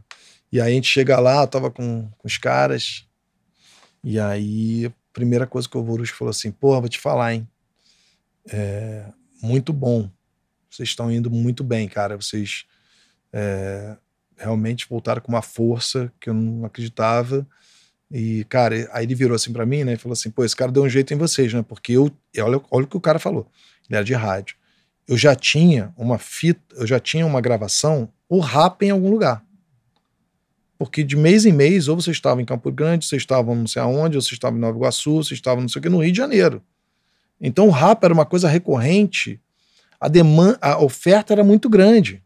E aí a gente chega lá, eu tava com, com os caras, e aí a primeira coisa que o Vorusk falou assim, porra, vou te falar, hein? É, muito bom. Vocês estão indo muito bem, cara. Vocês é, realmente voltaram com uma força que eu não acreditava. E, cara, aí ele virou assim para mim, né? E falou assim: pô, esse cara deu um jeito em vocês, né? Porque eu. Olha, olha o que o cara falou. Ele era de rádio. Eu já tinha uma fita, eu já tinha uma gravação, o rap em algum lugar. Porque de mês em mês, ou você estava em Campo Grande, você estava não sei aonde, ou você estava em Nova Iguaçu, você estava não sei o que, no Rio de Janeiro. Então o rap era uma coisa recorrente, a demanda, a oferta era muito grande.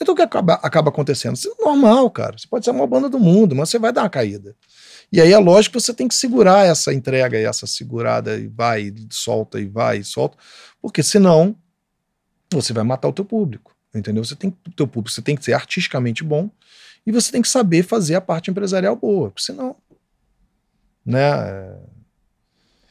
Então o que acaba, acaba acontecendo? Isso é normal, cara. Você pode ser uma banda do mundo, mas você vai dar uma caída. E aí é lógico que você tem que segurar essa entrega e essa segurada e vai, e solta e vai, e solta, porque senão você vai matar o teu público. Entendeu? Você tem o teu público, você tem que ser artisticamente bom e você tem que saber fazer a parte empresarial boa, porque senão, né?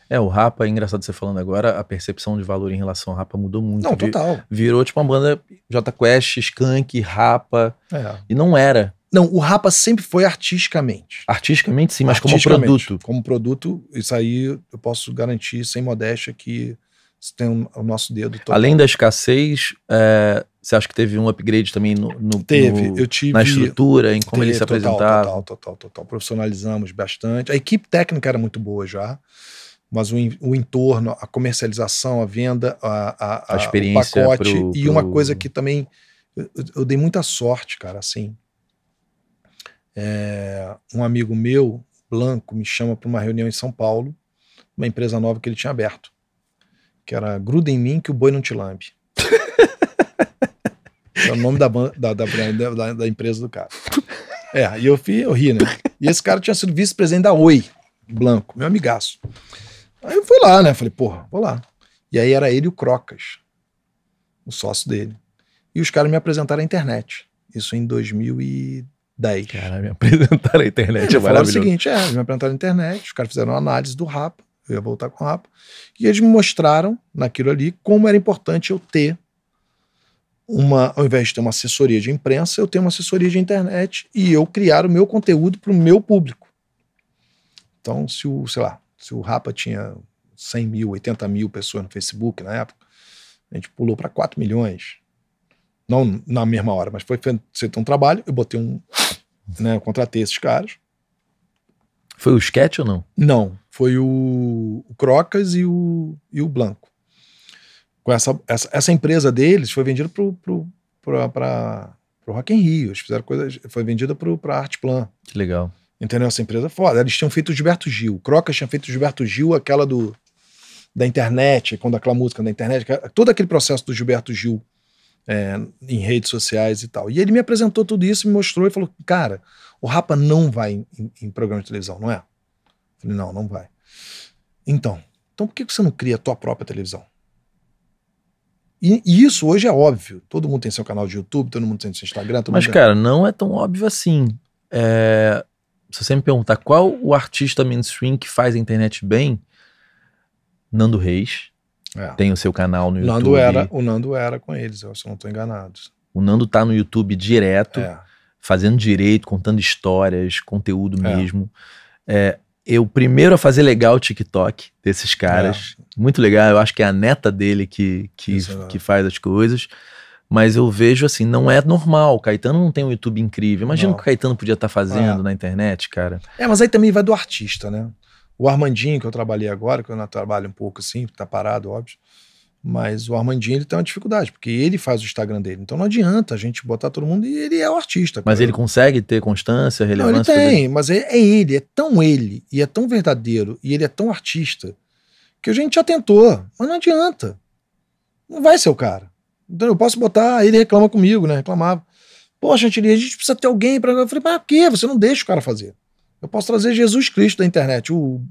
É, o Rapa, é engraçado você falando agora, a percepção de valor em relação ao Rapa mudou muito. Não, total. Virou tipo uma banda J Quest, Skank, Rapa. É. E não era. Não, o Rapa sempre foi artisticamente. Artisticamente, sim, mas como produto. Como produto, isso aí eu posso garantir sem modéstia que tem um, o nosso dedo todo. Além da escassez, é, você acha que teve um upgrade também no, no teve, no, eu tive na estrutura, em como teve, ele se total, apresentava? Total, total, total. Profissionalizamos bastante. A equipe técnica era muito boa já mas o, o, entorno, a comercialização, a venda, a, a, a experiência o pacote. Pro, e uma coisa que também eu, eu, dei muita sorte, cara, assim. É, um amigo meu, Blanco, me chama para uma reunião em São Paulo, uma empresa nova que ele tinha aberto, que era Gruda em mim que o boi não te lambe. é o nome da, da, da, da, empresa do cara. É, e eu, fui, eu ri, né? E esse cara tinha sido vice-presidente da Oi, Blanco, meu amigaço. Aí eu fui lá, né? Falei, porra, vou lá. E aí era ele e o Crocas, o sócio dele. E os caras me apresentaram a internet. Isso em 2010. Cara, me apresentaram a internet, é, é maravilhoso. o seguinte, é, me apresentaram a internet, os caras fizeram uma análise do Rapa, eu ia voltar com o Rapa, e eles me mostraram naquilo ali como era importante eu ter uma, ao invés de ter uma assessoria de imprensa, eu tenho uma assessoria de internet e eu criar o meu conteúdo para o meu público. Então, se o, sei lá, se o Rapa tinha 100 mil, 80 mil pessoas no Facebook na época, a gente pulou para 4 milhões. Não na mesma hora, mas foi feito um trabalho, eu botei um. Né, eu contratei esses caras. Foi o Sketch ou não? Não, foi o, o Crocas e o, e o Blanco. Com essa, essa, essa empresa deles foi vendida para o Rock in Rio. Eles fizeram coisa, foi vendida para Arte Plan. Que legal. Entendeu? Essa empresa é foda. Eles tinham feito o Gilberto Gil. Crocas tinha feito o Gilberto Gil, aquela do da internet, quando aquela música da internet, todo aquele processo do Gilberto Gil é, em redes sociais e tal. E ele me apresentou tudo isso, me mostrou e falou: Cara, o Rapa não vai em, em, em programa de televisão, não é? Falei: Não, não vai. Então, então por que você não cria a tua própria televisão? E, e isso hoje é óbvio. Todo mundo tem seu canal de YouTube, todo mundo tem seu Instagram. todo Mas, mundo- cara, não é tão óbvio assim. É, Se você me perguntar qual o artista mainstream que faz a internet bem, Nando Reis É. tem o seu canal no O YouTube. Nando era, o Nando era com eles, eu se eu não estou enganado. O Nando tá no YouTube direto, É. fazendo direito, contando histórias, conteúdo É. mesmo. É, eu primeiro a fazer legal o TikTok desses caras. Muito legal. Eu acho que é a neta dele que, que, Isso, é. que faz as coisas. Mas eu vejo assim, não é normal. O Caetano não tem um YouTube incrível. Imagina Não. o que o Caetano podia estar fazendo É. na internet, cara. É, mas aí também vai do artista, né? O Armandinho, que eu trabalhei agora, que eu não trabalho um pouco assim, tá parado, óbvio. Mas o Armandinho, ele tem uma dificuldade, porque ele faz o Instagram dele. Então não adianta a gente botar todo mundo e ele é o artista. Mas cara. ele consegue ter constância, Não, ele relevância. tem, mas é, é ele, é tão ele, e é tão verdadeiro, e ele é tão artista, que a gente já tentou, mas não adianta. Não vai ser o cara. Então eu posso botar, ele reclama comigo, né? Reclamava. Poxa, Chantilly, a gente precisa ter alguém para. Eu falei, pra quê? Você não deixa o cara fazer. Eu posso trazer Jesus Cristo da internet, o,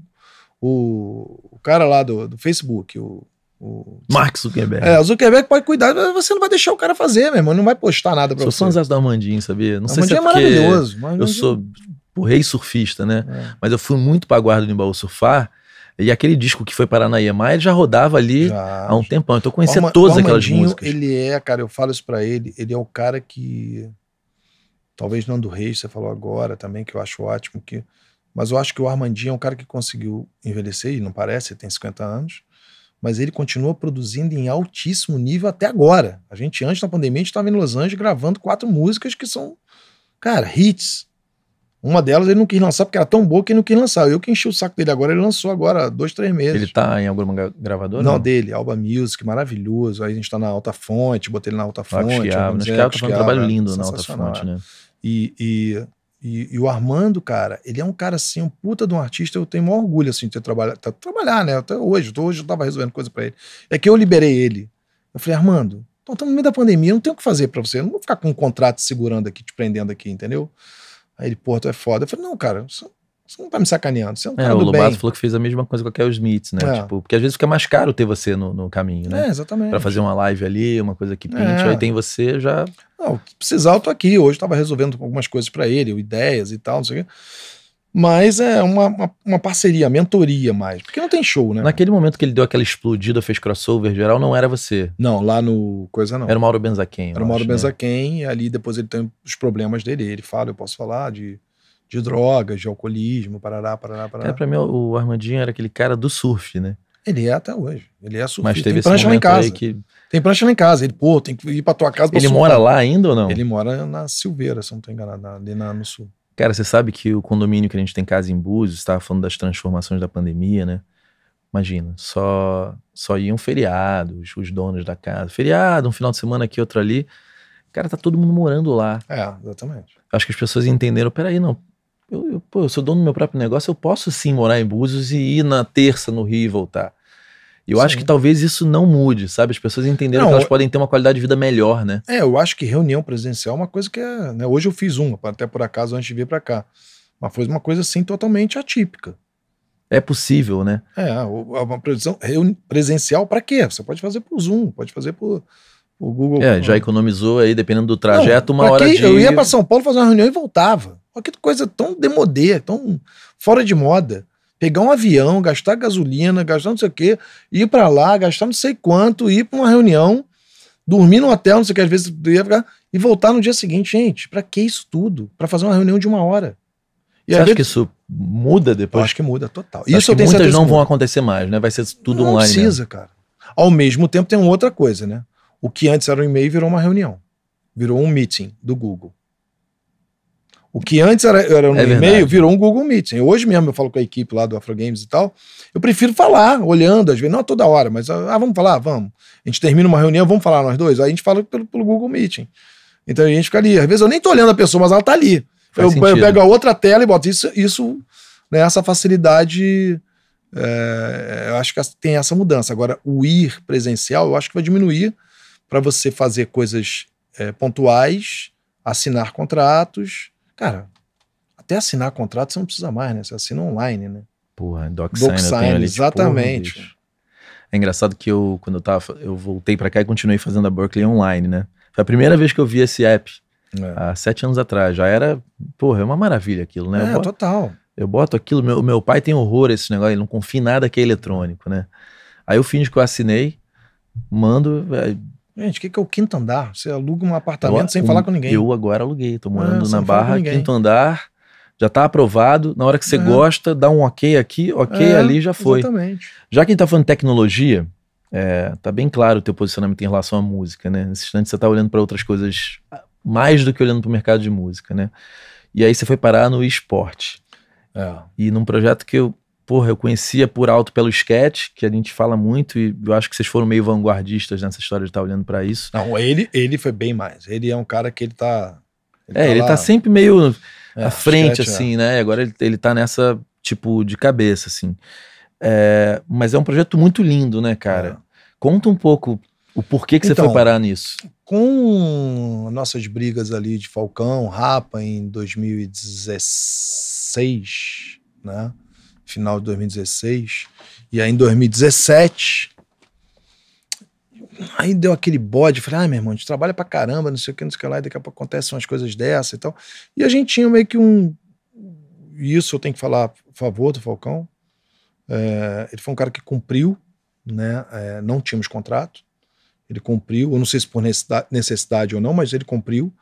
o, o cara lá do, do Facebook, o. o Mark Zuckerberg. é, o Zuckerberg pode cuidar, mas você não vai deixar o cara fazer, meu irmão. Não vai postar nada pra Sou você. fãzão do Armandinho, sabia? Não sei se é é maravilhoso. eu Armandinho- sou o rei surfista, né? É. Mas eu fui muito pra Guarda do Imbaú surfar. E aquele disco que foi parar na EMA, ele já rodava ali Já, há um tempão. Então eu conhecia Arma- todas aquelas músicas. Ele é, cara, eu falo isso pra ele, ele é o cara que. Talvez Nando Reis, você falou agora também, que eu acho ótimo. que Mas eu acho que o Armandinho é um cara que conseguiu envelhecer, e não parece, ele tem 50 anos, mas ele continua produzindo em altíssimo nível até agora. A gente, antes da pandemia, a gente estava em Los Angeles gravando quatro músicas que são, cara, hits. Uma delas ele não quis lançar porque era tão boa que ele não quis lançar. Eu que enchi o saco dele agora, ele lançou agora dois, três meses. Ele tá em alguma gra- gravadora? Não, dele, Alba Music, maravilhoso. Aí a gente tá na Alta Fonte, botei ele na Alta Fonte. Acho que é, um trabalho lindo na Alta Fonte, né? E, e, e, e o Armando, cara, ele é um cara assim, um puta de um artista. Eu tenho maior orgulho assim, de ter trabalhado, tá- trabalhar, né? Até hoje, hoje eu tava resolvendo coisa pra ele. É que eu liberei ele. Eu falei, Armando, então estamos no meio da pandemia, não tem o que fazer pra você. Eu não vou ficar com um contrato segurando aqui, te prendendo aqui, entendeu? Aí ele, pô, tu é foda. Eu falei, não, cara, você, não tá me sacaneando, você é um É, cara o Lobato bem. falou que fez a mesma coisa com a Kel Smith, né? É. Tipo, porque às vezes fica mais caro ter você no, no caminho, né? É, exatamente. Pra fazer uma live ali, uma coisa que pinte, É. aí tem você já. Não, se precisar, eu tô aqui. Hoje estava resolvendo algumas coisas para ele, ideias e tal, não sei o quê. Mas é uma, uma, uma parceria, mentoria mais. Porque não tem show, né? Naquele momento que ele deu aquela explodida, fez crossover geral, não era você. Não, lá no Coisa não. Era o Mauro Benzaquem. Era o Mauro acho, né? Benzaquem, e ali depois ele tem os problemas dele. Ele fala, eu posso falar de, de drogas, de alcoolismo, parará, parará, parará. É, pra mim, o Armandinho era aquele cara do surf, né? Ele é até hoje. Ele é surfista. Mas teve tem prancha lá em casa. que. Tem prancha lá em casa. Ele, pô, tem que ir pra tua casa pra Ele surfar. mora lá ainda ou não? Ele mora na Silveira, se não tô enganado, na- ali na, no sul. Cara, você sabe que o condomínio que a gente tem casa em Búzios, estava falando das transformações da pandemia, né? Imagina, só só iam feriados, os donos da casa. Feriado, um final de semana aqui, outro ali. Cara, tá todo mundo morando lá. É, exatamente. Acho que as pessoas entenderam, peraí, não. Eu, eu, pô, eu sou dono do meu próprio negócio, eu posso sim morar em Búzios e ir na terça no Rio e voltar. E eu acho Sim. que talvez isso não mude, sabe? As pessoas entenderam Não, que elas eu- podem ter uma qualidade de vida melhor, né? É, eu acho que reunião presencial é uma coisa que é. Né? Hoje eu fiz uma, até por acaso, antes de vir para cá. Mas foi uma coisa assim totalmente atípica. É possível, né? É, uma previsão- presencial para quê? Você pode fazer por Zoom, pode fazer por, por Google. É, já economizou aí, dependendo do trajeto, Não, uma hora quê? de. Eu ia para São Paulo fazer uma reunião e voltava. Olha que coisa tão demodê, tão fora de moda. Pegar um avião, gastar gasolina, gastar não sei o quê, ir para lá, gastar não sei quanto, ir para uma reunião, dormir no hotel, não sei o que, às vezes ia ficar, e voltar no dia seguinte. Gente, para que isso tudo? Para fazer uma reunião de uma hora. E Você acha que isso muda eu depois? acho que muda total. Isso Isso eu tenho muitas não vão acontecer mais, né? Vai ser tudo não online. mesmo. precisa, cara. Ao mesmo tempo tem outra coisa, né? O que antes era um e-mail virou uma reunião. Virou um meeting do Google. O que antes era, era um É e-mail virou um Google Meeting. Hoje mesmo eu falo com a equipe lá do Afro Games e tal. Eu prefiro falar, olhando, às vezes, não toda hora, mas ah, vamos falar, vamos. A gente termina uma reunião, vamos falar nós dois. Aí a gente fala pelo, pelo Google Meeting. Então a gente fica ali. Às vezes eu nem tô olhando a pessoa, mas ela tá ali. Eu, eu pego a outra tela e boto isso, isso né, essa facilidade. é, eu acho que tem essa mudança. Agora, o ir presencial, eu acho que vai diminuir para você fazer coisas é, pontuais, assinar contratos. Cara, até assinar contrato você não precisa mais, né? Você assina online, né? Porra, DocSign, eu DocSign, tenho ali, tipo, exatamente. porra. É engraçado que eu, quando eu tava, eu voltei pra cá e continuei fazendo a Berkeley online, né? Foi a primeira vez que eu vi esse app, É, há sete anos atrás. Já era, porra, é uma maravilha aquilo, né? É, eu, boto, total. eu boto aquilo, meu, meu pai tem horror a esse negócio, ele não confia em nada que é eletrônico, né? Aí eu finge que eu assinei, mando. Gente, o que, que é o quinto andar? Você aluga um apartamento eu- sem um- falar com ninguém. Eu agora aluguei, tô Ah, morando sem na Barra, quinto andar, já tá aprovado. Na hora que você É. gosta, dá um ok aqui, ok É, ali, já foi. Exatamente. Já que a gente tá falando de tecnologia, é, tá bem claro o teu posicionamento em relação à música, né? Nesse instante você tá olhando para outras coisas mais do que olhando para o mercado de música, né? E aí você foi parar no esporte. É. E num projeto que eu, porra, eu conhecia por alto pelo sketch, que a gente fala muito, e eu acho que vocês foram meio vanguardistas nessa história de estar olhando para isso. Não, ele, ele foi bem mais. Ele é um cara que ele tá. é, ele lá- tá sempre meio é, à frente, sketch, é. assim, né? E agora ele, ele tá nessa, tipo, de cabeça, assim. É, mas é um projeto muito lindo, né, cara? Conta um pouco o porquê que você Então, foi parar nisso. Com nossas brigas ali de Falcão, Rapa em 2016, né? Final de 2016. E aí em 2017. Aí deu aquele bode, falei, ah, meu irmão, a gente trabalha pra caramba, não sei o que, não sei o que lá, e daqui a pouco acontecem umas coisas dessa e tal. E a gente tinha meio que um. Isso eu tenho que falar a favor do Falcão. É, ele foi um cara que cumpriu, né? É, não tínhamos contrato. Ele cumpriu, eu não sei se por necessidade ou não, mas ele cumpriu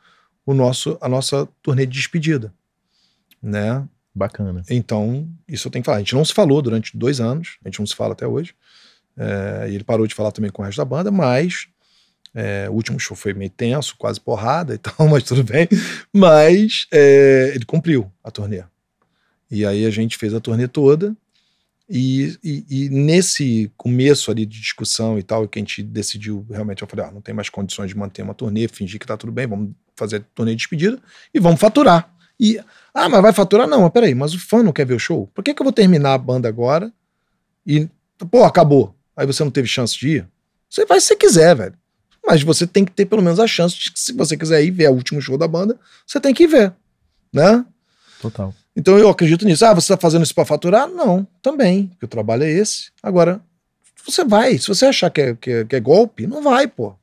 o nosso, a nossa turnê de despedida, né? Bacana. Então, isso eu tenho que falar. A gente não se falou durante dois anos, a gente não se fala até hoje. É, e ele parou de falar também com o resto da banda, mas é, o último show foi meio tenso, quase porrada e (laughs) tal, mas tudo bem. Mas é, ele cumpriu a turnê. E aí a gente fez a turnê toda. E, e- e nesse começo ali de discussão e tal, que a gente decidiu realmente, eu falei, ah, não tem mais condições de manter uma turnê, fingir que tá tudo bem, vamos fazer a turnê de despedida e vamos faturar. E, ah, mas vai faturar? Não, mas peraí, mas o fã não quer ver o show? Por que, que eu vou terminar a banda agora e, pô, acabou? Aí você não teve chance de ir? Você vai se você quiser, velho. Mas você tem que ter pelo menos a chance de que se você quiser ir ver o último show da banda, você tem que ir ver, né? Total. Então eu acredito nisso. Ah, você está fazendo isso para faturar? Não, também, porque o trabalho é esse. Agora, você vai. Se você achar que é, que é- que é golpe, não vai, pô.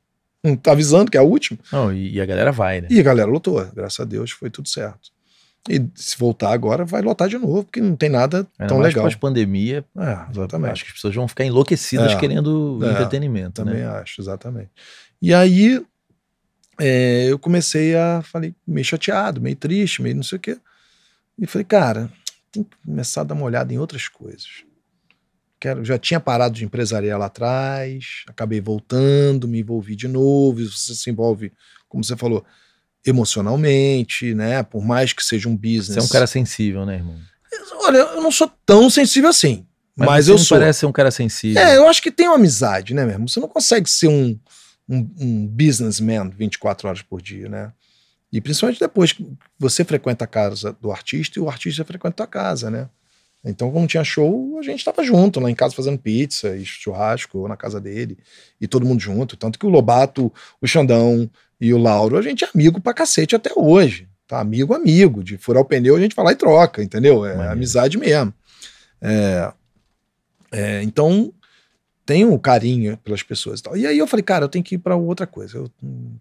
Não tá avisando que é a última. Não, e, e a galera vai, né? E a galera lotou. Graças a Deus foi tudo certo. E se voltar agora, vai lotar de novo, porque não tem nada Ainda tão legal. pós-pandemia, É, exatamente. acho que as pessoas vão ficar enlouquecidas É. querendo É, entretenimento, Também né? acho, exatamente. E aí é, eu comecei a, falei, meio chateado, meio triste, meio não sei o quê. E falei, cara, tem que começar a dar uma olhada em outras coisas. Quero, já tinha parado de empresariar lá atrás, acabei voltando, me envolvi de novo. Você se envolve, como você falou, emocionalmente, né? Por mais que seja um business. Você é um cara sensível, né, irmão? Olha, eu não sou tão sensível assim, mas, você eu sou. parece ser um cara sensível. É, eu acho que tem uma amizade, né, mesmo? Você não consegue ser um, um, um businessman 24 horas por dia, né? E principalmente depois que você frequenta a casa do artista e o artista frequenta a casa, né? Então, quando tinha show, a gente tava junto lá em casa fazendo pizza e churrasco ou na casa dele, e todo mundo junto. Tanto que o Lobato, o Xandão e o Lauro, a gente é amigo pra cacete até hoje. Tá? Amigo, amigo. De furar o pneu, a gente vai lá e troca, entendeu? É Maneiro. amizade mesmo. É, é, então, tenho um carinho pelas pessoas e tal. E aí eu falei, cara, eu tenho que ir pra outra coisa. Eu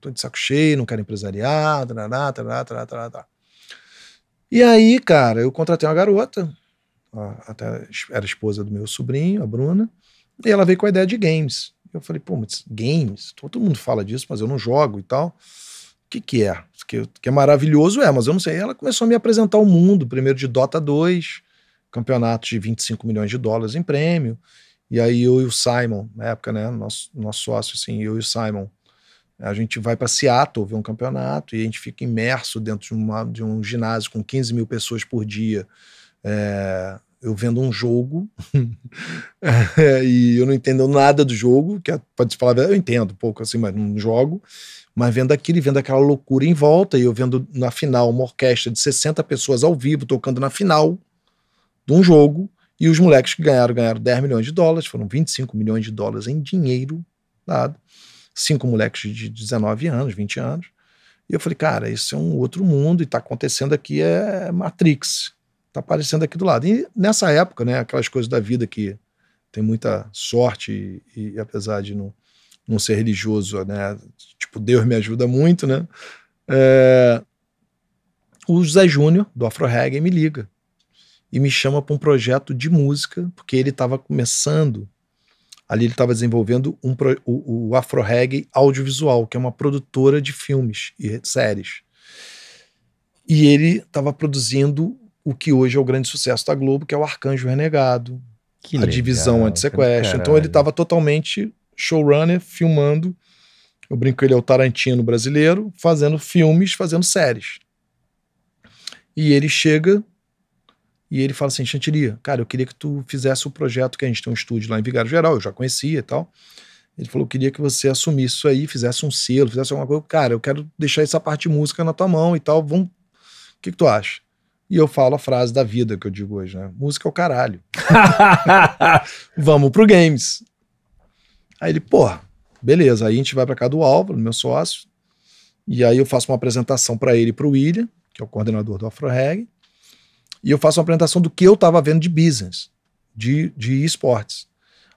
tô de saco cheio, não quero empresariar, tarará, tarará, tarará, tarará. E aí, cara, eu contratei uma garota, até era esposa do meu sobrinho, a Bruna, e ela veio com a ideia de games. Eu falei, pô, mas games? Todo mundo fala disso, mas eu não jogo e tal. O que que é? Que, que é maravilhoso, é, mas eu não sei. Ela começou a me apresentar o mundo, primeiro de Dota 2, campeonatos de 25 milhões de dólares em prêmio. E aí eu e o Simon, na época, né, nosso, nosso sócio, assim, eu e o Simon, a gente vai para Seattle ver um campeonato e a gente fica imerso dentro de, uma, de um ginásio com 15 mil pessoas por dia. É, eu vendo um jogo (laughs) e eu não entendo nada do jogo, que é, pode falar, eu entendo um pouco assim, mas não jogo. Mas vendo aquilo e vendo aquela loucura em volta, e eu vendo na final uma orquestra de 60 pessoas ao vivo tocando na final de um jogo, e os moleques que ganharam, ganharam 10 milhões de dólares, foram 25 milhões de dólares em dinheiro dado. Cinco moleques de 19 anos, 20 anos. E eu falei, cara, isso é um outro mundo, e tá acontecendo aqui é Matrix. Tá aparecendo aqui do lado. E nessa época, né, aquelas coisas da vida que tenho muita sorte e, e apesar de não, não ser religioso, né? Tipo, Deus me ajuda muito, né? É, o Zé Júnior, do Afro Reggae, me liga e me chama para um projeto de música, porque ele estava começando, ali ele estava desenvolvendo um, o, o Afro Reggae Audiovisual, que é uma produtora de filmes e séries. E ele estava produzindo o que hoje é o grande sucesso da Globo, que é o Arcanjo Renegado, que a legal, divisão anti-sequestro. Então ele estava totalmente showrunner, filmando. Eu brinco que ele é o Tarantino brasileiro, fazendo filmes, fazendo séries. E ele chega e ele fala assim: Chantilly, cara, eu queria que tu fizesse o projeto que a gente tem um estúdio lá em Vigário Geral, eu já conhecia e tal. Ele falou: eu queria que você assumisse isso aí, fizesse um selo, fizesse alguma coisa. Cara, eu quero deixar essa parte de música na tua mão e tal. Vamos. O que, que tu acha? E eu falo a frase da vida que eu digo hoje, né? Música é o caralho. (laughs) Vamos pro games. Aí ele, pô, beleza. Aí a gente vai para cá do Álvaro, meu sócio. E aí eu faço uma apresentação para ele e pro William, que é o coordenador do Afro Reg. E eu faço uma apresentação do que eu estava vendo de business, de, de esportes.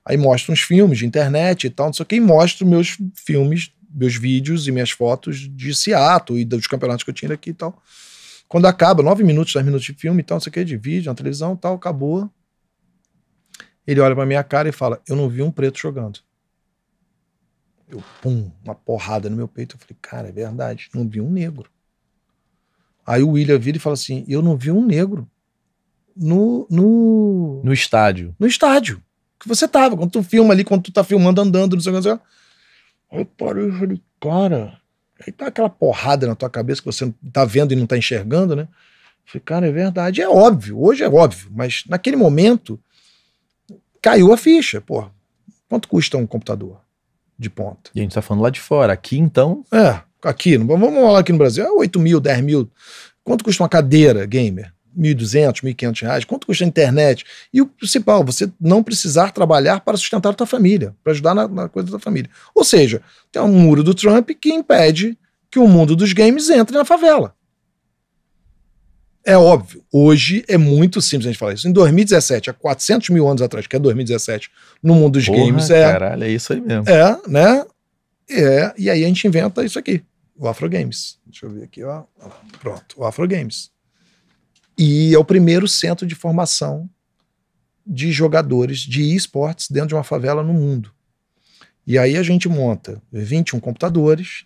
Aí mostro uns filmes de internet e tal, não sei o que, e mostro meus filmes, meus vídeos e minhas fotos de Seattle e dos campeonatos que eu tinha aqui e tal. Quando acaba, nove minutos, dez minutos de filme e tal, não sei o que, de vídeo, na televisão e tal, acabou. Ele olha pra minha cara e fala: Eu não vi um preto jogando. Eu, pum, uma porrada no meu peito. Eu falei: Cara, é verdade, não vi um negro. Aí o William vira e fala assim: Eu não vi um negro no. No, no estádio. No estádio. Que você tava. Quando tu filma ali, quando tu tá filmando andando, não sei o que. Aí eu parei e falei: Cara, Aí tá aquela porrada na tua cabeça que você tá vendo e não tá enxergando, né? falei, cara, é verdade. É óbvio, hoje é óbvio, mas naquele momento caiu a ficha. Pô, quanto custa um computador de ponta? E a gente tá falando lá de fora. Aqui, então. É, aqui, vamos falar aqui no Brasil, é 8 mil, 10 mil. Quanto custa uma cadeira gamer? 1.200, 1.500 reais, quanto custa a internet? E o principal, você não precisar trabalhar para sustentar a tua família, para ajudar na, na, coisa da família. Ou seja, tem um muro do Trump que impede que o mundo dos games entre na favela. É óbvio, hoje é muito simples a gente falar isso. Em 2017, há 400 mil anos atrás, que é 2017, no mundo dos Porra, games, é. Caralho, é isso aí mesmo. É, né? É, e aí a gente inventa isso aqui, o Afro Games. Deixa eu ver aqui, ó. Pronto, o Afro Games. E é o primeiro centro de formação de jogadores de esportes dentro de uma favela no mundo. E aí a gente monta 21 computadores,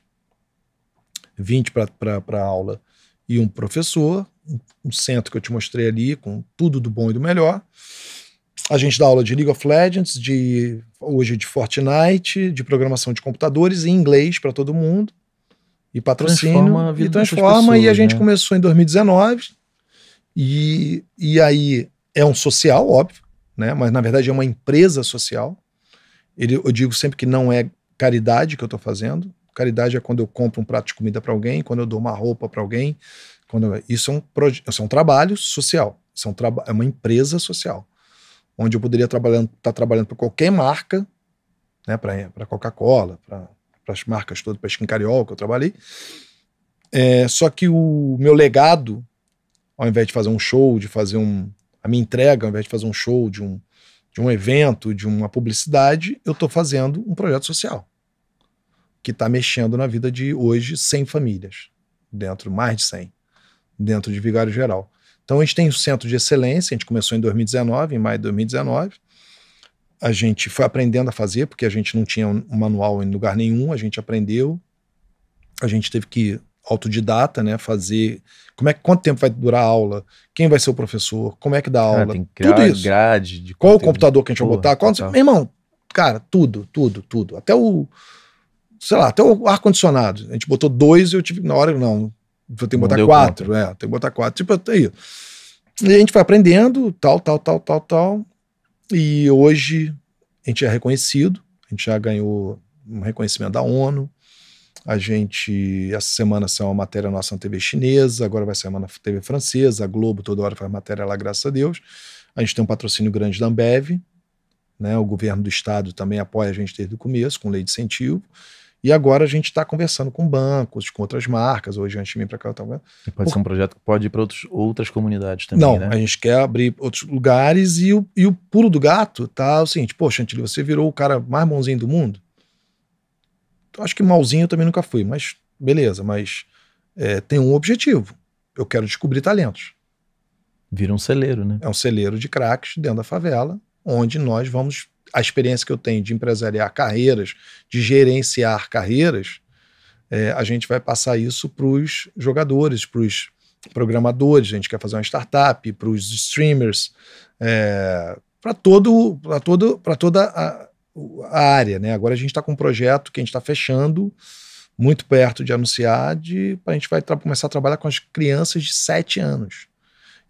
20 para aula e um professor, um centro que eu te mostrei ali com tudo do bom e do melhor. A gente dá aula de League of Legends, de hoje de Fortnite, de programação de computadores em inglês para todo mundo e patrocínio transforma e transforma pessoas, e a gente né? começou em 2019 e, e aí é um social, óbvio, né? mas na verdade é uma empresa social. Ele, eu digo sempre que não é caridade que eu estou fazendo. Caridade é quando eu compro um prato de comida para alguém, quando eu dou uma roupa para alguém. Quando eu, isso, é um isso é um trabalho social. Isso é, um traba, é uma empresa social. Onde eu poderia estar trabalhando, tá trabalhando para qualquer marca, né, para Coca-Cola, para as marcas todas, para Skin Cariol, que eu trabalhei. É, só que o meu legado ao invés de fazer um show, de fazer um. A minha entrega, ao invés de fazer um show, de um, de um evento, de uma publicidade, eu estou fazendo um projeto social que está mexendo na vida de hoje 100 famílias, dentro, mais de 100, dentro de Vigário Geral. Então a gente tem o um Centro de Excelência, a gente começou em 2019, em maio de 2019. A gente foi aprendendo a fazer, porque a gente não tinha um manual em lugar nenhum, a gente aprendeu. A gente teve que autodidata, né? Fazer. Como é quanto tempo vai durar a aula? Quem vai ser o professor? Como é que dá a aula? Tem tudo isso. Grade de Qual o computador que a gente Porra, vai botar? Qual, meu irmão, cara, tudo, tudo, tudo. Até o. Sei lá, até o ar-condicionado. A gente botou dois e eu tive. Na hora, não. Eu tenho que botar quatro. Conta. É, tem que botar quatro. Tipo, aí. E a gente vai aprendendo, tal, tal, tal, tal, tal. E hoje a gente é reconhecido. A gente já ganhou um reconhecimento da ONU. A gente, essa semana saiu uma matéria nossa na TV chinesa, agora vai sair uma na TV francesa, a Globo toda hora faz matéria lá, graças a Deus. A gente tem um patrocínio grande da Ambev, né? O governo do estado também apoia a gente desde o começo, com lei de incentivo. E agora a gente está conversando com bancos, com outras marcas. Hoje, antes de vir para cá, eu tava... E pode Por... ser um projeto que pode ir para outras comunidades também. Não, né? a gente quer abrir outros lugares e o, e o pulo do gato tá o seguinte: pô, Chantilly, você virou o cara mais bonzinho do mundo. Acho que malzinho eu também nunca fui, mas beleza, mas é, tem um objetivo. Eu quero descobrir talentos. Vira um celeiro, né? É um celeiro de craques dentro da favela, onde nós vamos a experiência que eu tenho de empresariar carreiras, de gerenciar carreiras, é, a gente vai passar isso para os jogadores, para os programadores, a gente quer fazer uma startup, para os streamers, é, para todo, todo, toda a, a, área. Né? Agora a gente está com um projeto que a gente está fechando, muito perto de anunciar, de, a gente vai começar a trabalhar com as crianças de 7 anos.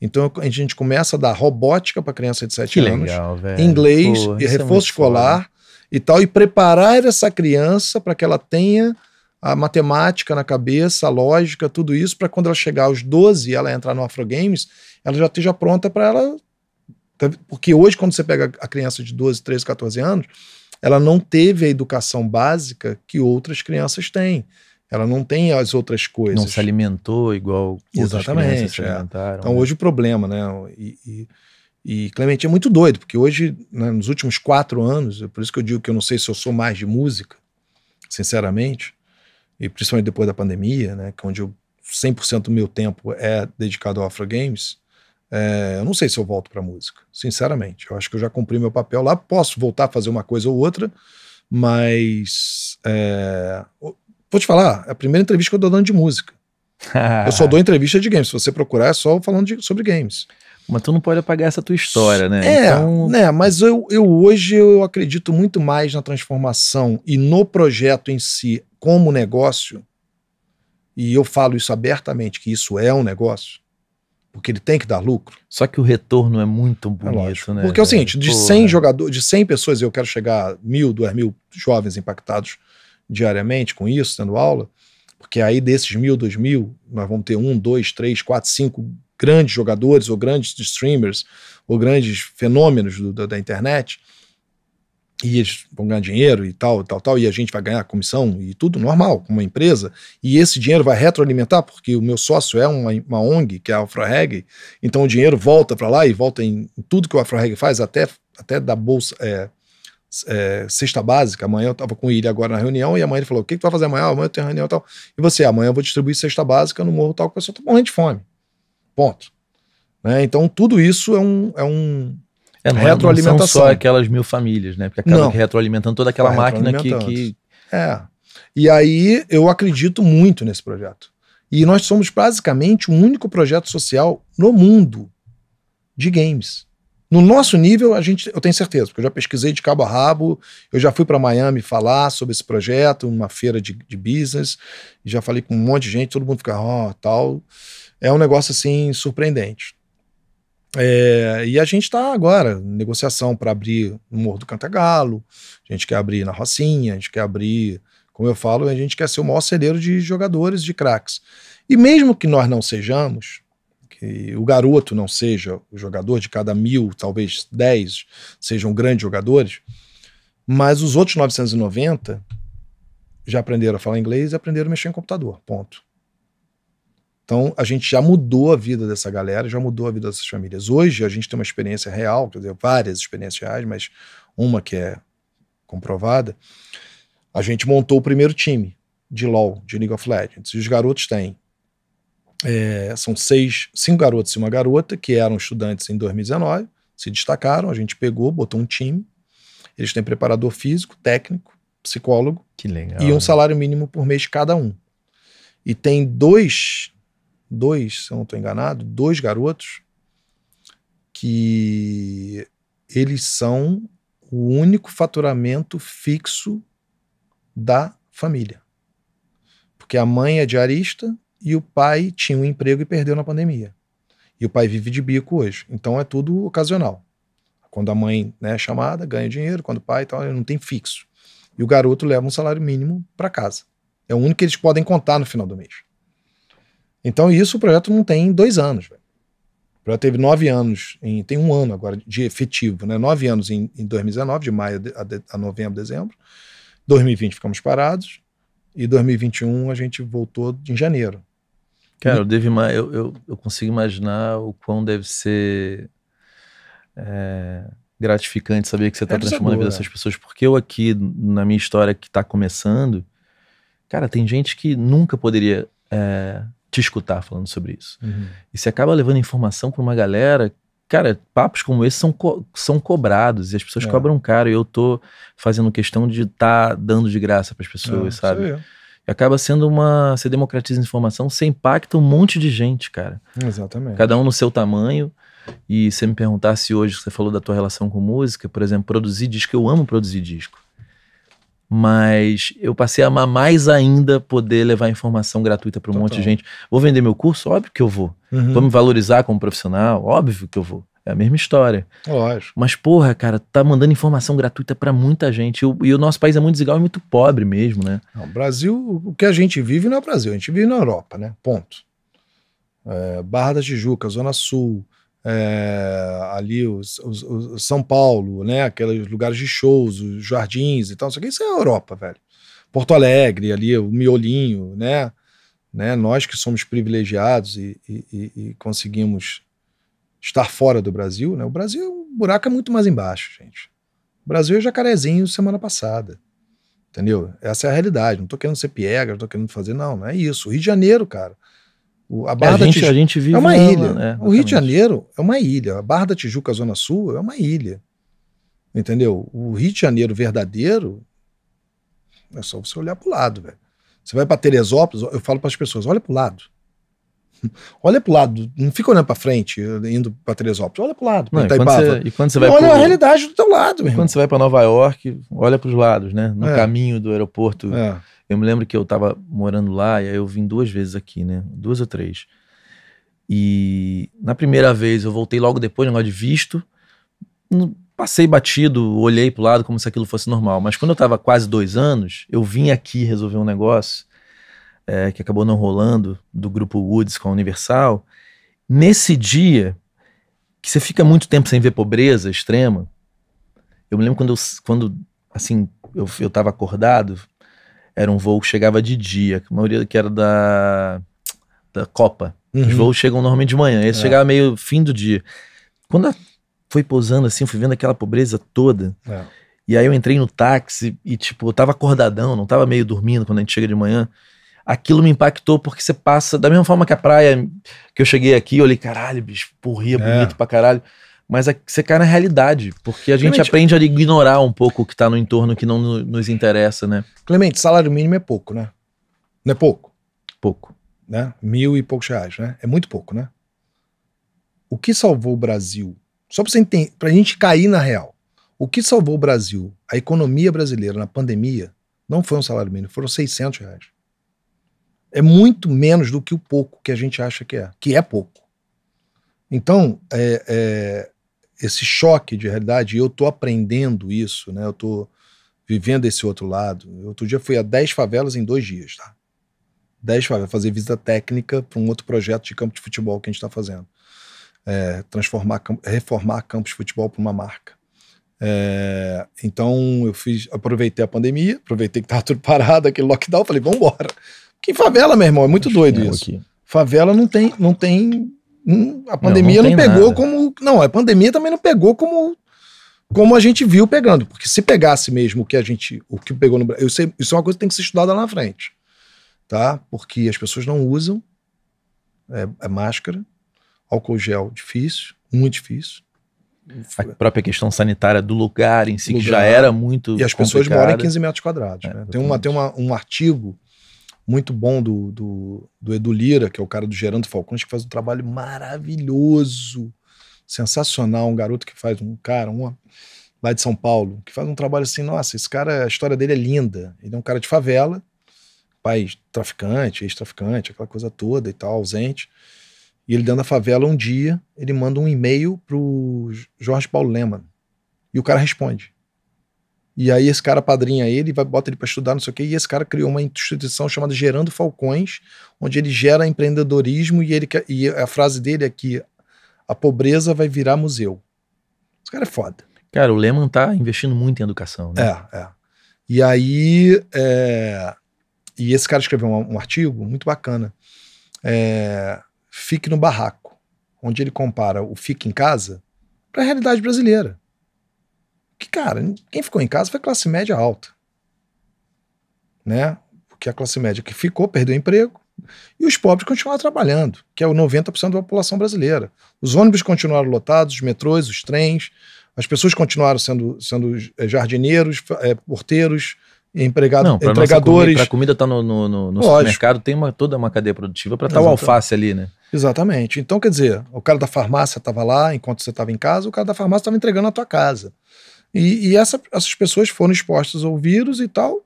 Então a gente começa a dar robótica para criança de 7 que anos, legal, inglês Pô, e é reforço é escolar foda. e tal, e preparar essa criança para que ela tenha a matemática na cabeça, a lógica, tudo isso, para quando ela chegar aos 12 e ela entrar no Afro Games, ela já esteja pronta para ela. Porque hoje, quando você pega a criança de 12, 13, 14 anos, ela não teve a educação básica que outras crianças têm. Ela não tem as outras coisas. Não se alimentou igual Exatamente, se é. alimentaram. Então, né? hoje o problema, né? E, e, e, Clemente é muito doido, porque hoje, né, nos últimos quatro anos, é por isso que eu digo que eu não sei se eu sou mais de música, sinceramente, e principalmente depois da pandemia, né? Que é onde eu, 100% do meu tempo é dedicado ao Afro Games. É, eu não sei se eu volto para música, sinceramente. Eu acho que eu já cumpri meu papel lá. Posso voltar a fazer uma coisa ou outra, mas é, Vou te falar, é a primeira entrevista que eu dou dando de música. eu só dou (laughs) entrevista de games. Se você procurar, é só falando de, sobre games. Mas tu não pode apagar essa tua história, né? É, então... né? Mas eu, eu hoje eu acredito muito mais na transformação e no projeto em si como negócio. E eu falo isso abertamente, que isso é um negócio. Porque ele tem que dar lucro. Só que o retorno é muito é bonito, é né? Porque é o seguinte, de 100 jogadores, de 100 pessoas, eu quero chegar a mil, duas mil jovens impactados diariamente com isso, tendo aula, porque aí desses mil, dois mil, nós vamos ter um, dois, três, quatro, cinco grandes jogadores ou grandes streamers ou grandes fenômenos do, da, da, internet e eles vão ganhar dinheiro e tal, tal, tal, e a gente vai ganhar comissão e tudo normal, com uma empresa, e esse dinheiro vai retroalimentar, porque o meu sócio é uma, uma ONG, que é a AfroReg, então o dinheiro volta para lá e volta em, tudo que o AfroReg faz, até, até da bolsa, é, é, cesta básica. Amanhã eu estava com ele agora na reunião e amanhã ele falou: O que, que tu vai fazer amanhã? Amanhã eu tenho reunião e tal. E você, amanhã eu vou distribuir cesta básica no morro tal, que a pessoa está morrendo de fome. Ponto. Né? Então, tudo isso é um. É um é, não, retroalimentação. Não são só aquelas mil famílias, né? Porque acaba retroalimentando toda aquela máquina que, que. É. E aí eu acredito muito nesse projeto. E nós somos basicamente o único projeto social no mundo de games. No nosso nível, a gente, eu tenho certeza, porque eu já pesquisei de cabo a rabo, eu já fui para Miami falar sobre esse projeto, numa feira de, de business, já falei com um monte de gente, todo mundo fica, ó, oh, tal. É um negócio assim surpreendente. É, e a gente está agora em negociação para abrir no Morro do Cantagalo, a gente quer abrir na Rocinha, a gente quer abrir, como eu falo, a gente quer ser o maior celeiro de jogadores, de craques. E mesmo que nós não sejamos, que o garoto não seja o jogador de cada mil, talvez dez sejam grandes jogadores, mas os outros 990 já aprenderam a falar inglês e aprenderam a mexer em computador. Ponto. Então a gente já mudou a vida dessa galera, já mudou a vida dessas famílias. Hoje a gente tem uma experiência real, quer dizer, várias experiências reais, mas uma que é comprovada. A gente montou o primeiro time de LoL, de League of Legends. E os garotos têm é, são seis, cinco garotos e uma garota que eram estudantes em 2019, se destacaram, a gente pegou, botou um time. Eles têm preparador físico, técnico, psicólogo legal, e um salário mínimo por mês cada um. E tem dois, dois, se eu não estou enganado, dois garotos que eles são o único faturamento fixo da família. Porque a mãe é diarista e o pai tinha um emprego e perdeu na pandemia. E o pai vive de bico hoje. Então é tudo ocasional. Quando a mãe né, é chamada, ganha dinheiro, quando o pai tal, não tem fixo. E o garoto leva um salário mínimo para casa. É o único que eles podem contar no final do mês. Então isso o projeto não tem dois anos. Véio. O projeto teve nove anos, em, tem um ano agora de efetivo, né? nove anos em, em 2019, de maio a, de, a novembro, dezembro. 2020 ficamos parados. E 2021 a gente voltou em janeiro. Cara, eu, devo, eu, eu, eu consigo imaginar o quão deve ser é, gratificante saber que você está transformando a vida dessas pessoas. Porque eu aqui, na minha história que está começando, cara, tem gente que nunca poderia é, te escutar falando sobre isso. Uhum. E você acaba levando informação para uma galera cara, papos como esse são, co são cobrados e as pessoas é. cobram caro e eu tô fazendo questão de estar tá dando de graça para as pessoas, é, sabe? E acaba sendo uma. Você democratiza a informação, você impacta um monte de gente, cara. Exatamente. Cada um no seu tamanho. E você me perguntasse hoje, você falou da tua relação com música, por exemplo, produzir disco, eu amo produzir disco. Mas eu passei a amar mais ainda poder levar informação gratuita para um monte de gente. Vou vender meu curso? Óbvio que eu vou. Uhum. Vou me valorizar como profissional? Óbvio que eu vou. É a mesma história. Lógico. Mas, porra, cara, tá mandando informação gratuita para muita gente. E o, e o, nosso país é muito desigual e muito pobre mesmo, né? Não, o Brasil, o que a gente vive não é o Brasil, a gente vive na Europa, né? Ponto. É, Barra da Tijuca, Zona Sul, é, ali os, os, os, São Paulo, né? Aqueles lugares de shows, os jardins e tal, isso aqui, isso é a Europa, velho. Porto Alegre, ali, o miolinho, né? né? Nós que somos privilegiados e, e, e conseguimos estar fora do Brasil, né? O Brasil, o buraco é muito mais embaixo, gente. O Brasil é jacarezinho semana passada. Entendeu? Essa é a realidade. Não tô querendo ser piega, não tô querendo fazer, não, não é isso. O Rio de Janeiro, cara. O, a Barra a, gente, a gente vive é uma ilha. Né? O Rio de Janeiro é uma ilha. A Barra da Tijuca, Zona Sul, é uma ilha. Entendeu? O Rio de Janeiro verdadeiro é só você olhar pro lado, velho. Você vai para Teresópolis, eu falo para as pessoas, olha pro lado. (laughs) Olha pro lado, não fica olhando para frente, indo para Teresópolis. Olha pro lado, não, e, quando você, e quando você vai Olha pro... a realidade do teu lado, meu Quando você vai para Nova York, olha para os lados, né? No é. caminho do aeroporto. É. Eu me lembro que eu tava morando lá e aí eu vim duas vezes aqui, né? Duas ou três. E na primeira vez eu voltei logo depois, negócio de visto. Passei batido, olhei pro lado como se aquilo fosse normal. Mas quando eu tava quase dois anos, eu vim aqui resolver um negócio é, que acabou não rolando, do grupo Woods com a Universal, nesse dia, que você fica muito tempo sem ver pobreza extrema, eu me lembro quando, eu, quando assim, eu, eu tava acordado, era um voo que chegava de dia, a maioria que era da, da Copa. Uhum. Os voos chegam normalmente de manhã, esse é. chegava meio fim do dia. Quando foi pousando assim, fui vendo aquela pobreza toda. É. E aí eu entrei no táxi e, tipo, eu tava acordadão, não tava meio dormindo quando a gente chega de manhã aquilo me impactou porque você passa, da mesma forma que a praia, que eu cheguei aqui, eu olhei, caralho, bicho, porria, é. bonito pra caralho. Mas você cai na realidade, porque a Clemente, gente aprende a ignorar um pouco o que tá no entorno que não nos interessa, né? Clemente, salário mínimo é pouco, né? Não é pouco? Pouco. Né? Mil e poucos reais, né? É muito pouco, né? O que salvou o Brasil? Só você entender, pra gente cair na real. O que salvou o Brasil, a economia brasileira na pandemia, não foi um salário mínimo, foram 600 reais é muito menos do que o pouco que a gente acha que é, que é pouco. Então, é, é, esse choque de realidade, eu estou aprendendo isso, né? Eu estou vivendo esse outro lado. Eu, outro dia fui a 10 favelas em dois dias, tá? 10 favelas, fazer visita técnica para um outro projeto de campo de futebol que a gente está fazendo. É, transformar, reformar campos de futebol para uma marca. É, então eu fiz, aproveitei a pandemia, aproveitei que estava tudo parado, aquele lockdown, falei, vamos embora. Que favela, meu irmão, é muito doido isso. Aqui. Favela não tem, não tem, a pandemia não, não, não pegou nada. como, não, a pandemia também não pegou como como a gente viu pegando, porque se pegasse mesmo o que a gente, o que pegou no Brasil, isso é uma coisa que tem que ser estudada lá na frente, tá? Porque as pessoas não usam é, é máscara, álcool gel difícil, muito difícil. A própria questão sanitária do lugar em si, lugar, que já era muito. E as pessoas moram em 15 metros quadrados. É, né? Tem, uma, tem uma, um artigo muito bom do, do, do, Edu Lira, que é o cara do Gerando Falcões, que faz um trabalho maravilhoso, sensacional. Um garoto que faz um cara, um, lá de São Paulo, que faz um trabalho assim, nossa, esse cara, a história dele é linda. Ele é um cara de favela, pai traficante, ex-traficante, aquela coisa toda e tal, ausente. E ele dentro da favela, um dia, ele manda um e-mail pro Jorge Paulo Leman. E o cara responde. E aí esse cara padrinha ele, vai bota ele para estudar, não sei o quê, e esse cara criou uma instituição chamada Gerando Falcões, onde ele gera empreendedorismo e ele e a frase dele é que a pobreza vai virar museu. Esse cara é foda. Cara, o Lehman tá investindo muito em educação, né? É, é. E aí, é, e esse cara escreveu um, um artigo muito bacana. É, Fique no Barraco, onde ele compara o Fique em Casa para a realidade brasileira. Que, cara, quem ficou em casa foi classe média alta. Né? Porque a classe média que ficou perdeu emprego e os pobres continuaram trabalhando, que é o 90% da população brasileira. Os ônibus continuaram lotados, os metrôs, os trens, as pessoas continuaram sendo, sendo eh, jardineiros, é, porteiros, empregado, Não, entregadores. Para a comida estar tá no, no, no, no supermercado, tem uma, toda uma cadeia produtiva para estar o alface ali, né? Exatamente. Então, quer dizer, o cara da farmácia estava lá enquanto você estava em casa, o cara da farmácia estava entregando na tua casa. E, e essa, essas pessoas foram expostas ao vírus e tal.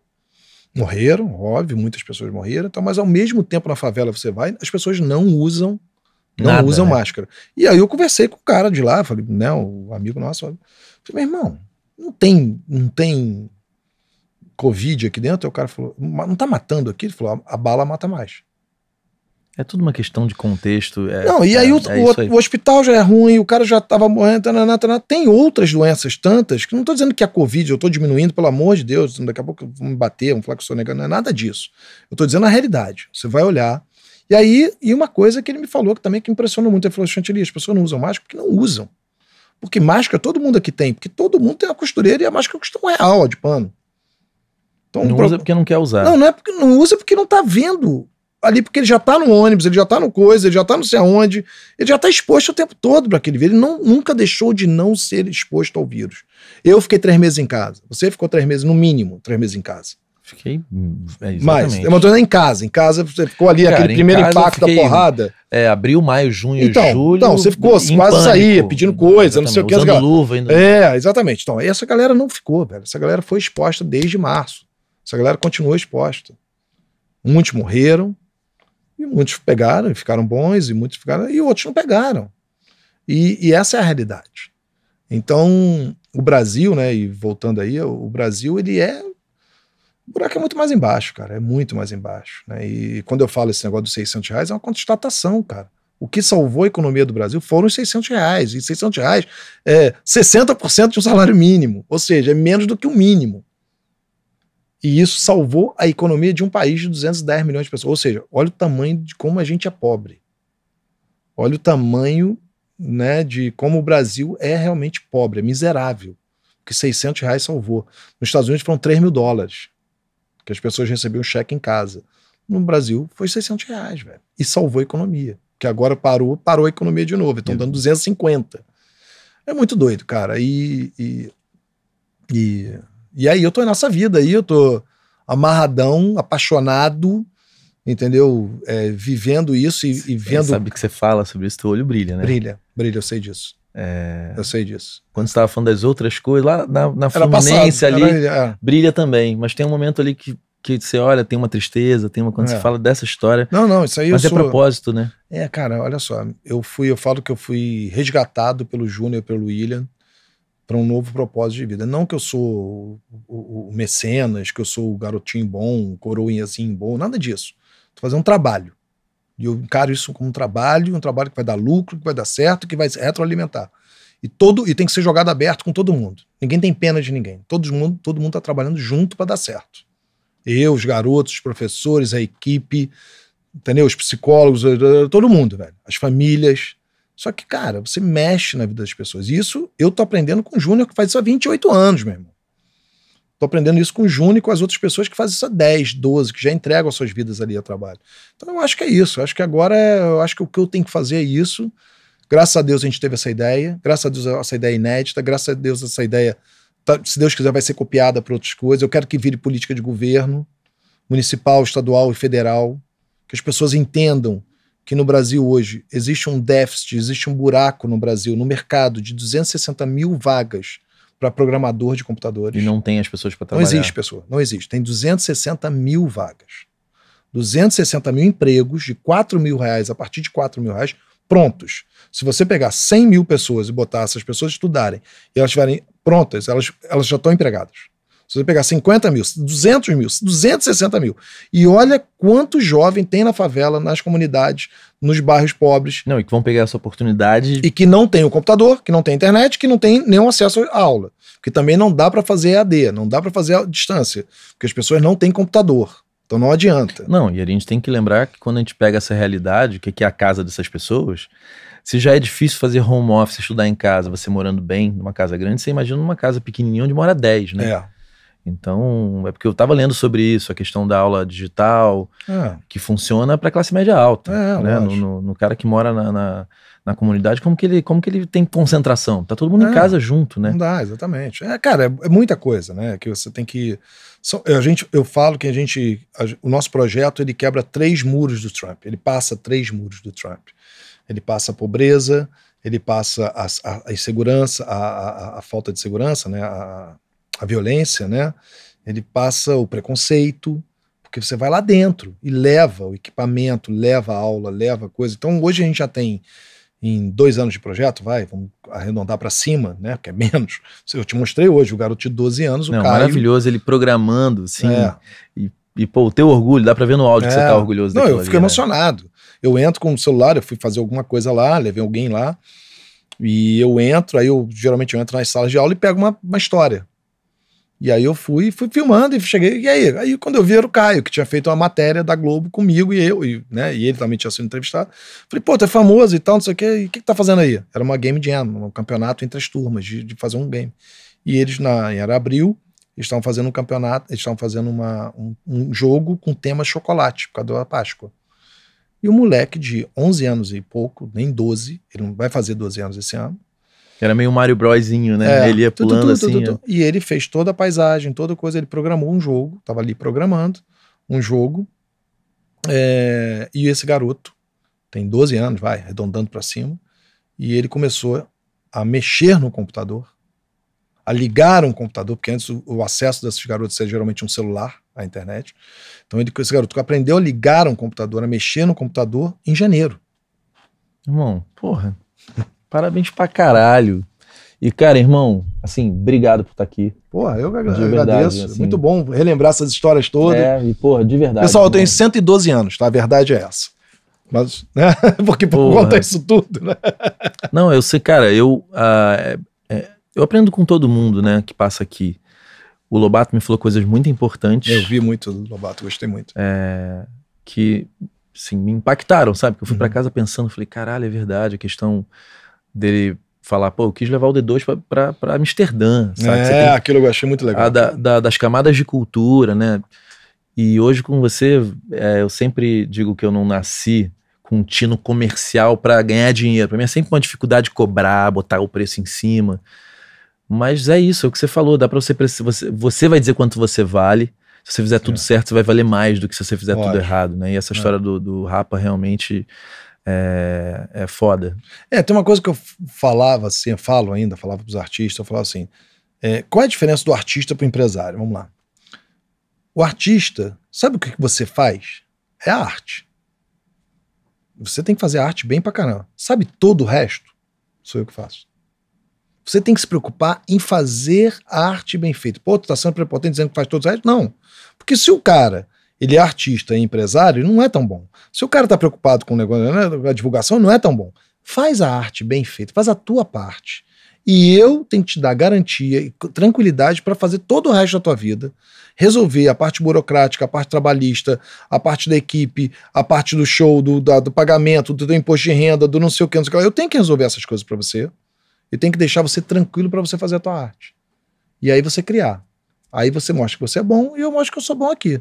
Morreram, óbvio, muitas pessoas morreram, então, mas ao mesmo tempo na favela você vai, as pessoas não usam não Nada, usam né? máscara. E aí eu conversei com o cara de lá, falei, né, o amigo nosso, falei, meu irmão, não tem, não tem Covid aqui dentro? Aí o cara falou, não tá matando aqui? Ele falou, a bala mata mais. É tudo uma questão de contexto. É, não, e aí, é, o, é o, o, hospital já é ruim, o cara já estava morrendo. Tananá, tananá. Tem outras doenças tantas, que não estou dizendo que a Covid, eu estou diminuindo, pelo amor de Deus, daqui a pouco vão me bater, vão falar que eu sou negando, não é nada disso. Eu estou dizendo a realidade. Você vai olhar. E aí, e uma coisa que ele me falou que também que impressionou muito, ele falou, Chantilly, as pessoas não usam máscara porque não usam. Porque máscara todo mundo aqui tem, porque todo mundo tem a costureira e a máscara custa um real de pano. Então, não pro... usa porque não quer usar. Não, não é porque não usa porque não tá vendo ali porque ele já tá no ônibus, ele já tá no coisa, ele já tá não sei aonde, ele já tá exposto o tempo todo para aquele vírus. Ele não, nunca deixou de não ser exposto ao vírus. Eu fiquei três meses em casa. Você ficou três meses, no mínimo, três meses em casa. Fiquei. É, Mas, eu tô em casa. Em casa, você ficou ali, Cara, aquele primeiro impacto fiquei, da porrada. É, abril, maio, junho, então, julho. Então, você ficou, quase pânico, saía, pedindo coisa, não sei o que. Usando luva ainda. É, exatamente. Então, essa galera não ficou, velho. Essa galera foi exposta desde março. Essa galera continuou exposta. Muitos morreram, e muitos pegaram e ficaram bons, e muitos ficaram, e outros não pegaram. E, e, essa é a realidade. Então, o Brasil, né, e voltando aí, o Brasil, ele é. O buraco é muito mais embaixo, cara, é muito mais embaixo. Né? E quando eu falo esse negócio dos 600 reais, é uma constatação, cara. O que salvou a economia do Brasil foram os 600 reais. E 600 reais é 60% de um salário mínimo, ou seja, é menos do que o mínimo. E isso salvou a economia de um país de 210 milhões de pessoas. Ou seja, olha o tamanho de como a gente é pobre. Olha o tamanho né, de como o Brasil é realmente pobre, é miserável. Que 600 reais salvou. Nos Estados Unidos foram 3 mil dólares. Que as pessoas recebiam cheque em casa. No Brasil foi 600 reais, velho. E salvou a economia. Que agora parou, parou a economia de novo. Estão dando 250. É muito doido, cara. E, e, e e aí eu tô nessa vida aí, eu tô amarradão, apaixonado, entendeu? É, vivendo isso e, e vendo. Você sabe que você fala sobre isso, teu olho brilha, né? Brilha, brilha, eu sei disso. É... Eu sei disso. Quando você estava falando das outras coisas, lá na, na Fluminense passado, ali, era, é. brilha também. Mas tem um momento ali que, que você olha, tem uma tristeza, tem uma. Quando é. você fala dessa história. Não, não, isso aí Mas é sou... propósito, né? É, cara, olha só. Eu fui, eu falo que eu fui resgatado pelo Júnior e pelo William para um novo propósito de vida. Não que eu sou o, o, o, mecenas, que eu sou o garotinho bom, o coroinhazinho bom, nada disso. Estou fazendo um trabalho. E eu encaro isso como um trabalho, um trabalho que vai dar lucro, que vai dar certo, que vai retroalimentar. E todo e tem que ser jogado aberto com todo mundo. Ninguém tem pena de ninguém. Todo mundo todo mundo está trabalhando junto para dar certo. Eu, os garotos, os professores, a equipe, entendeu? Os psicólogos, todo mundo, velho. As famílias, só que, cara, você mexe na vida das pessoas. Isso eu tô aprendendo com o Júnior, que faz isso há 28 anos, meu irmão. Tô aprendendo isso com o Júnior e com as outras pessoas que fazem isso há 10, 12, que já entregam as suas vidas ali a trabalho. Então eu acho que é isso. Eu acho que agora, eu acho que o que eu tenho que fazer é isso. Graças a Deus a gente teve essa ideia. Graças a Deus essa ideia é inédita. Graças a Deus essa ideia, tá, se Deus quiser, vai ser copiada para outras coisas. Eu quero que vire política de governo, municipal, estadual e federal. Que as pessoas entendam que no Brasil hoje existe um déficit, existe um buraco no Brasil, no mercado, de 260 mil vagas para programador de computadores. E não tem as pessoas para trabalhar. Não existe pessoa, não existe. Tem 260 mil vagas. 260 mil empregos de 4 mil reais a partir de 4 mil reais prontos. Se você pegar 100 mil pessoas e botar essas pessoas estudarem e elas estiverem prontas, elas, elas já estão empregadas. Se você pegar 50 mil, 200 mil, 260 mil, e olha quanto jovem tem na favela, nas comunidades, nos bairros pobres. Não, e que vão pegar essa oportunidade. E que não tem o computador, que não tem internet, que não tem nenhum acesso à aula. Porque também não dá para fazer EAD, não dá para fazer a distância, porque as pessoas não têm computador. Então não adianta. Não, e a gente tem que lembrar que quando a gente pega essa realidade, o que é a casa dessas pessoas, se já é difícil fazer home office, estudar em casa, você morando bem numa casa grande, você imagina numa casa pequenininha onde mora 10, né? É. Então, é porque eu estava lendo sobre isso, a questão da aula digital, É. que funciona para classe média alta, É, né? No, no- no cara que mora na, na, na comunidade, como que, ele, como que ele tem concentração? Tá todo mundo em É. casa junto, né? Não dá, exatamente. É, cara, é, é muita coisa, né? Que você tem que. são- a gente, eu falo que a gente. a- o nosso projeto ele quebra três muros do Trump. Ele passa três muros do Trump. Ele passa a pobreza, ele passa a, a- a insegurança, a, a- a falta de segurança, né? A, violência, né? Ele passa o preconceito, porque você vai lá dentro e leva o equipamento, leva a aula, leva a coisa. Então hoje a gente já tem em dois anos de projeto, vai, vamos arredondar para cima, né? Porque é menos. Eu te mostrei hoje o garoto de 12 anos, o Não, Caio. maravilhoso ele programando, assim, É. e pô, o teu orgulho, dá pra ver no áudio que você É. tá orgulhoso Não, eu fiquei ali, né? emocionado. Eu entro com o celular, eu fui fazer alguma coisa lá, levei alguém lá, e eu entro, aí eu geralmente eu entro nas salas de aula e pego uma, uma história. E aí eu fui, fui filmando e cheguei, e aí? Aí quando eu vi era o Caio, que tinha feito uma matéria da Globo comigo e eu, e, né, e ele também tinha sido entrevistado. Falei, pô, tu é famoso e tal, não sei o quê, e o que, que tá fazendo aí? Era uma game jam, um campeonato entre as turmas, de, de fazer um game. E eles, na, era abril, estavam fazendo um campeonato, eles estavam fazendo uma, um, um jogo com tema chocolate, por causa da Páscoa. E o moleque de 11 anos e pouco, nem 12, ele não vai fazer 12 anos esse ano. Era meio Mario Brosinho, né? É, ele ia pulando tu, assim. tu, tu, tu. E ele fez toda a paisagem, toda coisa. Ele programou um jogo, tava ali programando um jogo. É, e esse garoto tem 12 anos, vai, arredondando para cima. E ele começou a mexer no computador, a ligar um computador, porque antes o, o acesso desses garotos era geralmente um celular à internet. Então ele, esse garoto aprendeu a ligar um computador, a mexer no computador em janeiro. Irmão, porra, parabéns pra caralho. E, cara, irmão, assim, obrigado por estar aqui. Porra, eu agra- De agradeço. verdade, assim. Muito bom relembrar essas histórias todas. É, e, porra, de verdade. Pessoal, eu tenho irmão. 112 anos, tá? A verdade é essa. Mas, né? (laughs) Porque por Porra. conta disso tudo, né? Não, eu sei, cara, eu, ah, é- eu aprendo com todo mundo, né, que passa aqui. O Lobato me falou coisas muito importantes. Eu vi muito do Lobato, gostei muito. é, que assim, me impactaram, sabe? Que eu fui pra Uhum. casa pensando, falei, caralho, é verdade, a questão dele falar, pô, eu quis levar o D2 pra, pra, pra Amsterdã, sabe? É, tem aquilo eu achei muito legal. a da- da- das camadas de cultura, né? E hoje com você, é, eu sempre digo que eu não nasci com um tino comercial pra ganhar dinheiro. Pra mim é sempre uma dificuldade cobrar, botar o preço em cima. Mas é isso, é o que você falou, dá pra você, você, você vai dizer quanto você vale. Se você fizer tudo É. certo, você vai valer mais do que se você fizer tudo errado, né? E essa É. história do, do Rapa realmente é, é foda. É, tem uma coisa que eu falava assim, eu falo ainda, falava pros artistas, eu falava assim, é, qual é a diferença do artista pro empresário? Vamos lá. O artista, sabe o que você faz? É a arte. Você tem que fazer arte bem pra caramba. Sabe todo o resto? Sou eu que faço. Você tem que se preocupar em fazer a arte bem feita. Pô, tu tá sendo prepotente dizendo que faz todo o resto? Não. Porque se o cara, ele é artista e empresário, ele não é tão bom. Se o cara tá preocupado com o negócio, né, a divulgação, não é tão bom. Faz a arte bem feita, faz a tua parte. E eu tenho que te dar garantia e tranquilidade para fazer todo o resto da tua vida, resolver a parte burocrática, a parte trabalhista, a parte da equipe, a parte do show, do, da- do pagamento, do teu imposto de renda, do não sei o que, não sei o que. Eu tenho que resolver essas coisas para você. Eu tenho que deixar você tranquilo para você fazer a tua arte. E aí você criar. Aí você mostra que você é bom e eu mostro que eu sou bom aqui.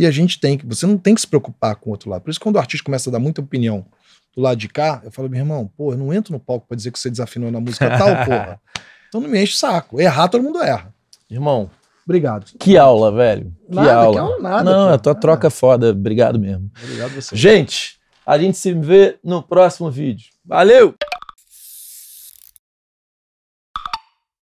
E a gente tem que, você não tem que se preocupar com o outro lado. Por isso, quando o artista começa a dar muita opinião do lado de cá, eu falo, meu irmão, pô, eu não entro no palco pra dizer que você desafinou na música tal, (laughs) porra. Então não me enche o saco. Errar, todo mundo erra. Irmão, Obrigado. que aula, velho. Que Nada, aula. que aula nada, Não, pô. a tua troca é foda. Obrigado mesmo. Obrigado você. Gente, a gente se vê no próximo vídeo. Valeu!